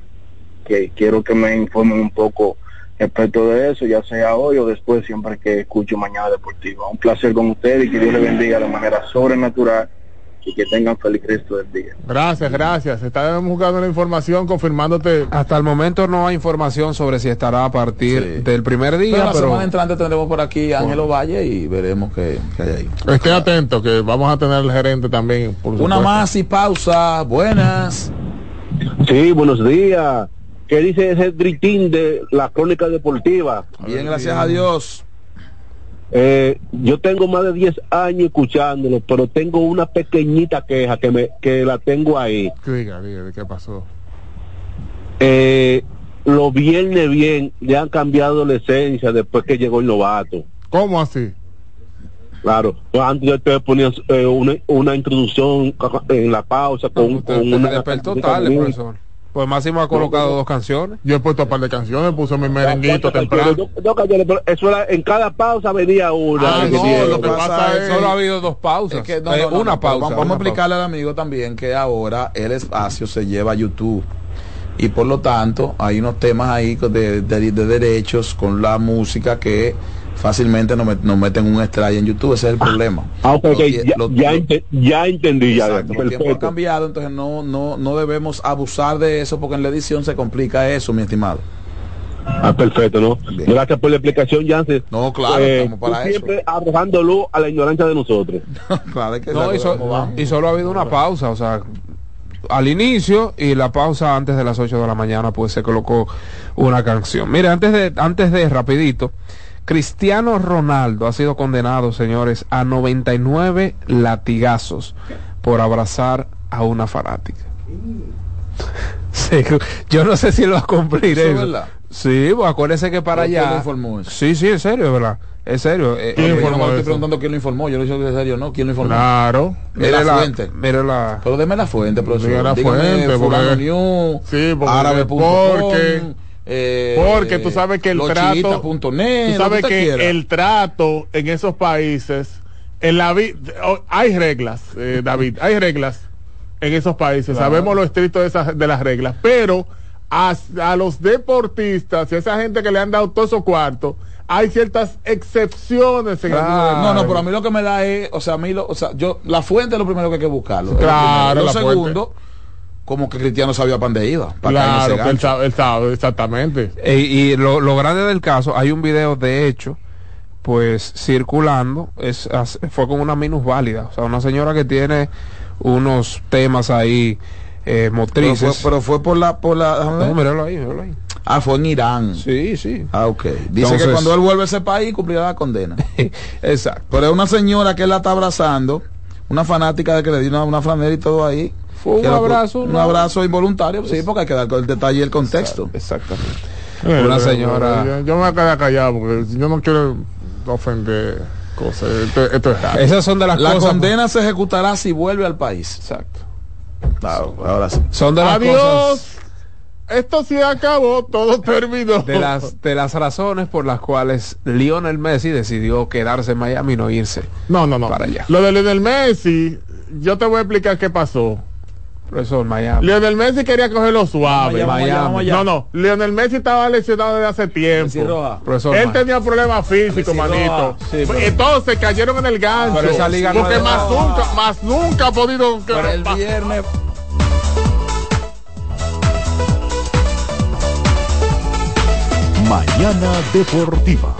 que quiero que me informen un poco respecto de eso, ya sea hoy o después, siempre que escucho Mañana Deportiva. Un placer con ustedes y que Dios les bendiga de manera sobrenatural y que tengan feliz resto del día. Gracias, gracias. Estaremos buscando la información, confirmándote. Hasta el momento no hay información sobre si estará a partir del primer Pero día, la pero, semana entrante tendremos por aquí a Ángelo Valle y veremos qué, qué hay ahí. Esté atento, que vamos a tener el gerente también. Por Una más y pausa. Buenas. Sí, buenos días. ¿Qué dice ese dritín de la crónica deportiva? Bien, gracias a Dios. Eh, yo tengo más de 10 años escuchándolo, pero tengo una pequeñita queja que me que la tengo ahí. Diga, diga, ¿qué pasó? Eh, los viernes bien le han cambiado la esencia después que llegó el novato. ¿Cómo así? Claro, pues antes ustedes ponían eh, una, una introducción en la pausa con, con una despertó tarde, profesor. Pues Máximo ha colocado dos canciones. Yo he puesto un par de canciones, puso mi merenguito temprano. Dos- dos canciones, pero eso era, en cada pausa venía una. Ah, no, tiene- lo que pasa es- Solo ha habido dos pausas. Es que no, Eh, no, no, una pausa. Vamos, a explicarle al amigo también que ahora el espacio se lleva a YouTube. Y por lo tanto, hay unos temas ahí de, de- de derechos con la música que fácilmente nos, met- nos meten un extraño en YouTube. Ese es el problema. Ah, ok, ok, Los ya, los- ya, ente- ya entendí, ya. Exacto, han perfecto. cambiado, entonces no, no, no debemos abusar de eso porque en la edición se complica eso, mi estimado. Ah, perfecto, ¿no? Gracias por la explicación, Jansen. No, claro, estamos para tú eso. siempre arrojando luz a la ignorancia de nosotros. Claro, hay que No, y, so- solo ha habido una pausa, o sea, al inicio y la pausa antes de las 8 de la mañana, pues se colocó una canción. Mire, antes de, antes de rapidito, Cristiano Ronaldo ha sido condenado, señores, a 99 latigazos por abrazar a una fanática. Sí, yo no sé si lo va a cumplir Eso es eso. verdad. Sí, pues acuérdese que para ¿Pero quién allá. le informó eso? Sí, sí, en serio, es verdad. En serio. eh, Yo eh, no me estoy preguntando quién lo informó, yo lo hice en serio, ¿no? ¿Quién lo informó? Claro. Mire Mire la, la- fuente. mire la... Pero deme la fuente, profesor. Diga la Dígame, fuente, porque- News, Sí, porque- árabe.com, porque- eh, Porque tú sabes que el trato, lochiita.net, tú sabes que quiera. el trato en esos países, en la oh, hay reglas, eh, David, hay reglas en esos países. Claro. Sabemos lo estricto de, esas, de las reglas, pero a, a los deportistas y a esa gente que le han dado todos esos cuartos, hay ciertas excepciones en no, no, pero a mí lo que me da es, o sea, a mí lo, o sea, yo, la fuente es lo primero que hay que buscarlo. Claro, Lo la segundo, como que Cristiano sabía para dónde iba. Para Claro, que él sabe, él sabe, exactamente. E- y lo, lo grande del caso, hay un video de hecho, pues circulando, es, as- fue con una minusválida, o sea, una señora que tiene unos temas ahí eh, Pero motrices. fue, pero fue por la, por la. No, míralo ahí, míralo ahí. Ah, fue en Irán. Sí, sí. Ah, ok. Dice Entonces- que cuando él vuelve a ese país cumplirá la condena. Exacto. Pero es una señora que él la está abrazando, una fanática de que le dio una, una franela y todo ahí. Fue un lo- abrazo, Un ¿no? abrazo involuntario, sí, porque hay que dar con el detalle y el contexto. Exactamente. Eh, Una señora- Yo, yo me voy a quedar callado porque yo no quiero ofender cosas. Esto, esto es raro. Esas son de las La cosas. condena se ejecutará si vuelve al país. Exacto. Claro, ahora sí. Son de las Adiós. cosas, Esto sí acabó, todo terminó. de las, de las razones por las cuales Lionel Messi decidió quedarse en Miami y no irse. No, no, no. Para allá. Lo de Lionel Messi, yo te voy a explicar qué pasó. Profesor, Miami. Lionel Messi quería cogerlo suave. Vamos allá, vamos allá. No, no. Lionel Messi estaba lesionado desde hace tiempo. Profesor, Él tenía problemas físicos, manito. Sí, pero- Entonces cayeron en el gancho. Pero esa liga no porque más nunca, más nunca ha podido. el viernes. Mañana Deportiva.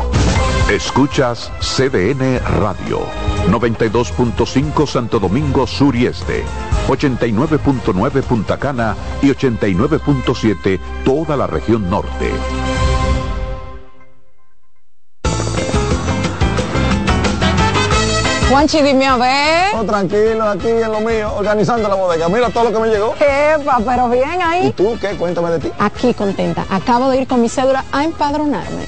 Escuchas CDN Radio. 92.5 Santo Domingo Sur y Este. 89.9 Punta Cana y 89.7 toda la región norte. Juanchi, dime a ver. Oh, tranquilo, aquí en lo mío, organizando la bodega. Mira todo lo que me llegó. Epa, pero bien ahí. ¿Y tú qué? Cuéntame de ti. Aquí contenta. Acabo de ir con mi cédula a empadronarme.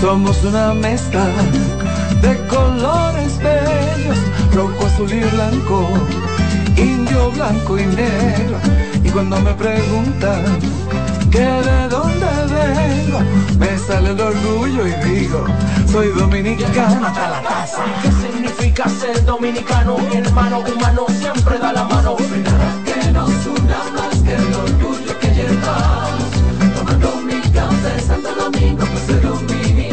Somos una mezcla de colores bellos, rojo, azul y blanco, indio, blanco y negro. Y cuando me preguntan que de dónde vengo, me sale el orgullo y digo, soy dominicano hasta. ¿Qué significa ser dominicano? Mi hermano humano siempre da la mano. Nada que nos una más que el orgullo que llevamos. Tomando mi café Santo Domingo, pues soy dominicano.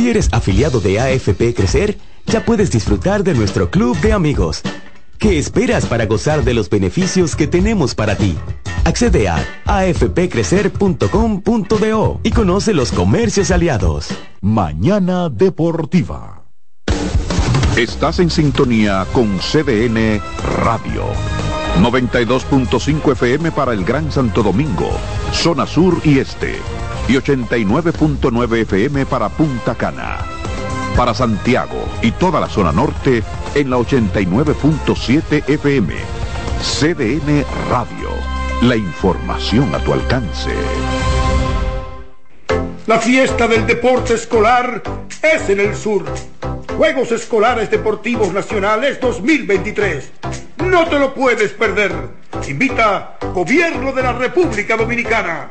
Si eres afiliado de AFP Crecer, ya puedes disfrutar de nuestro club de amigos. ¿Qué esperas para gozar de los beneficios que tenemos para ti? Accede a afpcrecer.com.do y conoce los comercios aliados. Mañana Deportiva. Estás en sintonía con CDN Radio. 92.5 FM para el Gran Santo Domingo, zona sur y este. Y 89.9 FM para Punta Cana. Para Santiago y toda la zona norte en la 89.7 FM. CDN Radio. La información a tu alcance. La fiesta del deporte escolar es en el sur. Juegos Escolares Deportivos Nacionales 2023. No te lo puedes perder. Invita Gobierno de la República Dominicana.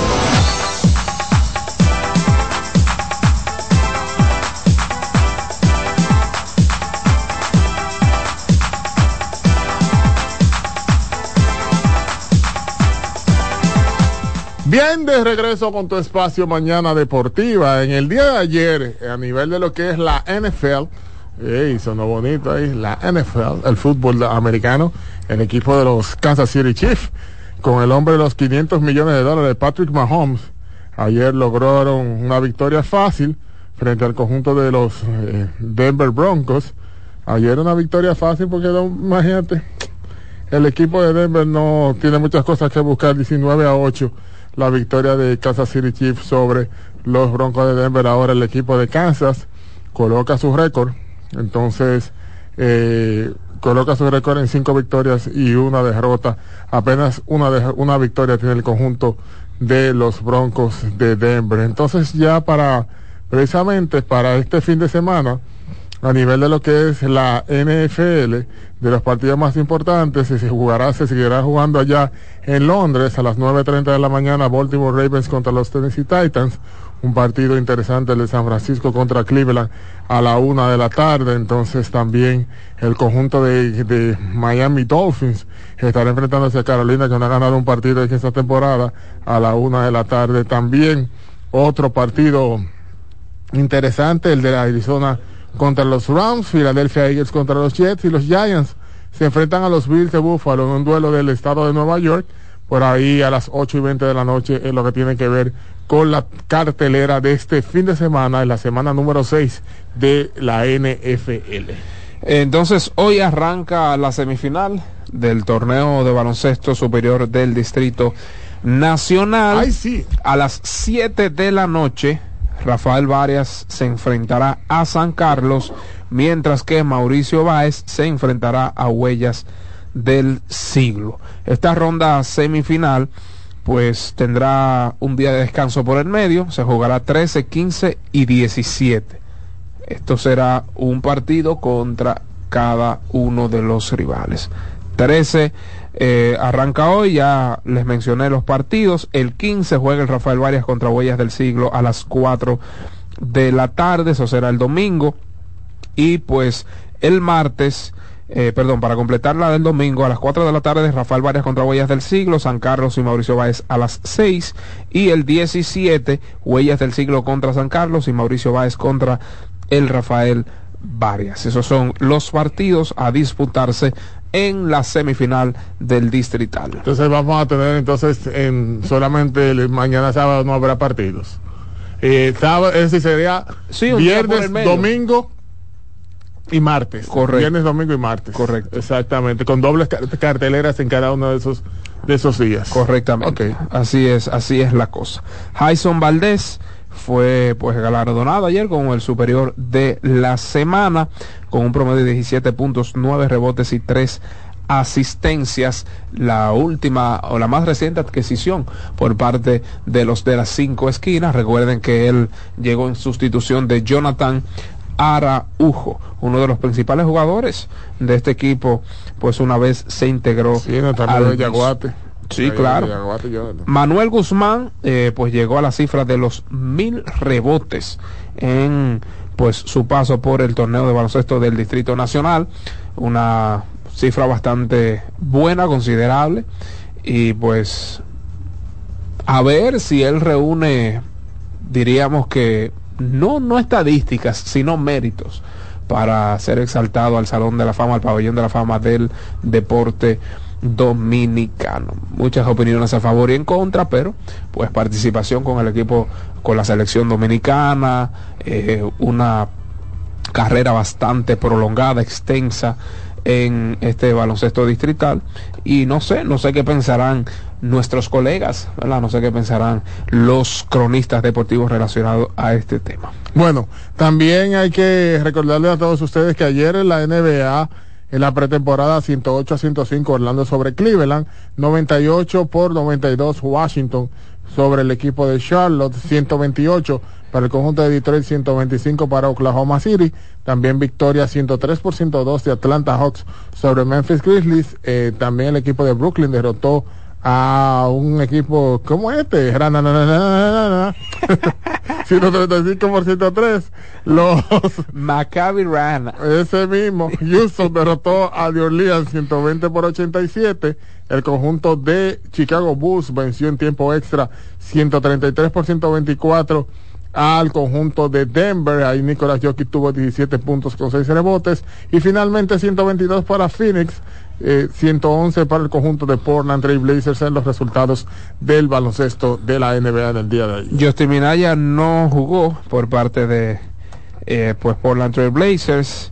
Bien, de regreso con tu espacio Mañana Deportiva. En el día de ayer, a nivel de lo que es la NFL, ey, sonó bonito ahí, la NFL, el fútbol americano, el equipo de los Kansas City Chiefs, con el hombre de los 500 millones de dólares, Patrick Mahomes, ayer lograron una victoria fácil frente al conjunto de los eh, Denver Broncos. Ayer una victoria fácil porque, imagínate, el equipo de Denver no tiene muchas cosas que buscar, 19 a 8 la victoria de Kansas City Chiefs sobre los Broncos de Denver. Ahora el equipo de Kansas coloca su récord. Entonces, eh, coloca su récord en cinco victorias y una derrota. Apenas una, de, una victoria tiene el conjunto de los Broncos de Denver. Entonces ya para, precisamente para este fin de semana, a nivel de lo que es la NFL, de los partidos más importantes, se jugará, se seguirá jugando allá en Londres a las 9.30 de la mañana, Baltimore Ravens contra los Tennessee Titans, un partido interesante el de San Francisco contra Cleveland a la una de la tarde, entonces también el conjunto de, de Miami Dolphins estará enfrentándose a Carolina que no ha ganado un partido en esta temporada a la una de la tarde, también. Otro partido interesante, el de Arizona contra los Rams, Philadelphia Eagles contra los Jets y los Giants se enfrentan a los Bills de Buffalo en un duelo del estado de Nueva York. Por ahí a las 8 y 20 de la noche es lo que tiene que ver con la cartelera de este fin de semana, en la semana número 6 de la NFL. Entonces, hoy arranca la semifinal del torneo de baloncesto superior del Distrito Nacional. Ay, sí. A las 7 de la noche Rafael Varias se enfrentará a San Carlos, mientras que Mauricio Báez se enfrentará a Huellas del Siglo. Esta ronda semifinal pues tendrá un día de descanso por el medio, se jugará 13, 15 y 17. Esto será un partido contra cada uno de los rivales. 13 eh, arranca hoy, ya les mencioné los partidos. El 15 juega el Rafael Varias contra Huellas del Siglo a las 4 de la tarde, eso será el domingo. Y pues el martes, eh, perdón, para completar la del domingo a las 4 de la tarde, Rafael Varias contra Huellas del Siglo, San Carlos y Mauricio Báez a las 6. Y el 17, Huellas del Siglo contra San Carlos y Mauricio Báez contra el Rafael Varias. Esos son los partidos a disputarse en la semifinal del distrital. Entonces vamos a tener entonces en solamente el, mañana sábado no habrá partidos. Eh, sábado, es decir, sería Sí, viernes, domingo y martes. Correcto. Viernes, domingo y martes. Correcto. Exactamente, con dobles car- carteleras en cada uno de esos de esos días. Correctamente. Así es, así es la cosa. Jason Valdés fue pues galardonado ayer con el superior de la semana con un promedio de 17 puntos, 9 rebotes y 3 asistencias, la última o la más reciente adquisición por parte de los de las cinco esquinas. Recuerden que él llegó en sustitución de Jonathan Araujo, uno de los principales jugadores de este equipo, pues una vez se integró Sí, en el torneo al de Yaguate. Sí, Ahí, claro. Manuel Guzmán eh, pues llegó a la cifra de los mil rebotes en pues su paso por el torneo de baloncesto del Distrito Nacional. Una cifra bastante buena considerable. Y pues a ver si él reúne diríamos que no no estadísticas sino méritos para ser exaltado al Salón de la Fama, al Pabellón de la Fama del Deporte Dominicano. Muchas opiniones a favor y en contra, pero pues participación con el equipo, con la selección dominicana, eh, una carrera bastante prolongada, extensa en este baloncesto distrital y no sé, no sé qué pensarán nuestros colegas, ¿verdad? No sé qué pensarán los cronistas deportivos relacionados a este tema. Bueno, también hay que recordarle a todos ustedes que ayer en la NBA, en la pretemporada 108 a 105 Orlando sobre Cleveland, 98 por 92 Washington sobre el equipo de Charlotte, 128 para el conjunto de Detroit, 125 para Oklahoma City. También victoria 103 por 102 de Atlanta Hawks sobre Memphis Grizzlies. Eh, también el equipo de Brooklyn derrotó a un equipo como este, 135 por 103. Los Maccabi Ran. Ese mismo. Houston derrotó a The Orleans 120 por 87. El conjunto de Chicago Bulls venció en tiempo extra 133 por 124 al conjunto de Denver. Ahí Nicolás Jokic tuvo 17 puntos con 6 rebotes. Y finalmente 122 para Phoenix, eh, 111 para el conjunto de Portland Trail Blazers en los resultados del baloncesto de la NBA en el día de hoy. Justin Minaya no jugó por parte de eh, pues Portland Trail Blazers.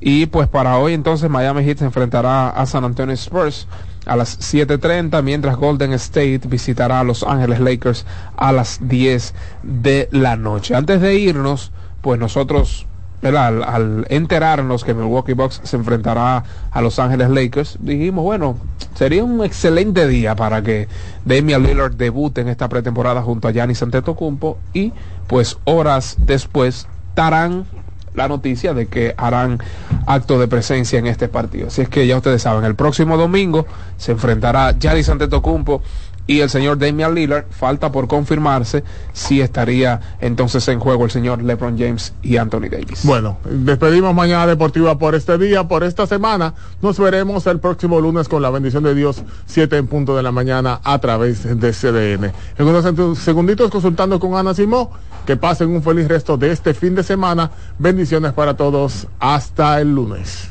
Y pues para hoy entonces Miami Heat se enfrentará a San Antonio Spurs a las 7.30, mientras Golden State visitará a Los Ángeles Lakers a las 10 de la noche. Antes de irnos, pues nosotros. Al, al enterarnos que Milwaukee Bucks se enfrentará a Los Ángeles Lakers, dijimos, bueno, sería un excelente día para que Damian Lillard debute en esta pretemporada junto a Giannis Antetokounmpo y pues horas después estarán la noticia de que harán acto de presencia en este partido. Así es que ya ustedes saben, el próximo domingo se enfrentará Giannis Antetokounmpo y el señor Damian Lillard. Falta por confirmarse si estaría entonces en juego el señor LeBron James y Anthony Davis. Bueno, despedimos Mañana Deportiva por este día, por esta semana. Nos veremos el próximo lunes con la bendición de Dios, 7 en punto de la mañana a través de CDN. En unos segunditos consultando con Ana Simó. Que pasen un feliz resto de este fin de semana. Bendiciones para todos. Hasta el lunes.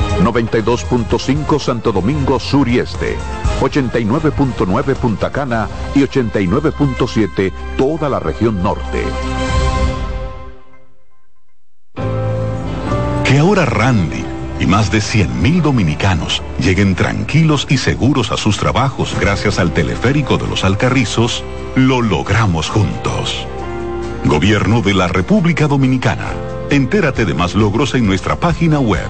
92.5 Santo Domingo Sur y Este, 89.9 Punta Cana y 89.7 toda la región norte. Que ahora Randy y más de 100.000 dominicanos lleguen tranquilos y seguros a sus trabajos gracias al teleférico de los Alcarrizos, lo logramos juntos. Gobierno de la República Dominicana. Entérate de más logros en nuestra página web,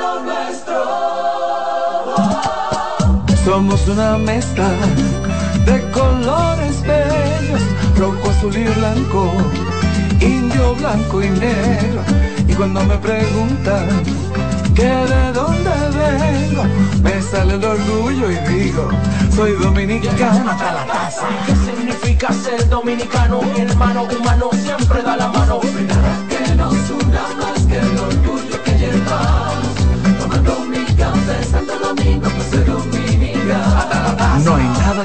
Somos una mezcla de colores bellos, rojo, azul y blanco, indio, blanco y negro. Y cuando me preguntan que de dónde vengo, me sale el orgullo y digo, soy dominicano hasta la casa. ¿Qué significa ser dominicano? Mi hermano humano siempre da la mano.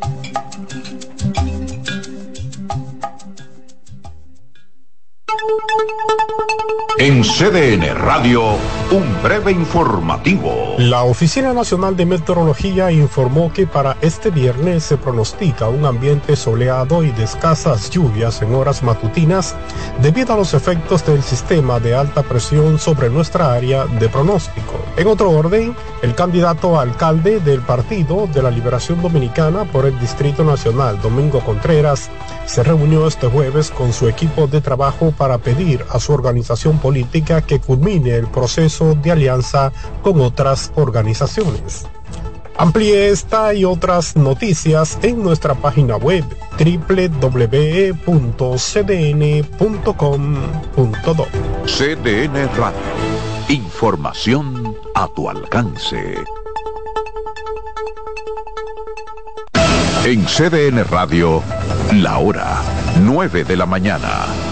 Thank you. En CDN Radio, un breve informativo. La Oficina Nacional de Meteorología informó que para este viernes se pronostica un ambiente soleado y de escasas lluvias en horas matutinas debido a los efectos del sistema de alta presión sobre nuestra área de pronóstico. En otro orden, el candidato a alcalde del Partido de la Liberación Dominicana por el Distrito Nacional, Domingo Contreras, se reunió este jueves con su equipo de trabajo para pedir a su organización política que culmine el proceso de alianza con otras organizaciones. Amplíe esta y otras noticias en nuestra página web www.cdn.com.do. CDN Radio. Información a tu alcance. En CDN Radio, la hora 9 de la mañana.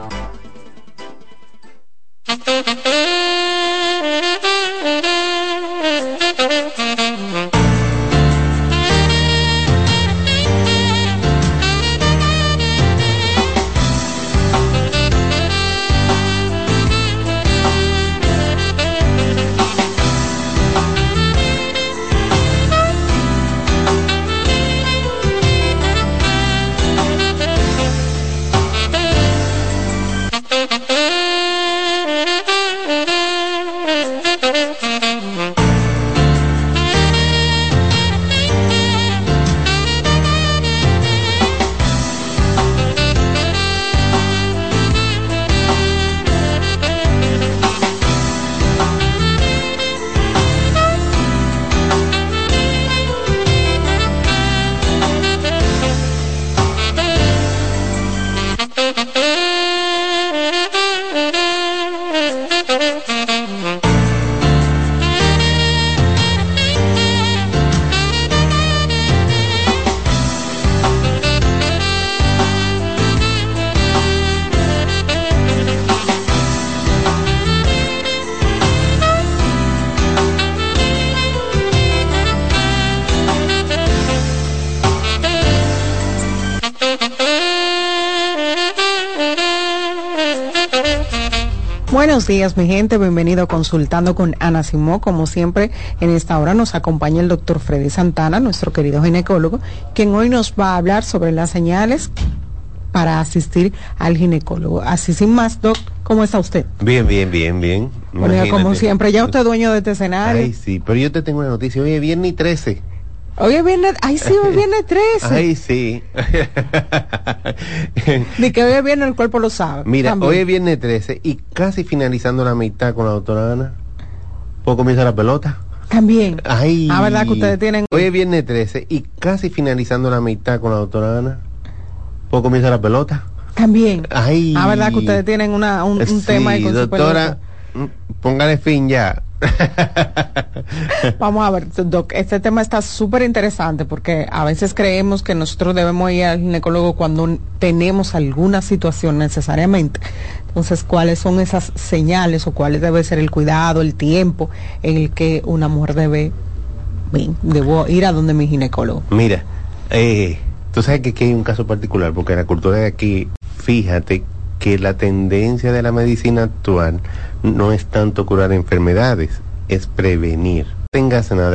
Buenos días, mi gente. Bienvenido a Consultando con Ana Simó. Como siempre, en esta hora nos acompaña el doctor Freddy Santana, nuestro querido ginecólogo, quien hoy nos va a hablar sobre las señales para asistir al ginecólogo. Así sin más, doc, ¿cómo está usted? Bien, bien, bien, bien. Bueno, como siempre, ya usted es dueño de este escenario. Ay, sí, pero yo te tengo una noticia. Hoy es viernes 13. Hoy es viernes, ay sí, hoy es viernes 13. Ay, sí. Ni que hoy es viernes el cuerpo lo sabe. Mira, También. hoy es viernes 13 y casi finalizando la mitad con la doctora Ana. ¿Puedo comienza la pelota? También. Ay. Ah, ¿verdad que ustedes tienen... Hoy es viernes 13 y casi finalizando la mitad con la doctora Ana. ¿Puedo comienza la pelota? También. Ay. Ah, ¿verdad que ustedes tienen una, un, un Sí, tema ahí con su doctora, mm, póngale fin ya. Vamos a ver, Doc, este tema está súper interesante porque a veces creemos que nosotros debemos ir al ginecólogo cuando tenemos alguna situación necesariamente. Entonces, ¿cuáles son esas señales o cuál debe ser el cuidado, el tiempo en el que una mujer debe, debo ir a donde mi ginecólogo? Mira, eh, tú sabes que aquí hay un caso particular, porque en la cultura de aquí, fíjate que la tendencia de la medicina actual no es tanto curar enfermedades, es prevenir. Tengas nada